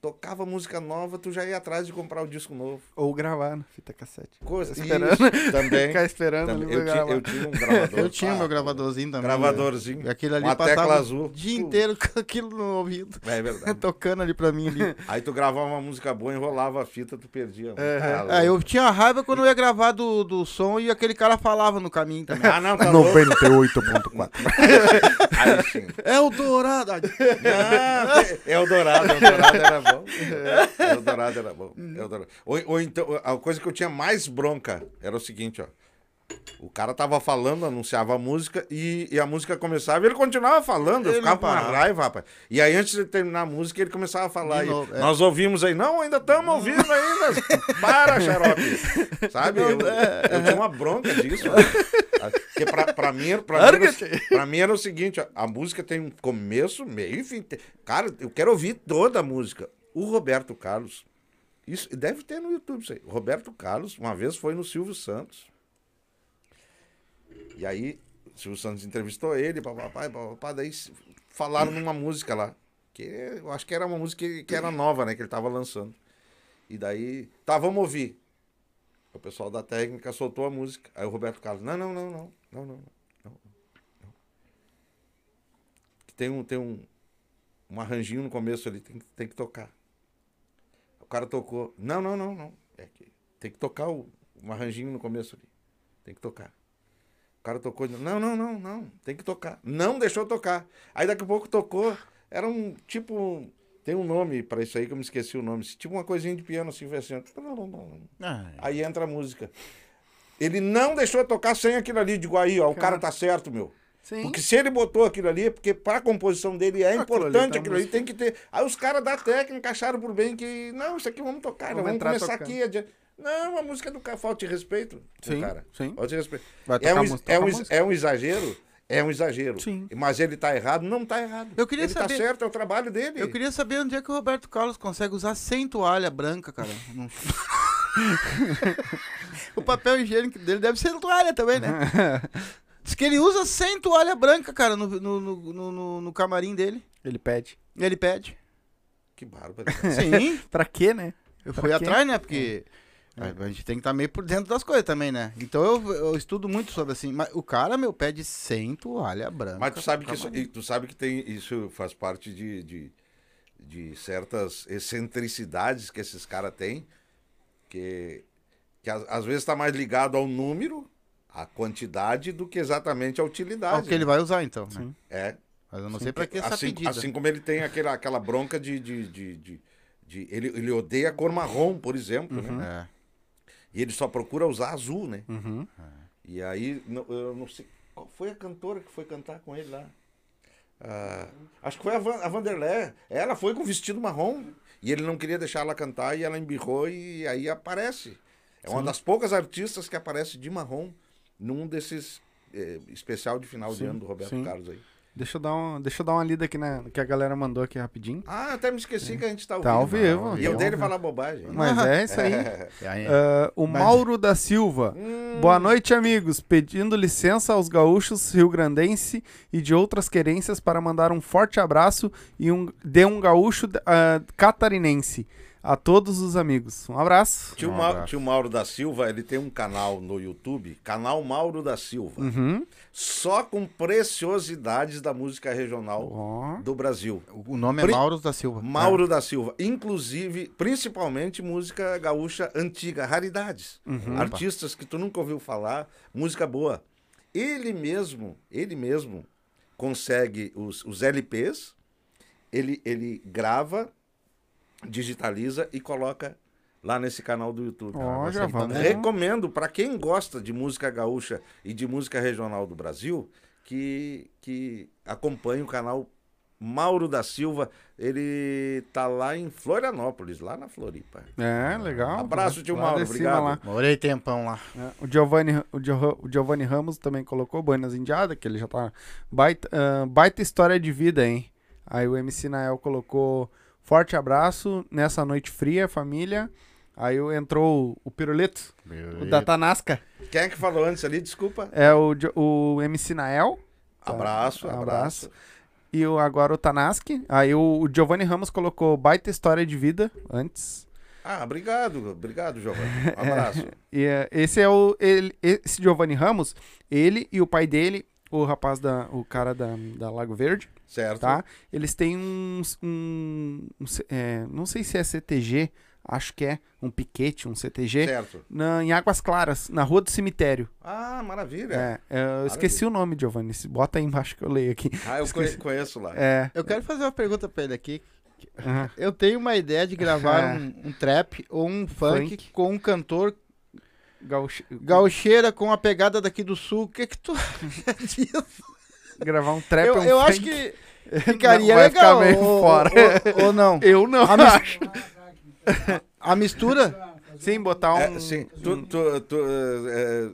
Tocava música nova, tu já ia atrás de comprar o disco novo. Ou gravar na fita cassete. Coisa, Esperando. Isso, também. Ficar esperando também. ali Eu, eu tinha um gravador. Eu tinha pá, meu gravadorzinho também. Gravadorzinho. E aquilo ali uma passava tecla azul. o dia inteiro com aquilo no ouvido. É verdade. Tocando ali pra mim ali. Aí tu gravava uma música boa, enrolava a fita, tu perdia. É, eu tinha raiva quando eu ia gravar do, do som e aquele cara falava no caminho também. Ah, não, tá louco. 98.4. Aí sim. É o Dourado! Não, é o Dourado, o Dourado era bom. É o Dourado era bom. Eldorado. Ou, ou então, a coisa que eu tinha mais bronca era o seguinte, ó. O cara tava falando, anunciava a música e, e a música começava e ele continuava falando. Eu Ele ficava com uma parava. raiva, rapaz. E aí, antes de terminar a música, ele começava a falar. De e novo, é. Nós ouvimos aí, não, ainda estamos ouvindo ainda. Para, xarope. Sabe? Eu, eu tinha uma bronca disso. ó. Porque pra, pra, mim, era- pra, mim era, pra mim era o seguinte: a música tem um começo, meio e fim. Cara, eu quero ouvir toda a música. O Roberto Carlos, isso deve ter no YouTube isso aí. O Roberto Carlos, uma vez foi no Silvio Santos. E aí, o Silvio Santos entrevistou ele, papai, papai, daí falaram numa música lá. Que eu acho que era uma música que, era nova, né? Que ele tava lançando. E daí, tá, vamos ouvir. O pessoal da técnica soltou a música. Aí o Roberto Carlos, não, não, não, não, não, não, não. não. Tem um, tem um, um arranjinho no começo ali, tem, tem que tocar. O cara tocou, não, não, não, não. É que tem que tocar o, um arranjinho no começo ali. Tem que tocar. O cara tocou, não, não, não, não, tem que tocar. Não deixou tocar. Aí daqui a pouco tocou, era um tipo, tem um nome pra isso aí que eu me esqueci o nome. Tipo uma coisinha de piano assim, assim. ó. Aí entra a música. Ele não deixou tocar sem aquilo ali. Digo, aí, ó, o cara tá certo, meu. Sim. Porque se ele botou aquilo ali, é porque pra composição dele é Aquilo ali importante tá aquilo ali, tem que ter. Aí os caras da técnica acharam por bem que, não, isso aqui vamos tocar, Vamos vamos, começar tocando. aqui. adiante. Não, a música é do cara, falta de respeito. Sim, cara. sim. Falta de respeito. Vai É tocar um, música, é, um, é um exagero é um exagero. Sim. Mas ele tá errado? Não tá errado. Eu queria ele saber- tá certo, é o trabalho dele. Eu queria saber onde é que o Roberto Carlos consegue usar sem toalha branca, cara. Não- o papel higiênico dele deve ser toalha também, né? Diz que ele usa sem toalha branca, cara, no, no, no, no- no- camarim dele. Ele pede. Ele pede. Que bárbaro. Sim. Pra quê, né? Eu Pra fui quê? atrás, né? Porque a a gente tem que estar meio por dentro das coisas também, né? Então eu, eu estudo muito sobre assim. Mas o cara, meu, pede sem toalha branca. Mas tu sabe que isso, tu sabe que tem isso faz parte de, de, de certas excentricidades que esses caras têm, que, que às, às vezes está mais ligado ao número, à quantidade, do que exatamente à utilidade. É o que ele né? vai usar, então. Né? Sim. É. Mas eu não sei pra que essa assim, pedida. assim como ele tem aquela, aquela bronca de. de, de, de- de- ele, ele odeia a cor marrom, por exemplo, né? É. E ele só procura usar azul, né? Uhum. E aí, não- eu não sei. Qual foi a cantora que foi cantar com ele lá? Ah, acho que foi a, Van, a Vanderlé. Ela foi com vestido marrom. E ele não queria deixar ela cantar e ela embirrou e aí aparece. É uma das poucas artistas que aparece de marrom num desses eh, especial de final de Sim, ano do Roberto sim. Carlos aí. Deixa eu dar uma, deixa eu dar uma lida aqui na que a galera mandou aqui rapidinho. Ah, até me esqueci que a gente tá ao Tá ao vivo. vivo. E eu dele ao falar bobagem. vivo. Mas é isso aí. E aí, Ah, o Mauro da Silva. Hum, Boa noite, amigos. Pedindo licença aos gaúchos rio-grandense e de outras querências para mandar um forte abraço e um, de um gaúcho ah, catarinense a todos os amigos. Um abraço. Tio, Um Mau- abraço. tio Mauro da Silva, ele tem um canal no YouTube, canal Mauro da Silva, Uhum. só com preciosidades da música regional do Brasil. o nome é Pri- Mauro da Silva. Mauro da Silva, inclusive, principalmente música gaúcha antiga, raridades. Uhum. Artistas que tu nunca ouviu falar, música boa. Ele mesmo, ele mesmo consegue os, os LPs, ele, ele grava, digitaliza e coloca lá nesse canal do YouTube. Ó, já vamos. Recomendo para quem gosta de música gaúcha e de música regional do Brasil que, que acompanhe o canal Mauro da Silva. Ele tá lá em Florianópolis, lá na Floripa. É, legal. Abraço, tio Lá Mauro, obrigado. lá. Morei tempão lá. É, O Giovanni, o, Gio- o Giovanni Ramos também colocou Buenas Indiada, que ele já tá. Baita, ah, baita história de vida, hein? Aí o MC Nael colocou forte abraço nessa noite fria, família. Aí entrou o, Piruleto, o da Tanasca. Quem é que falou antes ali? Desculpa. É o, o MC Nael. Tá. Abraço, Abraço. abraço. E o, agora o Tanaski. Aí o, o Giovanni Ramos colocou baita história de vida antes. Ah, obrigado, obrigado, Giovanni. Um abraço. E é, esse é o. Ele, esse Giovanni Ramos, ele e o pai dele, o rapaz da. O cara da, da Lago Verde, Certo? tá? Eles têm uns. Um, um C- é, não sei se é CTG, acho que é. Um piquete, um CTG. Certo. Na, em Águas Claras, na rua do cemitério. Ah, maravilha. É, é, eu esqueci o nome, Giovanni. se- Bota aí embaixo que eu leio aqui. Ah, eu conhe- conheço lá. É. Eu quero fazer uma pergunta pra ele aqui. aham. Eu tenho uma ideia de gravar um, um trap ou um funk, Funk. com um cantor Gaúcho- gaucheira com a pegada daqui do sul. O que que tu acha disso? Gravar um trap eu um eu acho que ficaria vai ficar legal. meio ou, fora. ou- ou não. Eu não A, mis- acho. a mistura? Sim, botar um. É, sim, tu, tu, tu, é,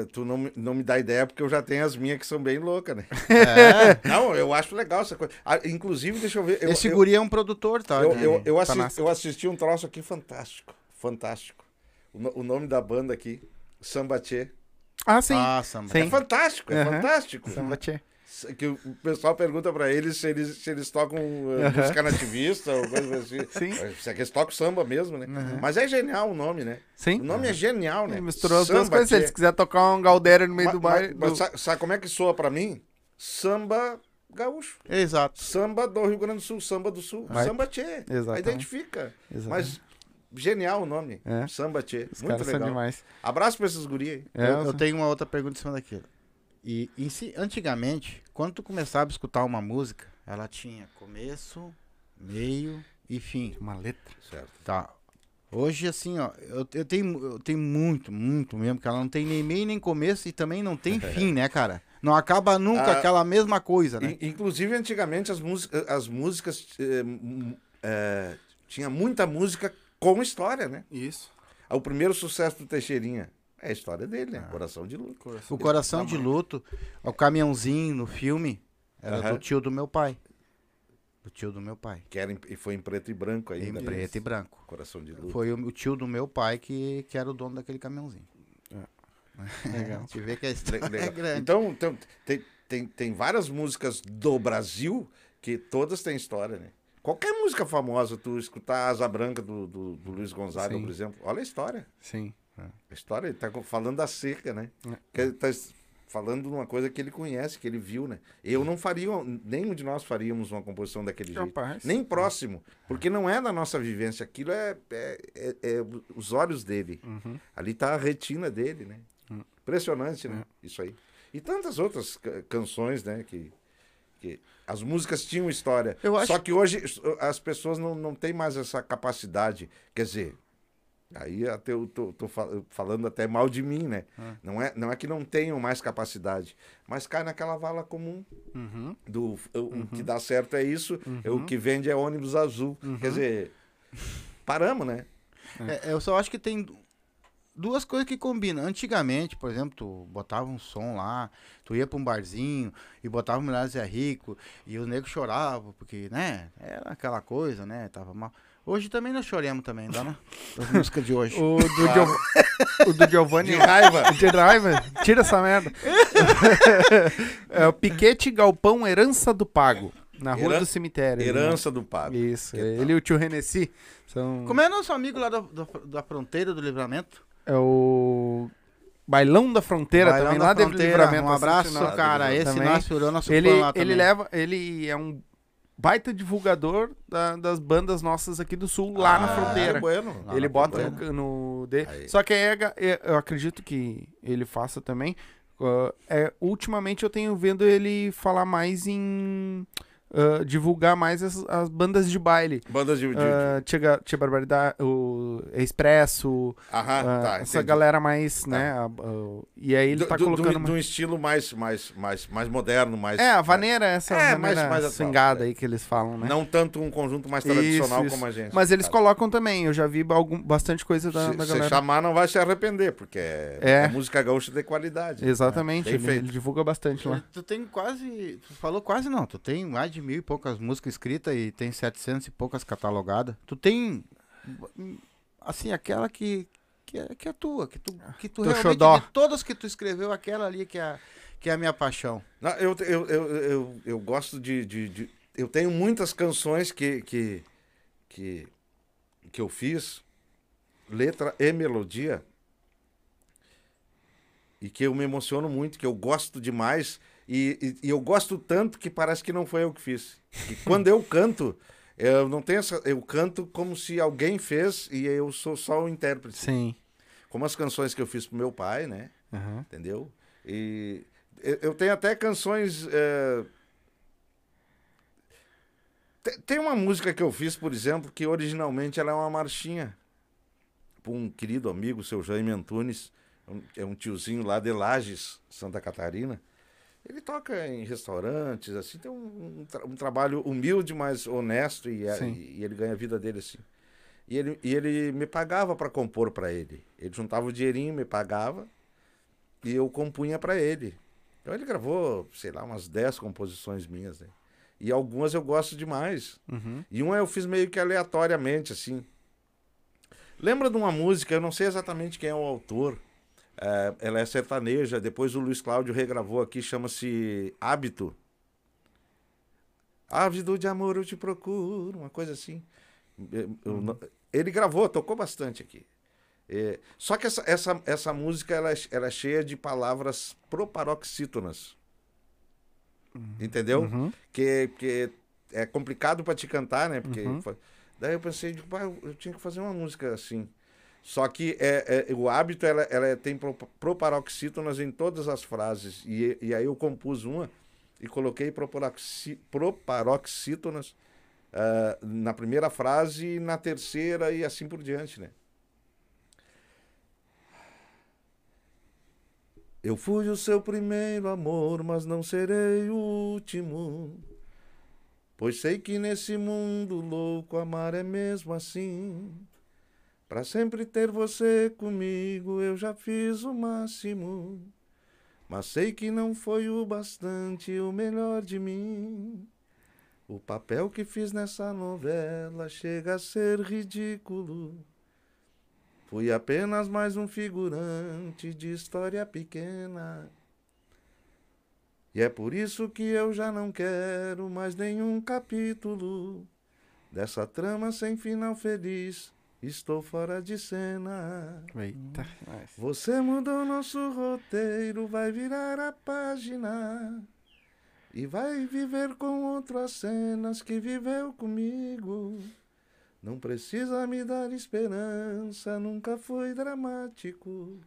é, tu não, me- não me dá ideia porque eu já tenho as minhas que são bem loucas, né? É. Não, eu acho legal essa coisa. Ah, inclusive, deixa eu ver. Eu, Esse eu, guri é um produtor, tá? eu, eu, eu, assisti, Tanasco. eu assisti um troço aqui fantástico. Fantástico. O, no- o nome da banda aqui, Samba Tchê. Ah, sim. Ah, samba. Sim. É fantástico, é Aham. fantástico. Samba tchê. Que o pessoal pergunta pra eles se eles, se eles tocam uh, Aham. música nativista ou coisa assim. Sim. Se é que eles tocam samba mesmo, né? Mas é genial o nome, né? Sim. O nome é genial, né? Ele misturou as duas coisas. Se eles quiserem tocar um Galdério no meio Ma- do bairro. mas do- sa- sabe, como é que soa pra mim? Samba gaúcho. Exato. Samba do Rio Grande do Sul, samba do Sul. Vai. Samba Tchê. Identifica. Exatamente. Mas genial o nome. É. Samba Tchê. Os Muito caras são legal. demais. Abraço pra esses guri aí. É, eu, eu tenho uma outra pergunta em cima daquilo. E em si, antigamente, quando tu começava a escutar uma música, ela tinha começo, meio e fim. Uma letra. Certo. Tá. Hoje, assim, ó, eu, eu, tenho, eu tenho muito, muito mesmo, que ela não tem nem meio nem começo e também não tem fim, né, cara? Não acaba nunca Ah, aquela mesma coisa, né? In- Inclusive, antigamente, as, músicas, as músicas eh, eh, tinha muita música com história, né? Isso. O primeiro sucesso do Teixeirinha, É a história dele, né? Coração de luto. O Coração de Luto, o caminhãozinho no filme, era do tio do meu pai. Do tio do meu pai. Que era em- e foi em preto e branco Em ainda. né? preto e branco. Coração de luto. Foi o, o tio do meu pai que, que era o dono daquele caminhãozinho. Legal. Te vê que a é legal. grande. Então, então, tem, tem, tem várias músicas do Brasil que todas têm história, né? Qualquer música famosa, tu escutar Asa Branca do, do, do Luiz Gonzaga, Sim. por exemplo, olha a história. Sim. A história, ele tá falando da seca, né? É. Que ele tá falando de uma coisa que ele conhece, que ele viu, né? Eu não faria, nenhum de nós faríamos uma composição daquele jeito. Capaz. Nem próximo, porque não é da nossa vivência. Aquilo é, é, é- é os olhos dele. Uhum. Ali tá a retina dele, né? Impressionante, né? Isso aí. E tantas outras ca- canções, né? Que, que as músicas tinham história. Eu acho- Só que hoje as pessoas não, não têm mais essa capacidade. Quer dizer, aí até eu tô, tô fa- falando até mal de mim, né? Não, é, não é que não tenham mais capacidade, mas cai naquela vala comum. Uhum. Do, o, o que dá certo é isso, é o que vende é ônibus azul. Quer dizer, paramos, né? É, eu só acho que tem duas coisas que combinam. Antigamente, por exemplo, tu botava um som lá, tu ia pra um barzinho e botava Mulheres é Rico e os negros choravam, porque, né, era aquela coisa, né, tava mal. Hoje também nós choremos também, dá na das músicas de hoje. O do, Giov... o do Giovanni. De raiva. De raiva? Tira essa merda. é o Piquete Galpão Herança do Pago. Na Rua Heran- do Cemitério. Herança do Pago. Isso. Que Ele e o tio Renessi. São... Como é nosso amigo lá da, da, da fronteira do livramento? É o Bailão da Fronteira Bailão também, da lá Fronteira, Livramento. Um abraço, cara. Esse Também. Ele, ele leva, ele é um baita divulgador da- das bandas nossas aqui do Sul, lá na Ah, fronteira. é bueno. Ele na bota no, no de- Aí. Só que é é- eu acredito que ele faça também. uh, é, ultimamente eu tenho vendo ele falar mais em uh, divulgar mais as, as bandas de baile. Bandas de. de- Uh, Tia, Tia Barbaridade, o Expresso, Aham, uh, tá. essa entendi. galera mais, né? a- a- e aí ele Do- tá do- colocando. de um estilo mais, mais, mais, mais moderno, mais. É, a vaneira, essa É, vaneira mais- mais swingada é. aí que eles falam, né? Não tanto um conjunto mais Isso, tradicional isso. como a gente. Mas eles sabe? colocam também, eu já vi algum, bastante coisa da, Se da se galera. chamar, não vai se arrepender, porque é, É. é música gaúcha de qualidade. Exatamente, Bem ele, ele divulga bastante lá. Tu tem quase. Tu falou quase não. Tu tem mais de mil e poucas músicas escritas e tem 700 e poucas catalogadas. Tu tem. Assim, aquela que. Que é, que é tua, que tu, que tu Teu realmente. xodó. De todas que tu escreveu, aquela ali que é, que é a minha paixão. Não, eu, eu, eu, eu, eu gosto de, de, de- Eu tenho muitas canções que, que, que, que eu fiz, letra e melodia, e que eu me emociono muito, que eu gosto demais, e, e, e eu gosto tanto que parece que não foi eu que fiz. E quando eu canto, eu não tenho essa. Eu canto como se alguém fez e eu sou só o intérprete. Sim. Como as canções que eu fiz pro meu pai, né? Aham. entendeu? E eu tenho até canções. te- Tem uma música que eu fiz, por exemplo, que originalmente ela é uma marchinha. Para um querido amigo, seu Jaime Antunes, é um- é um tiozinho lá de Lages, Santa Catarina. Ele toca em restaurantes, assim, tem um, um tra- um trabalho humilde, mas honesto, e, é- e ele ganha a vida dele assim. E ele, e ele me pagava para compor para ele. Ele juntava o dinheirinho, me pagava, e eu compunha para ele. Então ele gravou, sei lá, umas 10 composições minhas, né? E algumas eu gosto demais. Uhum. E uma eu fiz meio que aleatoriamente, assim. Lembra de uma música, eu não sei exatamente quem é o autor. É, ela é sertaneja, depois o Luiz Cláudio regravou aqui, chama-se Hábito. Ávido de amor eu te procuro, uma coisa assim. Eu- eu não- Ele gravou, tocou bastante aqui. É, só que essa, essa, essa música ela, é- ela é cheia de palavras proparoxítonas. Entendeu? Uhum. Que, que é complicado para te cantar, né? Porque Uhum. daí eu pensei, tipo, ah, eu tinha que fazer uma música assim. Só que é, é- o hábito ela, ela é- tem pro- proparoxítonas em todas as frases. E, e aí eu compus uma e coloquei proparoxí- proparoxítonas ah, na primeira frase na terceira e assim por diante, né? Eu fui o seu primeiro amor, mas não serei o último. Pois sei que nesse mundo louco amar é mesmo assim. Pra sempre ter você comigo, eu já fiz o máximo. Mas sei que não foi o bastante, o melhor de mim. O papel que fiz nessa novela chega a ser ridículo. Fui apenas mais um figurante de história pequena. E é por isso que eu já não quero mais nenhum capítulo dessa trama sem final feliz. Estou fora de cena. Eita. Você mudou nosso roteiro, vai virar a página. E vai viver com outras cenas que viveu comigo. Não precisa me dar esperança, nunca foi dramático.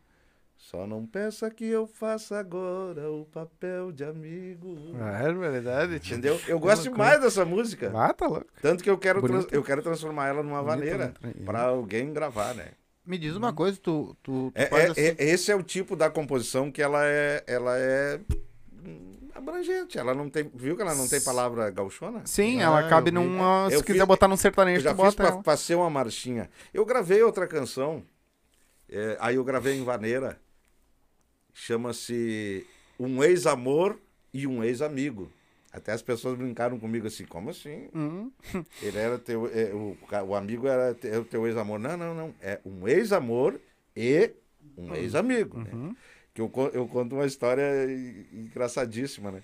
Só não peça que eu faça agora o papel de amigo. É verdade. tio. Entendeu? Eu gosto loucura. demais dessa música. Ah, tá louco. Tanto que eu quero, trans- eu quero transformar ela numa vaneira aí. pra alguém gravar, né? Me diz uma coisa, tu, tu, tu É, faz é- assim- é- esse é o tipo da composição que ela é, ela é hum, abrangente. Ela não tem, viu que ela não tem palavra gauchona? Sim, Ah, ela cabe eu numa. Se Eu quiser fiz- botar num Eu sertanejo, já tu fiz bota pra, ela. ser uma marchinha. Eu gravei outra canção, é, aí eu gravei em vaneira. Chama-se Um Ex-Amor e um Ex-Amigo. Até as pessoas brincaram comigo assim, como assim? Hum, Ele era teu. é, o, o amigo era te- é o teu ex-amor. Não, não, não. É um ex-amor e um ex-amigo. né? Que eu, eu conto uma história en- engraçadíssima, né?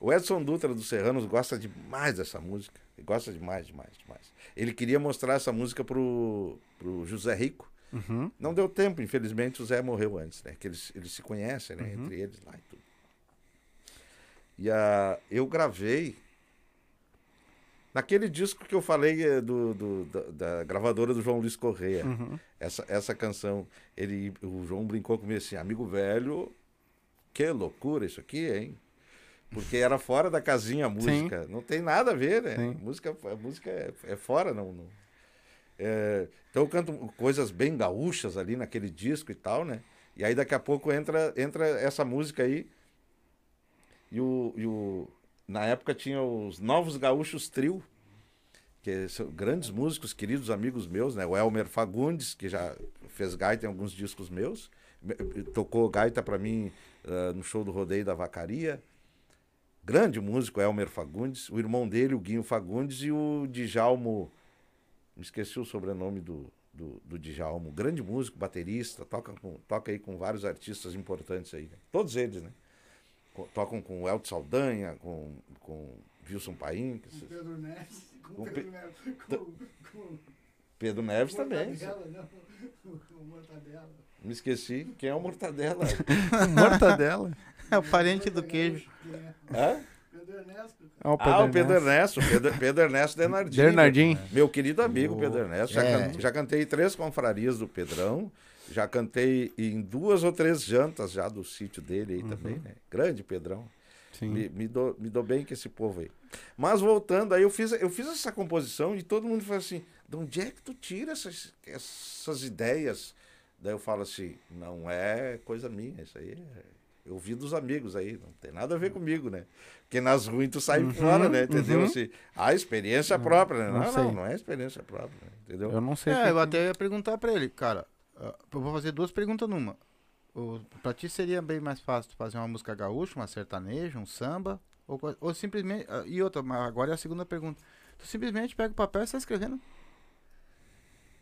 O Edson Dutra dos Serranos gosta demais dessa música. Ele gosta demais, demais, demais. Ele queria mostrar essa música pro, pro José Rico. Uhum. Não deu tempo, infelizmente, o Zé morreu antes, né? Que eles, eles se conhecem, né? Uhum. Entre eles lá e tudo. E a, eu gravei naquele disco que eu falei eh, do, do- da, da gravadora do João Luiz Correia. Uhum. Essa, essa canção, ele, o João brincou comigo assim, amigo velho, que loucura isso aqui, hein? Porque era fora da casinha a música. Não tem nada a ver, né? Sim. A música, a música é, é fora, não. não- é, então eu canto coisas bem gaúchas ali naquele disco e tal, né? E aí daqui a pouco entra, entra essa música aí. E o, e o- na época tinha os Novos Gaúchos Trio, que são grandes músicos, queridos amigos meus, né? O Elmer Fagundes, que já fez gaita em alguns discos meus, me- tocou gaita para mim ah, no show do Rodeio da Vacaria. Grande músico, Elmer Fagundes. O irmão dele, o Guinho Fagundes, e o Djalmo. Me esqueci o sobrenome do, do, do Djalmo. Grande músico, baterista, toca, com, toca aí com vários artistas importantes aí. né? Todos eles, né? Tocam com o Elton Saldanha, com, com Wilson Paim, Com esses- Pedro Neves. Com Com Pedro Pe- Neves. Com, com Pedro Neves também. Mortadela, não. Com Mortadela. Me esqueci. Quem é o Mortadela? Mortadela. É o parente do queijo. Quem é? Pedro Ernesto. Ó, Ah, o Pedro Ernesto. Ernesto. Pedro, Pedro Ernesto Denardim. Bernardinho. Meu querido amigo Oh, Pedro Ernesto. Já, é. can- já cantei três confrarias do Pedrão. Já cantei em duas ou três jantas já do sítio dele aí também, né? Grande Pedrão. Sim. Me, me, dou, me dou bem com esse povo aí. Mas voltando, aí eu fiz, eu fiz essa composição e todo mundo falou assim: de onde é que tu tira essas, essas ideias? Daí eu falo assim: não é coisa minha, isso aí é. Eu vi dos amigos aí, não tem nada a ver comigo, né? Porque nas ruins tu sai fora, né? Entendeu? uhum. Assim, a experiência própria, né? não Não, não, não é experiência própria, né? entendeu? Eu não sei. É, que- eu até ia perguntar pra ele, cara. ah, Eu vou fazer duas perguntas numa. O, pra ti seria bem mais fácil fazer uma música gaúcha, uma sertaneja, um samba? Ou, ou simplesmente. ah, E outra, mas agora é a segunda pergunta. Tu simplesmente pega o papel e sai escrevendo.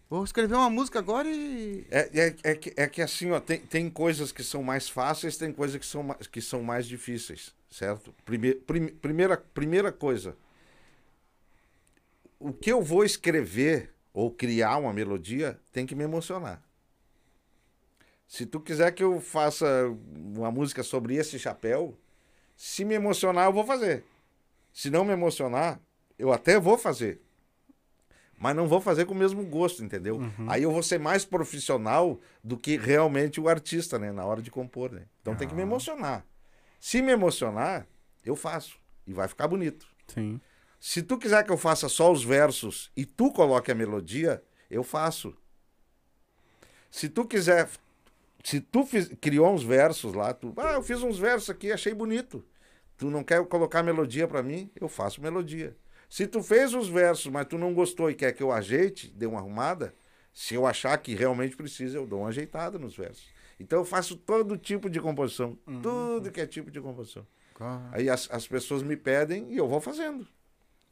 Vou escrever uma música agora e. É, é, é, que, é que assim, ó, tem, tem coisas que são mais fáceis, tem coisas que são, ma- que são mais difíceis, certo? Prime, prim- primeira, primeira coisa, o que eu vou escrever ou criar uma melodia tem que me emocionar. Se tu quiser que eu faça uma música sobre esse chapéu, se me emocionar, eu vou fazer. Se não me emocionar, eu até vou fazer. Mas não vou fazer com o mesmo gosto, entendeu? Aí eu vou ser mais profissional do que realmente o artista, né? Na hora de compor, né? Então tem que me emocionar. Se me emocionar, eu faço. E vai ficar bonito. Sim. Se tu quiser que eu faça só os versos e tu coloque a melodia, eu faço. Se tu quiser. Se tu fiz- criou uns versos lá, tu. Ah, eu fiz uns versos aqui, achei bonito. Tu não quer colocar melodia pra mim? Eu faço melodia. Se tu fez os versos, mas tu não gostou e quer que eu ajeite, dê uma arrumada, Se eu achar que realmente precisa, eu dou uma ajeitada nos versos. Então eu faço todo tipo de composição. Tudo que é tipo de composição. Aí as, as pessoas me pedem e eu vou fazendo.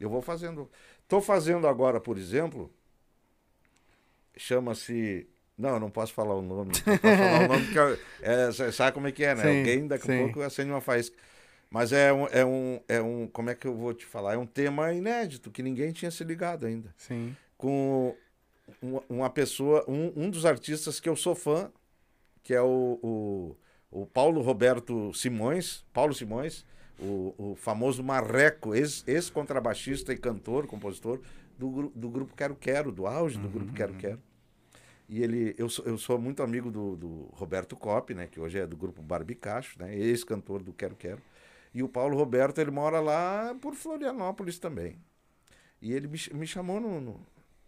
Eu vou fazendo. Estou fazendo agora, por exemplo, chama-se. Não, eu não posso falar o nome. Não posso falar o nome porque é, sabe como é que é, né? Sim, Alguém daqui a pouco acende uma faísca. Mas é um, é, um, é um. Como é que eu vou te falar? É um tema inédito que ninguém tinha se ligado ainda. Sim. Com uma, pessoa, um, um dos artistas que eu sou fã, que é o, o, o Paulo Roberto Simões, Paulo Simões, o, o famoso Marreco, ex- ex-contrabaixista e cantor, compositor do, do grupo Quero Quero, do auge do grupo Quero Quero. E ele, eu sou, eu sou muito amigo do, do Roberto Cop, né, que hoje é do grupo Barbicacho, né, ex-cantor do Quero Quero. E o Paulo Roberto, ele mora lá por Florianópolis também. E ele me, me chamou no, no,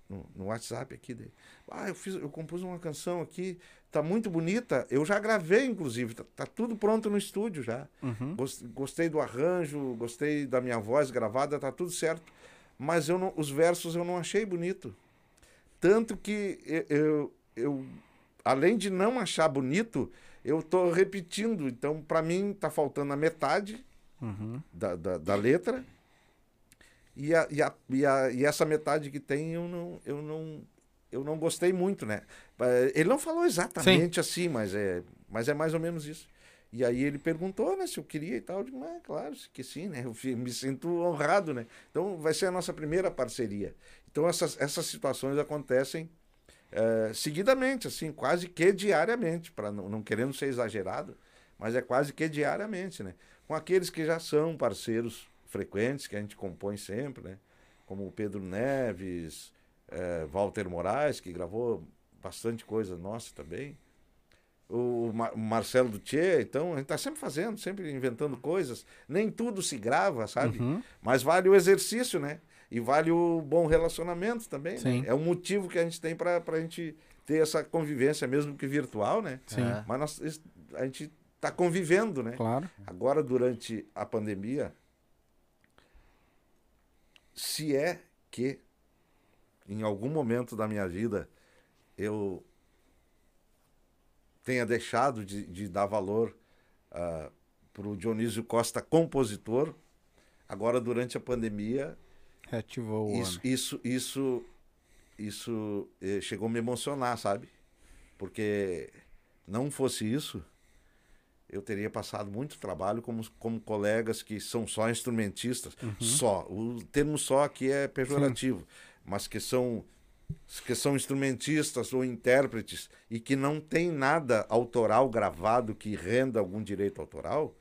no- no WhatsApp aqui dele. Ah, eu, fiz, eu compus uma canção aqui, tá muito bonita. Eu já gravei, inclusive, tá, tá tudo pronto no estúdio já. Uhum. Gos- Gostei do arranjo, gostei da minha voz gravada, tá tudo certo. Mas eu não, os versos eu não achei bonito. Tanto que eu, eu, eu, além de não achar bonito, eu tô repetindo. Então, para mim, tá faltando a metade Uhum. da, da, da letra. E, a, e, a, e, a, e essa metade que tem, eu não, eu não, eu não gostei muito, né? Eh, Ele não falou exatamente assim, mas é, mas é mais ou menos isso. E aí ele perguntou, né, se eu queria e tal. Eu digo, mas claro que sim, né? Eu me sinto honrado, né? Então vai ser a nossa primeira parceria. Então essas, essas situações acontecem eh, seguidamente, assim, quase que diariamente, para não, não querendo ser exagerado, mas é quase que diariamente, né? Com aqueles que já são parceiros frequentes, que a gente compõe sempre, né? Como o Pedro Neves, eh, Walter Moraes, que gravou bastante coisa nossa também. O Ma- o Marcelo Dutier, então, a gente está sempre fazendo, sempre inventando coisas. Nem tudo se grava, sabe? Uhum. Mas vale o exercício, né? E vale o bom relacionamento também. né? É um motivo que a gente tem para a gente ter essa convivência, mesmo que virtual, né? Sim. É. Mas nós, a gente está convivendo, né? Claro. Agora, durante a pandemia, se é que em algum momento da minha vida eu tenha deixado de, de dar valor para o Dionísio Costa compositor, agora durante a pandemia Reativou o isso, isso, isso, isso eh, chegou a me emocionar, sabe? Porque não fosse isso, eu teria passado muito trabalho como, como colegas que são só instrumentistas. Só. O termo só aqui é pejorativo, mas que são, que são instrumentistas ou intérpretes e que não tem nada autoral gravado que renda algum direito autoral,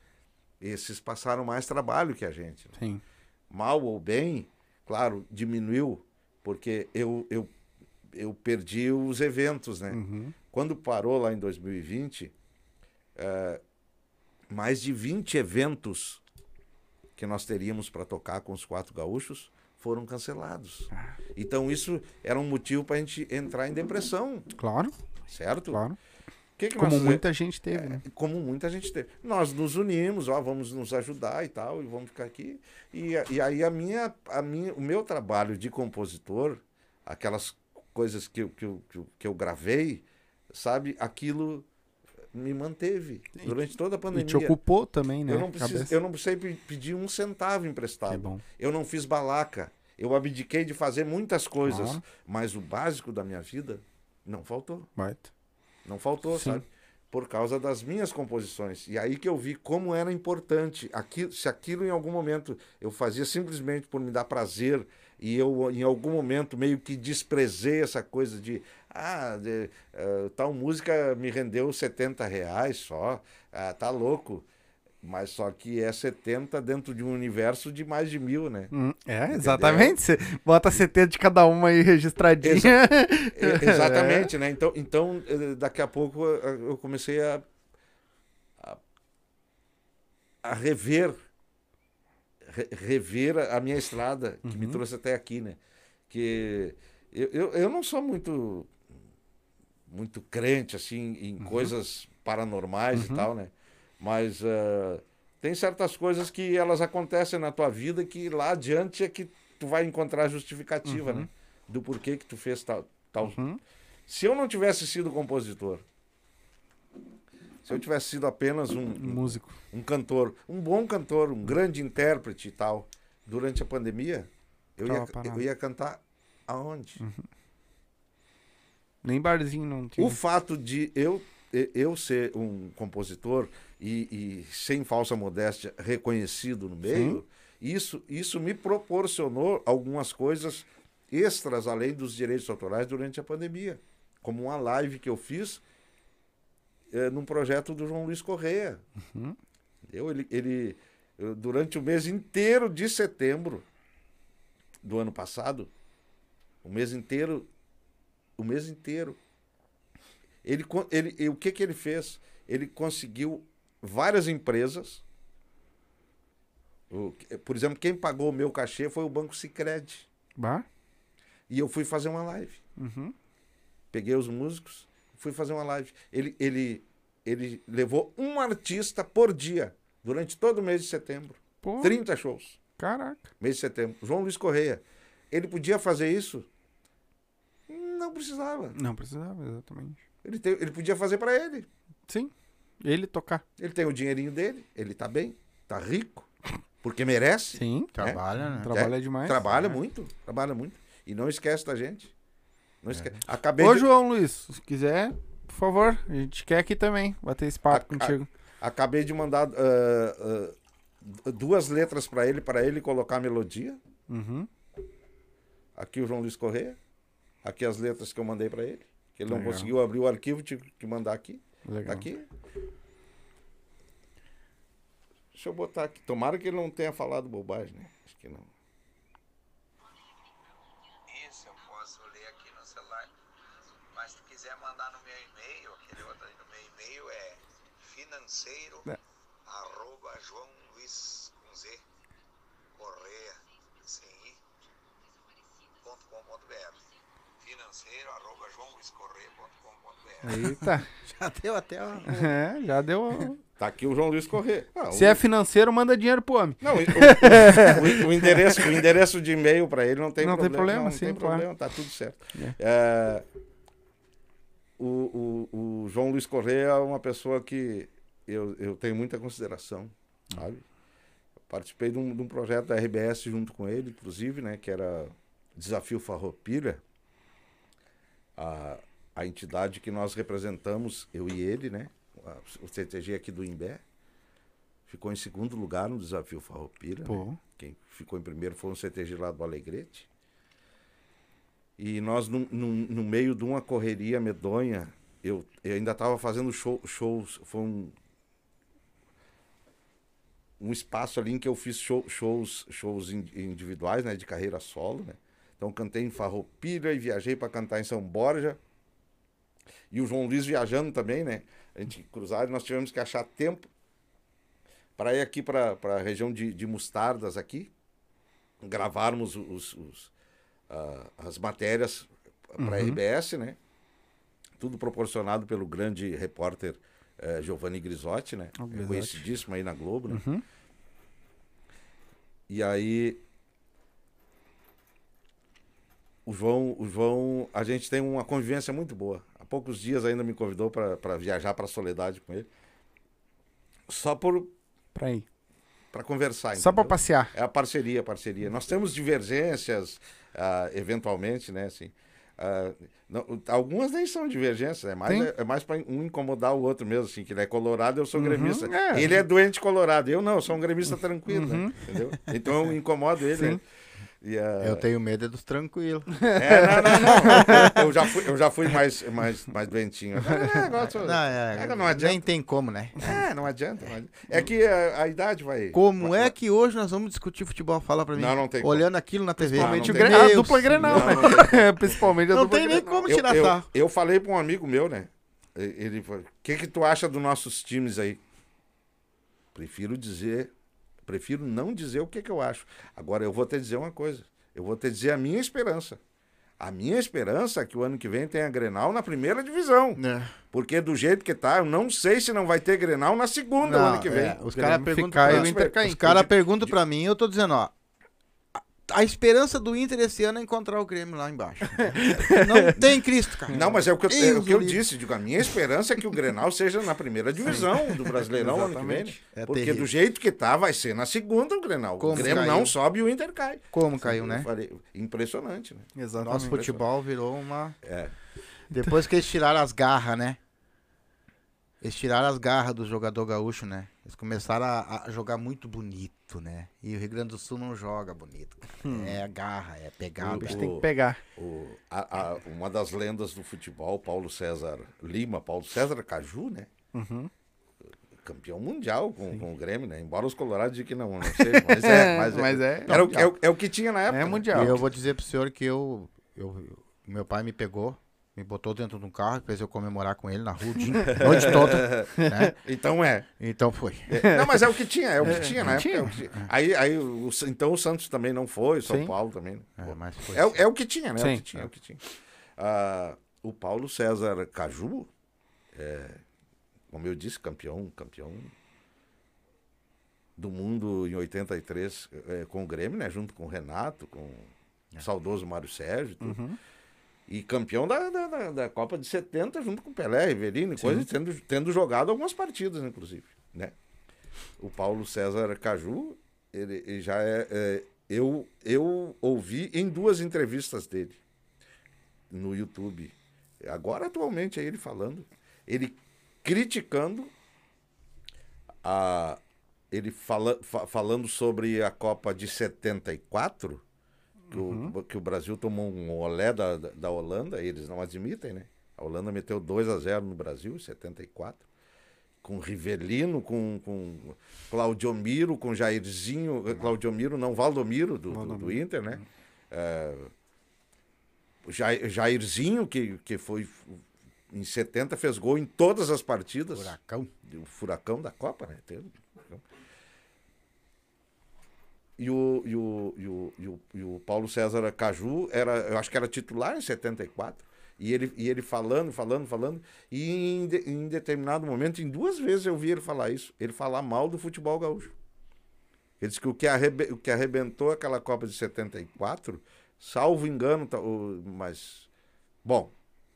esses passaram mais trabalho que a gente. né? Sim. mal ou bem, claro, diminuiu, porque eu, eu, eu perdi os eventos, né? Uhum. Quando parou lá em 2020, eh, mais de 20 eventos que nós teríamos para tocar com os quatro gaúchos foram cancelados. Então isso era um motivo para a gente entrar em depressão, Claro, certo? claro. Que que Como muita gente teve, né? como muita gente teve. Nós nos unimos, ó, vamos nos ajudar e tal, e vamos ficar aqui. E, e aí a minha, a minha, o meu trabalho de compositor, aquelas coisas que, que, que, que eu gravei, sabe, aquilo me manteve durante toda a E pandemia. te ocupou também, né? eu, não precis, Cabeça. eu não precisei pe- pedir um centavo emprestado. Que bom. Eu não fiz balaca. Eu abdiquei de fazer muitas coisas, Claro. mas o básico da minha vida não faltou. Baita. Não faltou, Sim. sabe? Por causa das minhas composições. E aí que eu vi como era importante. Aquilo, se aquilo em algum momento eu fazia simplesmente por me dar prazer e eu em algum momento meio que desprezei essa coisa de ah, de, eh, tal música me rendeu 70 reais só, ah, tá louco. Mas só que é 70 dentro de um universo de mais de mil, né? Hum, é, exatamente. Você bota 70 de cada uma aí registradinha. É, exatamente, né? Então, então, eh, daqui a pouco eh, eu comecei a, a, a rever, re- rever a minha estrada, que me trouxe até aqui, né? Que eu, eu, eu não sou muito, muito crente, assim, em coisas paranormais e tal, né? Mas eh, tem certas coisas que elas acontecem na tua vida que lá adiante é que tu vai encontrar justificativa, né? Do porquê que tu fez tal, tal, Uhum. Se eu não tivesse sido compositor, se eu tivesse sido apenas um, Um músico. um cantor, um bom cantor, um grande intérprete e tal, durante a pandemia, eu, Tava ia, parado. eu ia cantar aonde? Nem barzinho não tinha. O fato de eu, eu ser um compositor e, e sem falsa modéstia reconhecido no meio, isso, isso me proporcionou algumas coisas extras além dos direitos autorais durante a pandemia. Como uma live que eu fiz eh, num projeto do João Luiz Correia. Eu, ele, ele, eu, durante o mês inteiro de setembro do ano passado, o mês inteiro, o mês inteiro, ele, ele, o que, que ele fez? Ele conseguiu várias empresas. O- por exemplo, quem pagou o meu cachê foi o Banco Sicredi. Bah? E eu fui fazer uma live. Uhum. Peguei os músicos, fui fazer uma live. Ele, ele, ele levou um artista por dia durante todo o mês de setembro. Pô, 30 shows. caraca. Mês de setembro. João Luiz Correia. Ele podia fazer isso? Não precisava. Não precisava, exatamente. Ele, tem- ele podia fazer para ele. Sim. Ele tocar. Ele tem o dinheirinho dele, ele tá bem, tá rico, porque merece. Sim. Trabalha, né? Trabalha demais. Trabalha É. muito, trabalha muito. E não esquece da gente. Não esquece. Acabei Ô, de, João Luiz, se quiser, por favor, a gente quer aqui também bater esse papo A- a- contigo. acabei de mandar ah, ah, duas letras para ele, para ele colocar a melodia. Uhum. Aqui o João Luiz Correia. Aqui as letras que eu mandei para ele. Que ele não Legal. conseguiu abrir o arquivo, tive que mandar aqui. Legal. Tá aqui. Deixa eu botar aqui. Tomara que ele não tenha falado bobagem, né? Acho que não. Isso, eu posso ler aqui no celular. Mas se quiser mandar no meu e-mail, aquele outro aí no meu e-mail é financeiro É. arroba João Luiz com Z Correia sem I ponto com ponto br. Financeiro arroba. Eita. Já deu até uma... É, já deu. Tá aqui o João Luiz Correia. Ah, Se o- é financeiro, manda dinheiro pro homem. Não, o, o- o- endereço, o endereço de e-mail para ele não tem Não tem problema. problema, não, sim, tem claro. problema, tá tudo certo. É. É, o, o- o João Luiz Correia é uma pessoa que eu, eu tenho muita consideração, sabe? Participei de um, de um projeto da RBS junto com ele, inclusive, né? Que era Desafio Farroupilha. A, a entidade que nós representamos, eu e ele, né? O CTG aqui do Imbé. Ficou em segundo lugar no Desafio Farroupilha. né? Quem ficou em primeiro foi um CTG lá do Alegrete. E nós, no, no, no meio de uma correria medonha, eu, eu ainda estava fazendo show- shows. Foi um, um espaço ali em que eu fiz show- shows, shows in- individuais, né, de carreira solo. Né? Então cantei em Farroupilha e viajei para cantar em São Borja. E o João Luiz viajando também, né? A gente cruzar, nós tivemos que achar tempo para ir aqui para a região de, de Mostardas aqui, gravarmos os, os, ah, as matérias para a RBS, né? Tudo proporcionado pelo grande repórter eh, Giovanni Grisotti, né? O Grisotti. Conhecidíssimo aí na Globo, né? Uhum. E aí o João, o João, a gente tem uma convivência muito boa. Há poucos dias ainda me convidou para viajar para a Soledade com ele. Só por Pra ir. para conversar. Só pra entendeu? passear. É a parceria, a parceria. Nós temos divergências, ah, eventualmente, né? Assim, Ah, não- algumas nem são divergências, é mais, Sim. é, mais para um incomodar o outro mesmo, assim, que ele é colorado, eu sou Uhum, gremista. é. Ele é doente colorado, eu não, eu sou um gremista tranquilo, Uhum. né? Entendeu? Então eu incomodo ele. Sim. né? Eu tenho medo é dos tranquilos. é, não, não, não. Eu já fui, eu já fui mais, mais, mais doentinho. É, sou- Não, é, é, não adianta. nem tem como, né? É, não adianta. não adianta. É que a, a idade vai. Como vai- é que hoje nós vamos discutir futebol? Fala pra mim. Não, não tem como. Olhando aquilo na TV. Principalmente Principalmente não o a dupla Grenal, não, né? não Principalmente a Não dupla tem nem como Eu, tirar eu, sarro. eu falei para um amigo meu, né? Ele falou: o que, que tu acha dos nossos times aí? Prefiro dizer, prefiro não dizer o que, que eu acho. Agora eu vou te dizer uma coisa. Eu vou te dizer a minha esperança. A minha esperança é que o ano que vem tenha Grenal na primeira divisão. É. Porque do jeito que tá, eu não sei se não vai ter Grenal na segunda o Não, ano que vem. é, os caras perguntam pra mim, eu tô dizendo, ó. A esperança do Inter esse ano é encontrar o Grêmio lá embaixo. Não tem Cristo, cara. Não, mas é o que eu, é o que eu disse. Digo, a minha esperança é que o Grenal seja na primeira divisão do Brasileirão ano que vem. Exatamente. É Porque terrível. do jeito que tá, vai ser na segunda o Grenal. Como o Grêmio caiu? não sobe e o Inter cai. Como caiu, né? Eu falei, impressionante, né? Exatamente. Nosso futebol virou uma. É. Depois que eles tiraram as garras, né? Eles tiraram as garras do jogador gaúcho, né? Eles começaram a, a jogar muito bonito, né? E o Rio Grande do Sul não joga bonito, cara. É a garra, é pegar. O- A gente o- tem que pegar. O- a- a- uma das lendas do futebol, Paulo César Lima, Paulo César Caju, né? Uhum. Campeão mundial com, com o Grêmio, né? Embora os colorados digam que não, não sei, mas é. Mas é, Mas é- era o, é, é o que tinha na época. É mundial. E eu vou dizer pro senhor que eu, eu- meu pai me pegou, me botou dentro de um carro, fez eu comemorar com ele na rua, o noite toda, né? Então é. Então foi. É, Não, mas é o que tinha, é o que tinha na época. tinha. é o que tinha. Aí, aí o- então o Santos também não foi, São Sim. Paulo também. É, foi. É, o- é o que tinha, né? É o Sim. que tinha, é o que tinha. Ah, o Paulo César Caju, é, como eu disse, campeão, campeão do mundo em 83 é, com o Grêmio, né? Junto com o Renato, com o saudoso Mário Sérgio e tudo. E campeão da, da, da- Copa de 70 junto com Pelé, Rivelino e coisa, tendo, tendo jogado algumas partidas, inclusive, né? O Paulo César Caju, ele, ele já é, é, eu, eu ouvi em duas entrevistas dele no YouTube. Agora, atualmente, é ele falando. Ele criticando a. Ele fala, fa- falando sobre a Copa de 74, que, o, que o Brasil tomou um olé da, da, da Holanda, eles não admitem, né? A Holanda meteu 2 a 0 no Brasil em 74 com Rivelino, com, com Claudiomiro, com Jairzinho, eh, Claudiomiro, não, Valdomiro, do, do, do Inter, né? É, o Jair- Jairzinho, que, que foi em 70, fez gol em todas as partidas. Furacão. O furacão da Copa, né? Teve. E o, e, o, e, o, e, o, e o Paulo César Caju, era, eu acho que era titular em 74. E ele, e ele falando, falando, falando. E em, de- em determinado momento, em duas vezes eu vi ele falar isso. Ele falar mal do futebol gaúcho. Ele disse que o que, arrebe, o que arrebentou aquela Copa de 74, salvo engano, mas. Bom,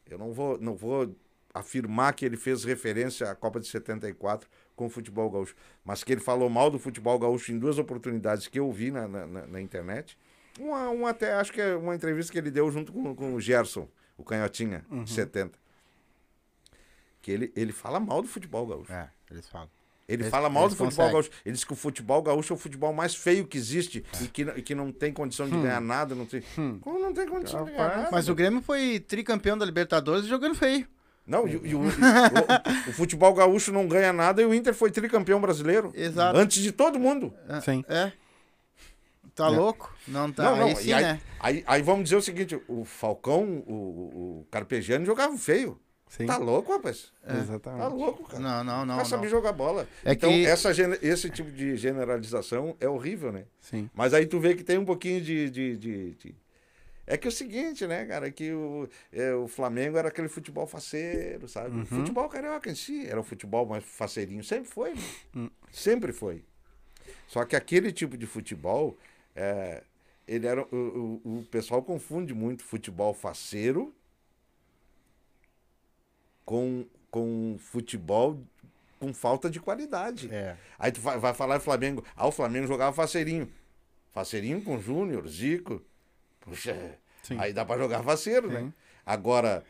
eu não vou, não vou afirmar que ele fez referência à Copa de 74 com o futebol gaúcho, mas que ele falou mal do futebol gaúcho em duas oportunidades que eu vi na, na, na- internet. Uma, uma até, acho que é uma entrevista que ele deu junto com, com o Gerson, o Canhotinha, de 70. Que ele, ele fala mal do futebol gaúcho. É, eles falam. Ele Eles- fala mal do futebol conseguem. gaúcho. Ele diz que o futebol gaúcho é o futebol mais feio que existe e, que, e que não tem condição de ganhar nada. Não tem... Como não tem condição de ganhar Rapaz, nada? Mas o Grêmio foi tricampeão da Libertadores jogando feio. Não, e, o- e o, o- o futebol gaúcho não ganha nada e o Inter foi tricampeão brasileiro. Exato. Antes de todo mundo. Sim. É. Tá louco? Não tá. não, não. Aí sim, aí, né? aí, aí vamos dizer o seguinte: o Falcão, o, o Carpegiani jogavam feio. Sim. Tá louco, rapaz? Tá Exatamente. louco, cara. Não, não, não. Vai não. saber jogar bola. É então, que- essa, esse tipo de generalização é horrível, né? Sim. Mas aí tu vê que tem um pouquinho de. de, de- de- É que é o seguinte, né, cara? Que o, é, o Flamengo era aquele futebol faceiro, sabe? Uhum. Futebol carioca em si era o futebol mais faceirinho. Sempre foi, né? Hum. Sempre foi. Só que aquele tipo de futebol. É, ele era. O, o, o pessoal confunde muito futebol faceiro com, com futebol com falta de qualidade. É. Aí tu vai, vai falar Flamengo. Ah, o Flamengo jogava faceirinho. Faceirinho com Júnior, Zico. Puxa, Sim. aí dá pra jogar faceiro, né? Agora,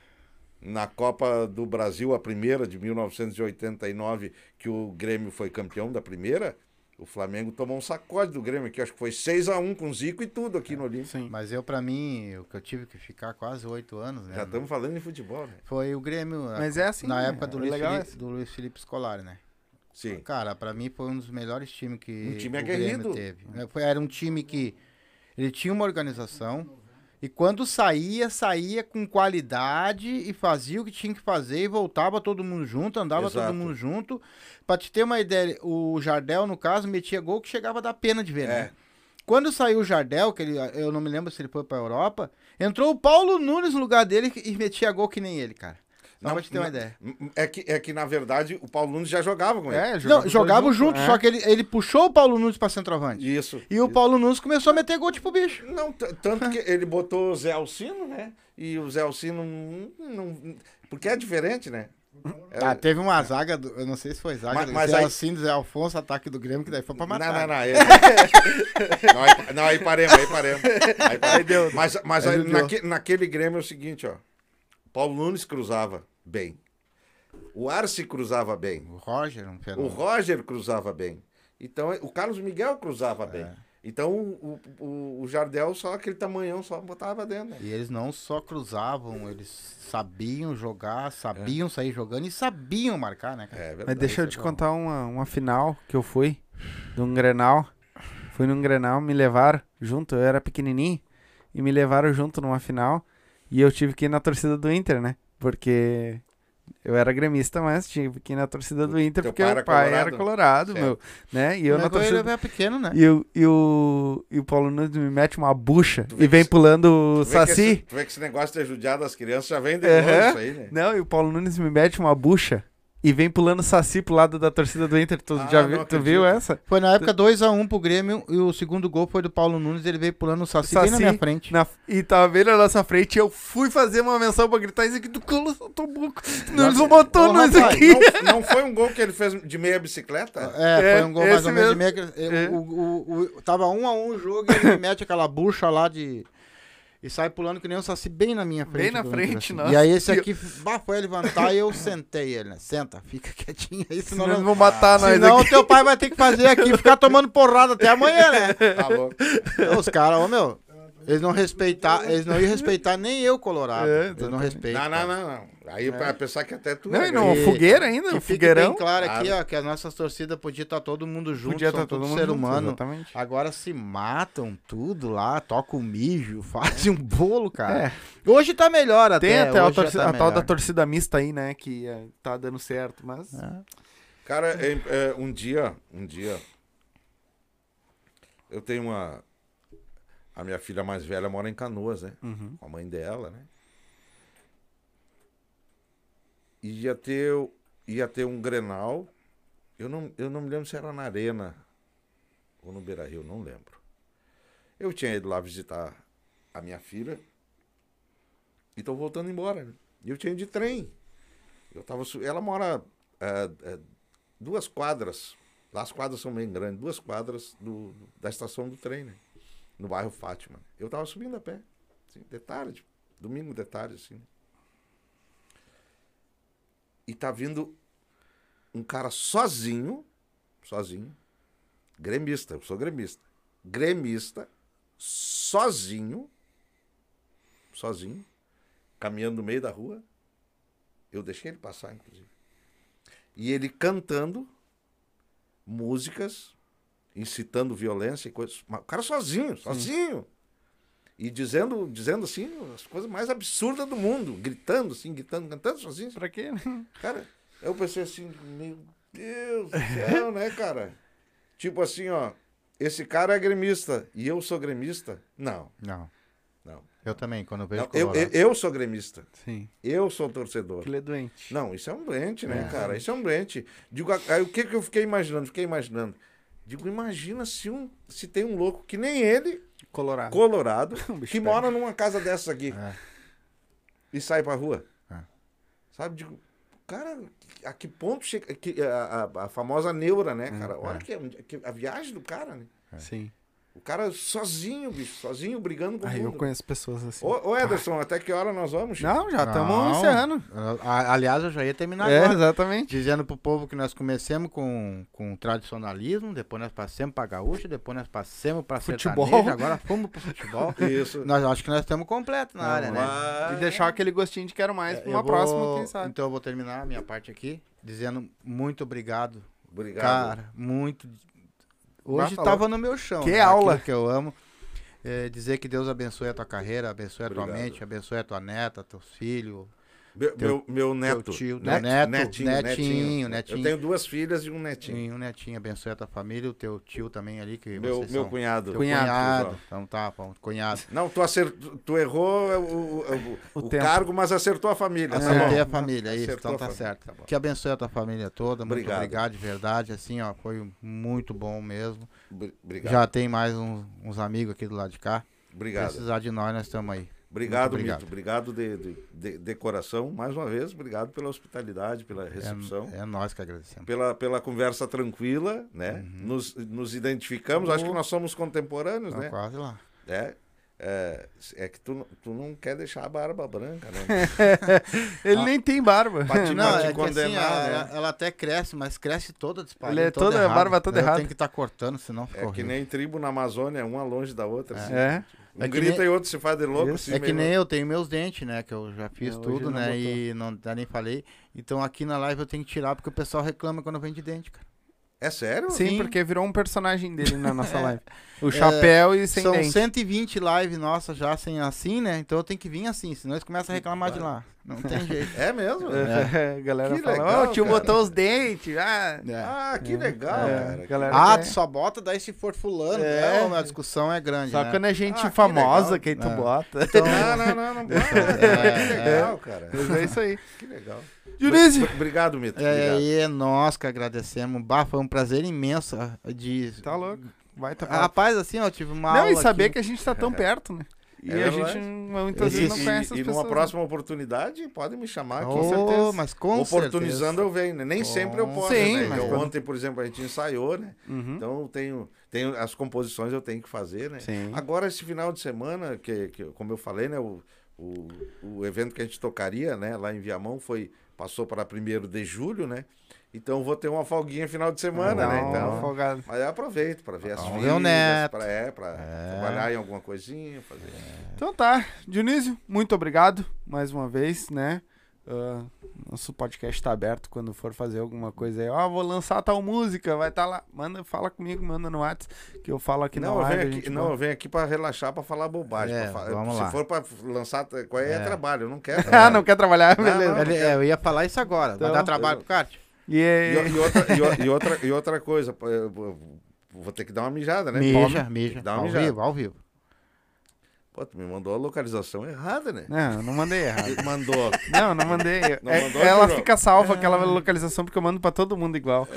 na Copa do Brasil, a primeira de 1989, que o Grêmio foi campeão da primeira, o Flamengo tomou um sacode do Grêmio, que acho que foi 6 a 1 com Zico e tudo aqui no Olímpico. Sim. Mas eu, pra mim, o que eu tive que ficar quase oito anos, né? Já estamos falando em futebol, né? Foi o Grêmio. Mas é assim, Na né? época do O Luiz, legal é Felipe, do Luiz Felipe Scolari, né? Sim. Cara, pra mim foi um dos melhores times que Um time o aguerrido. Grêmio teve. É, Foi, era um time que ele tinha uma organização e quando saía, saía com qualidade e fazia o que tinha que fazer e voltava todo mundo junto, andava Exato. todo mundo junto. Pra te ter uma ideia, o Jardel, no caso, metia gol que chegava a dar pena de ver, É. né? Quando saiu o Jardel, que ele, eu não me lembro se ele foi pra Europa, entrou o Paulo Nunes no lugar dele e metia gol que nem ele, cara. Só pra te ter uma ideia. É que, é que, na verdade, o Paulo Nunes já jogava com ele. É, Não, jogava jogavam junto, é. só que ele, ele puxou o Paulo Nunes pra centroavante. Isso. E o Paulo Nunes começou a meter gol tipo bicho. Não, tanto que ele botou o Zé Alcino, né? E o Zé Alcino não. não- porque é diferente, né? É, Ah, teve uma zaga, do, eu não sei se foi zaga, Mas- mas Zé aí- Alcindo, Zé Alfonso, ataque do Grêmio, que daí foi pra Não, matar. não, não. Ele... não, aí, não, aí paremos, aí paremos. Aí paremos. Mas, mas aí, naque- naquele Grêmio é o seguinte, ó. Paulo Nunes cruzava bem. O Arce cruzava bem. O Roger, um O. Roger cruzava bem. Então, o Carlos Miguel cruzava bem. É. Então, o, o, o Jardel, só aquele tamanhão, só botava dentro. né? E eles não só cruzavam, eles sabiam jogar, sabiam sair jogando e sabiam marcar, né, cara? É verdade. Mas deixa eu te é bom. contar uma, uma final que eu fui, de um Grenal. Fui num Grenal, me levaram junto, eu era pequenininho, e me levaram junto numa final. E eu tive que ir na torcida do Inter, né? Porque eu era gremista, mas tive que ir na torcida do Inter, teu porque pai era pai colorado? era colorado, Certo. meu. Né? E eu na torcida... é pequeno, né? E, o, e, o, e o Paulo Nunes me mete uma bucha Tu e vem que- pulando o que esse, Saci. tu vê que esse negócio de judiado das crianças já vem de longe isso aí, né? Não, e o Paulo Nunes me mete uma bucha e vem pulando o Saci pro lado da torcida do Inter. Tu, Ah, já viu, tu viu essa? Foi na época 2x1 pro Grêmio e o segundo gol foi do Paulo Nunes, ele veio pulando o Saci, bem na Saci minha frente. Na- e tava bem na nossa frente e eu fui fazer uma menção pra gritar isso aqui do colo, eu tô buco. Eles não botou Ô, nós aqui. Não, não foi um gol que ele fez de meia bicicleta? É, É, foi um gol mais ou menos de mesmo. meia. que- É. O, o, o- tava um a um o jogo e ele me mete aquela bucha lá de. E sai pulando que nem um saci bem na minha frente. Bem na frente, assim. nossa. E aí esse aqui bah, foi levantar e eu sentei ele, né? Senta, fica quietinho aí, senão, Senão não, vão matar nós senão aqui. teu pai vai ter que fazer aqui, ficar tomando porrada até amanhã, né? Tá louco. Não, Os caras, ô meu, eles não respeitar, eles não iam respeitar nem eu, Colorado. É, eles não respeitam. Não, não, não, não. Aí vai pensar que até tu Não, é não, E- fogueira ainda, Que fogueirão. bem claro aqui, Claro. ó, que as nossas torcidas podiam estar todo mundo junto, Podia são estar todo tudo mundo ser junto, humano. exatamente. Agora se matam tudo lá, tocam mijo, fazem um bolo, cara. É. Hoje tá melhor até. Tem até a, já torcida- tá a tal da torcida mista aí, né? Que é, tá dando certo, mas. É. Cara, é, é, um dia, um dia, eu tenho uma. A minha filha mais velha mora em Canoas, né? Uhum. Com a mãe dela, né? E ia ter, ia ter um Grenal. Eu não, eu não me lembro se era na Arena ou no Beira Rio, não lembro. Eu tinha ido lá visitar a minha filha e tô voltando embora. Né? E eu tinha ido de trem. Eu tava, ela mora é, é, duas quadras. Lá as quadras são bem grandes, duas quadras do, da estação do trem, né? No bairro Fátima. Eu tava subindo a pé. Assim, domingo de tarde, assim. E tá vindo um cara sozinho, sozinho, gremista, eu sou gremista. Gremista, sozinho, sozinho, caminhando no meio da rua. Eu deixei ele passar, inclusive. E ele cantando músicas, incitando violência e coisas. O cara sozinho, sozinho. E dizendo, dizendo assim, as coisas mais absurdas do mundo. Gritando, assim, gritando, cantando sozinho. Pra quê? né? Cara, eu pensei assim, meu Deus do céu, né, cara? Tipo assim, ó, esse cara é gremista e eu sou gremista? Não, Não, não. eu também, quando eu vejo não eu, eu, eu sou gremista. Sim. Eu sou torcedor. Ele é doente. Não, isso é um doente, né, É. cara? Isso é um doente. Digo, aí o que, que eu fiquei imaginando? Fiquei imaginando. Digo, imagina se, um, se tem um louco que nem ele, Colorado. colorado, que pega. mora numa casa dessas aqui É. e sai pra rua. É. Sabe? Digo, cara, a que ponto chega. Que, a, a- a famosa neura, né, cara? Olha que, que a viagem do cara, né? Sim. O cara sozinho, bicho, sozinho, brigando com o Aí eu mundo. conheço pessoas assim. Ô, ô, Ederson, até que hora nós vamos? Chico? Não, já estamos encerrando. Aliás, eu já ia terminar É, agora. exatamente. Dizendo pro povo que nós comecemos com, com tradicionalismo, depois nós passamos pra gaúcha, depois nós passamos pra Futebol. sertanejo, agora fomos pro futebol. Isso. nós acho que nós estamos completos na área, né? Mas- E deixar aquele gostinho de quero mais É, pra uma vou- próxima, quem sabe. Então eu vou terminar a minha parte aqui, dizendo muito obrigado. Obrigado. Cara, muito. Hoje Bah, tava no meu chão. Que né? aula. Aquilo que eu amo. É, dizer que Deus abençoe a tua carreira, abençoe a tua Obrigado. mente, abençoe a tua neta, teus filhos. Meu, meu, meu neto. tio, Net- neto, netinho, netinho, Eu netinho. tenho duas filhas e um netinho. Sim, um netinho, abençoe a tua família, o teu tio também ali, que Meu, vocês meu são- cunhado. Teu Cunhado. cunhado. Então tá, bom, cunhado. Não, tu, acert... tu errou o, o, o- O o tempo. cargo, mas acertou a família. tá Acertei bom? a família, isso, Acertou então a tá família, certo. tá que abençoe a tua família toda, muito Obrigado. obrigado. de verdade, assim, ó, foi muito bom mesmo. Bri- Obrigado. Já tem mais uns, uns amigos aqui do lado de cá. Obrigado. Precisar de nós, nós estamos aí. Obrigado, Muito Mito. Obrigado de, de, de- de coração. Mais uma vez, obrigado pela hospitalidade, pela recepção. É, é nós que agradecemos. Pela, pela conversa tranquila, né? Uhum. Nos, nos identificamos, acho que nós somos contemporâneos, Tá né? quase lá. É, é, é que tu, tu não quer deixar a barba branca, né? Ele nem tem barba. Te, Não, é que assim, condenar, a- né? ela, ela até cresce, mas cresce toda disparada. Ele é toda- a barba toda errada. Tem que estar cortando, senão fica É que horrível. nem tribo na Amazônia, uma longe da outra. assim. É. Um É grita nem- e outro se faz de louco. Assim, É que nem eu tenho meus dentes, né? Que eu já fiz É, tudo, né? botou. E não nem falei. Então aqui na live eu tenho que tirar porque o pessoal reclama quando vem de dente, cara. É sério? Sim, Sim. porque virou um personagem dele na nossa É. live. O chapéu e sem São dente. 120 lives nossas já sem assim, né? Então eu tenho que vir assim, senão eles começam a reclamar de lá. Não tem jeito. É mesmo? É, a galera Que fala, legal, ó, o tio cara. botou os dentes. Ah, É. Ah, que legal, É, cara. galera Ah, tu só bota daí se for fulano. É. É. a discussão é grande, Só né? quando é gente Ah, que famosa legal. que aí tu É. bota. Então, Não, não, não, não. pode. É, que legal, cara. Mas é isso aí. Que legal. Dionísio. Br- Obrigado, Mito. é, Obrigado. e é nós que agradecemos. Bah, foi um prazer imenso ah, de... Tá louco. Vai tá Rapaz, assim, ó, eu tive uma Não, aula e saber aqui. que a gente tá tão perto, né? E É a verdade. gente muitas E, vezes não e- conhece as e pessoas. numa próxima oportunidade, pode me chamar aqui. Oh, certeza. mas com Oportunizando eu venho, né? Nem Com sempre eu posso, Sim, né? mas Eu- quando- Ontem, por exemplo, a gente ensaiou, né? Uhum. Então eu tenho, tenho as composições eu tenho que fazer, né? Sim. Agora, esse final de semana, que, que como eu falei, né? O, o, o evento que a gente tocaria, né? Lá em Viamão foi, passou para 1 de julho, né? Então vou ter uma folguinha final de semana, né? Não, Então, folgado. mas eu aproveito para ver as Vamos ver filhas, para é, pra É. trabalhar em alguma coisinha, fazer. Então tá, Dionísio, muito obrigado mais uma vez, né? Ah, nosso podcast tá aberto quando for fazer alguma coisa aí. Ó, vou lançar tal música, vai estar lá. Manda, fala comigo, manda no WhatsApp, que eu falo aqui não, na eu live. aqui, gente não, eu venho aqui para relaxar, para falar bobagem. É, pra fa- vamos Se lá. for para lançar, qual é, É. trabalho, eu não quero. Ah, não quer trabalhar? Não, Beleza. não. Ele- é, eu ia falar isso agora. Então, Vai dar trabalho pro Kart? E, E, é- e outra, e, o- e outra, e outra coisa, eu vou ter que dar uma mijada, né? Mija, Pô, mija. Dá uma Ao mijada. vivo, ao vivo. Pô, tu me mandou a localização errada, né? Não, não mandei errado. Mandou. Não, não mandei. Não É- mandou, ela João? fica salva aquela localização porque eu mando pra todo mundo igual.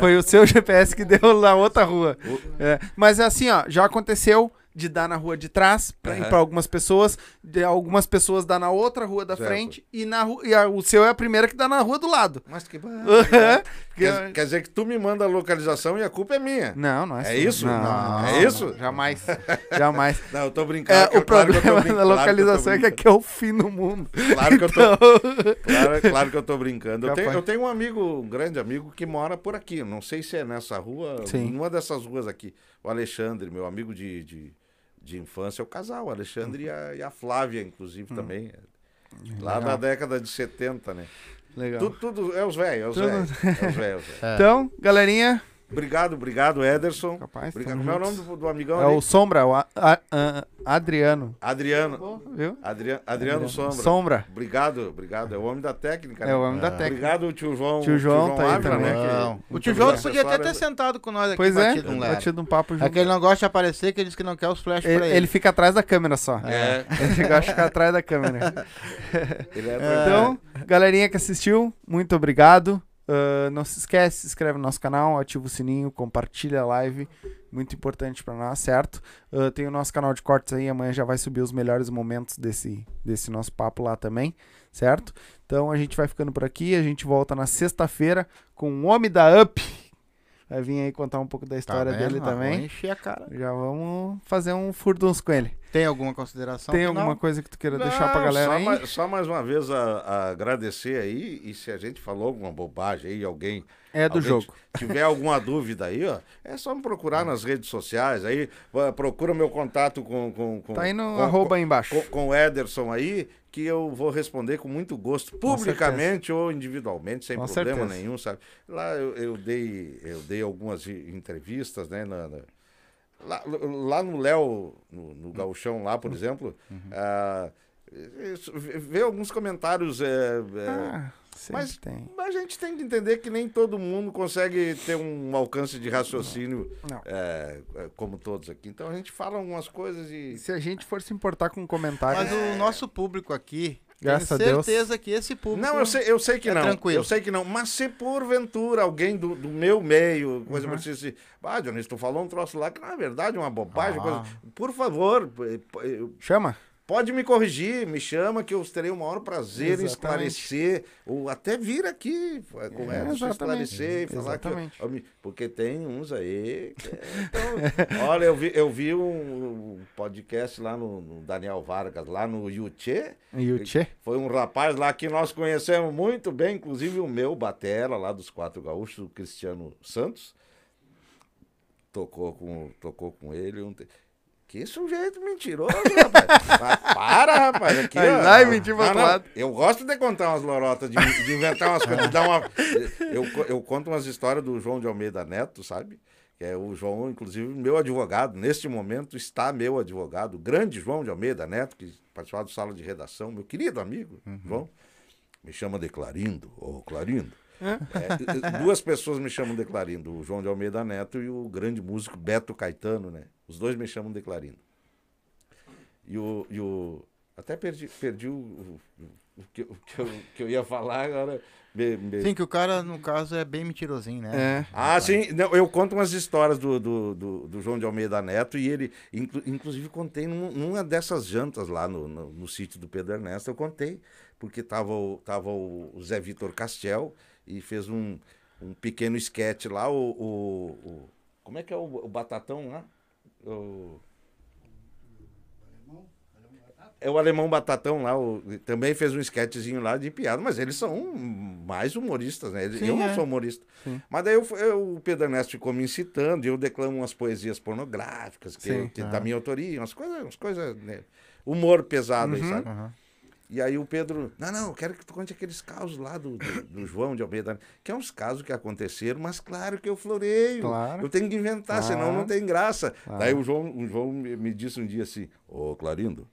Foi o seu GPS que deu na outra rua. O- É, mas é assim, ó, já aconteceu de dar na rua de trás Aham. pra algumas pessoas, de algumas pessoas dar na outra rua da Certo. frente e, na ru- e a- o seu é a primeira que dá na rua do lado. Mas que quer, quer dizer que tu me manda a localização e a culpa é minha. Não, não é É assim. isso? Não, Não, é isso? não, jamais. Jamais. Não, eu tô brincando. É, que- o claro que eu problema da claro que eu tô localização é que aqui é o fim do mundo. Claro que eu tô, Então, claro, claro que eu tô brincando. Eu tenho, eu tenho um amigo, um grande amigo, que mora por aqui. Não sei se é nessa rua, Sim. numa dessas ruas aqui. O Alexandre, meu amigo de, de, de infância, é o casal, o Alexandre e, a, e a Flávia, inclusive, também. Lá Legal. da década de 70, né? Legal. Tudo, tudo é os velhos, é os velhos. É os velhos, é os velhos. Então, galerinha, Obrigado, obrigado, Ederson. Capaz, Obrigado. Como é o nome do, do amigão é ali? o Sombra, o A- A- A- Adriano. Adriano. Viu? Adriano, Adriano Sombra. Sombra. Obrigado, obrigado. É o homem da técnica. né? É o homem da técnica. Obrigado, tio João. Tio João tá aí também. né, que- Não. O tio João bem podia até ter assessora. sentado com nós aqui, Pois é, batido um batido um papo junto. É que ele não gosta de aparecer, que ele diz que não quer os flash Ele, pra ele. ele fica atrás da câmera só. É, Ele gosta de ficar atrás da câmera. ele é, Então, galerinha que assistiu, muito obrigado. Ah, não se esquece, se inscreve no nosso canal, ativa o sininho, compartilha a live. Muito importante pra nós, certo? Ah, tem o nosso canal de cortes aí, amanhã já vai subir os melhores momentos desse, desse nosso papo lá também, certo? Então a gente vai ficando por aqui, a gente volta na sexta-feira com o Homem da Up. Vai vir aí contar um pouco da Tá história vendo? dele também. encher a cara. Já vamos fazer um furduns com ele. Tem alguma consideração? Tem alguma coisa que tu queira deixar pra Não, galera só aí? mais, só mais uma vez a, a agradecer aí. E se a gente falou alguma bobagem aí, alguém. É do alguém jogo. tiver alguma dúvida aí, ó, é só me procurar nas redes sociais. Aí procura meu contato com. com, com Tá aí no com- arroba aí embaixo. com, com o Ederson aí, que eu vou responder com muito gosto, publicamente ou individualmente, sem Com problema certeza. nenhum, sabe? Lá eu, eu dei, eu dei algumas entrevistas, né? na- na- lá, lá no Léo, no, no Gauchão lá, por exemplo, ah, isso, vê vê alguns comentários. é, é, Ah, mas- tem. mas a gente tem que entender que nem todo mundo consegue ter um alcance de raciocínio Não. é, é, como todos aqui. Então a gente fala algumas coisas e. Se a gente for se importar com um comentário. Mas o nosso público aqui, Graças tenho a Deus. certeza que esse público... Não, eu sei, eu sei que é não. tranquilo. Eu sei que não. Mas se porventura alguém do, do meu meio, coisa Uhum. uhum. assim, ah, Dionísio, tu falou um troço lá que na verdade é uma bobagem. Ah. coisa- Por favor, Chama. Pode me corrigir, me chama que eu terei o maior prazer em Exatamente. esclarecer, ou até vir aqui é, com É, exatamente. esclarecer, e falar que. Exatamente. eu me- porque tem uns aí. que- então, olha, eu vi, eu vi um, um podcast lá no, no Daniel Vargas, lá no Yuchê. O Tchê? Foi um rapaz lá que nós conhecemos muito bem, inclusive o meu batera lá dos Quatro Gaúchos, o Cristiano Santos. Tocou com, tocou com ele. Um te- Que sujeito mentiroso, rapaz. Para, rapaz. Aqui, Aí ó. lá e mentiu pro outro lado. Eu gosto de contar umas lorotas, de, de inventar umas coisas, de dar uma... Eu, eu conto umas histórias do João de Almeida Neto, sabe? Que é o João, inclusive, meu advogado. Neste momento está meu advogado, o grande João de Almeida Neto, que participava do sala de redação, meu querido amigo, João. Me chama de Clarindo, ô Clarindo. É, duas pessoas me chamam de Clarindo, o João de Almeida Neto e o grande músico Beto Caetano, né? Os dois me chamam de Clarindo. E o. E o até perdi, perdi o, o, o que, o que eu, o que eu ia falar agora. me- me- Sim, que o cara, no caso, é bem mentirosinho, né? É. Ah, sim. Não, eu conto umas histórias do, do, do, do João de Almeida Neto e ele, inclu- inclusive, contei num- numa dessas jantas lá no, no, no sítio do Pedro Ernesto, eu contei, porque tava o, tava o o Zé Vitor Castel e fez um, um pequeno esquete lá, o, o, o- Como é que é o, o Batatão lá? O- É o alemão Batatão lá, o- também fez um esquetezinho lá de piada, mas eles são mais humoristas, né? Sim, eu não é. sou humorista. Mas daí eu, eu- o Pedro Ernesto ficou me incitando, e eu declamo umas poesias pornográficas, que, Sim. que da minha autoria, umas coisas, umas coisas, né? Humor pesado aí, sabe? Aham. E aí o Pedro, não, não, eu quero que tu conte aqueles casos lá do, do, do João de Almeida, que é uns casos que aconteceram, mas claro que eu floreio. Claro. Eu tenho que inventar, senão não tem graça. Claro. Daí o João, o João me, disse um dia assim, ô Clarindo,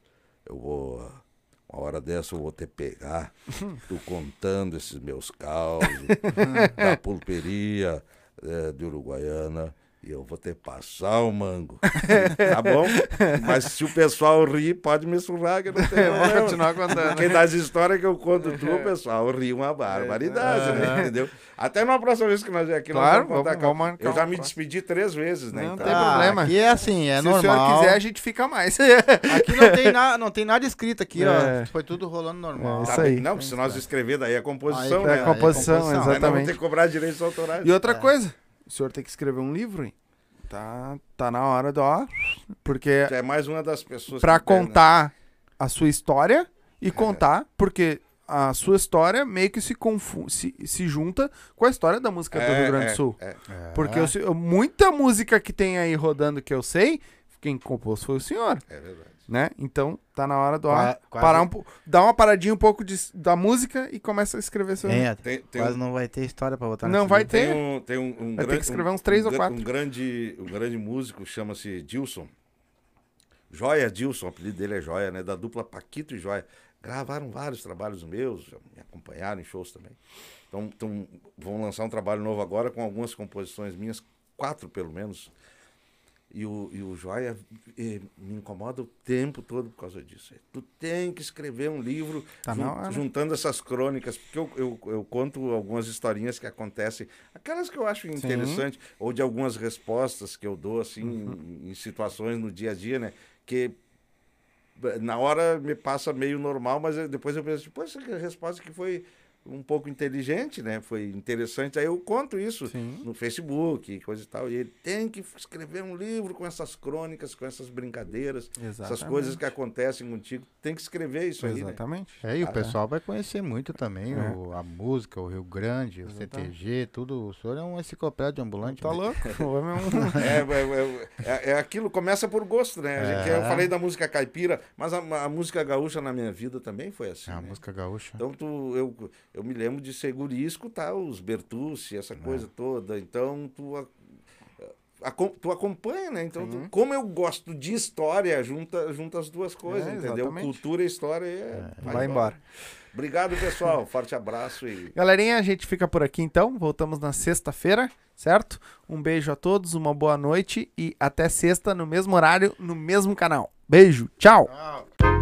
eu vou. Uma hora dessa eu vou te pegar, tu contando esses meus causos da pulperia eh, de Uruguaiana. E eu vou te passar o mango. tá bom? Mas se o pessoal rir, pode me surrar, que não tem Eu vou continuar contando. Porque das histórias que eu conto tu, o pessoal ri uma barbaridade, né? Entendeu? Até na próxima vez que nós vier aqui, nós Claro, vamos contar. vamos- vamos eu já me despedi três vezes, né? Não então. tem Ah, problema. Aqui é assim, é Se normal. o senhor quiser, a gente fica mais. Aqui não tem, na, não tem nada escrito aqui, É. ó. Foi tudo rolando normal. É, Tá isso bem. aí. Não, se nós escrever daí é composição, Aí né? É é a composição, composição. Aí nós vamos exatamente. ter que cobrar direitos autorais. E outra coisa, o senhor tem que escrever um livro, hein? Tá, tá na hora do ó. Porque É mais uma das pessoas pra que tem, né? contar a sua história e contar, porque a sua história meio que se, confu se, se junta com a história da música do É, Rio Grande é, do Sul. é. Porque eu sei- muita música que tem aí rodando que eu sei, quem compôs foi o senhor, É verdade. Né? Então tá na hora do Qua- parar um, dar uma paradinha um pouco de, da música e começa a escrever seu É, Tem, tem quase um- não vai ter história pra botar Não vai livro. ter. Tem um, tem um, um Vai ter gran- que escrever uns três um ou quatro. Um grande, um grande músico chama-se Dilson. Joia Dilson, o apelido dele é Joia, né? Da dupla Paquito e Joia. Gravaram vários trabalhos meus, já me acompanharam em shows também. Então, então vão lançar um trabalho novo agora com algumas composições minhas, quatro pelo menos. E o, e o Joia eh, me incomoda o tempo todo por causa disso. Tu tem que escrever um livro Tá jun- juntando essas crônicas, porque eu, eu, eu conto algumas historinhas que acontecem, aquelas que eu acho interessantes, ou de algumas respostas que eu dou assim Uhum. em, em situações no dia a dia, né? Que eh, na hora me passa meio normal, mas depois eu penso, pô, essa resposta que foi um pouco inteligente, né? Foi interessante. Aí eu conto isso Sim. no Facebook, coisa e tal. E ele tem que escrever um livro com essas crônicas, com essas brincadeiras, essas Exatamente. coisas que acontecem contigo. Tem que escrever isso aí, né? Exatamente. É, e o Ah, pessoal vai conhecer muito também É. o- a música, o Rio Grande, o Exatamente. CTG, tudo. O senhor é um enciclopédia ambulante. Tá né? louco? É É, é, é, é aquilo, começa por gosto, né? A gente- É. Eu falei da música caipira, mas a, a música gaúcha na minha vida também foi assim. É a né? música gaúcha. Então tu, eu, eu me lembro de ser guri escutar os Bertucci, essa coisa toda. Então tu a- acom- tu acompanha, né? Então, tu- como eu gosto de história, junta, junta as duas coisas, É, entendeu? exatamente. Cultura e história é, Vai embora. Obrigado, pessoal. Forte abraço e Galerinha, a gente fica por aqui então. Voltamos na sexta-feira, certo? Um beijo a todos, uma boa noite e até sexta no mesmo horário, no mesmo canal. Beijo, tchau! Tchau.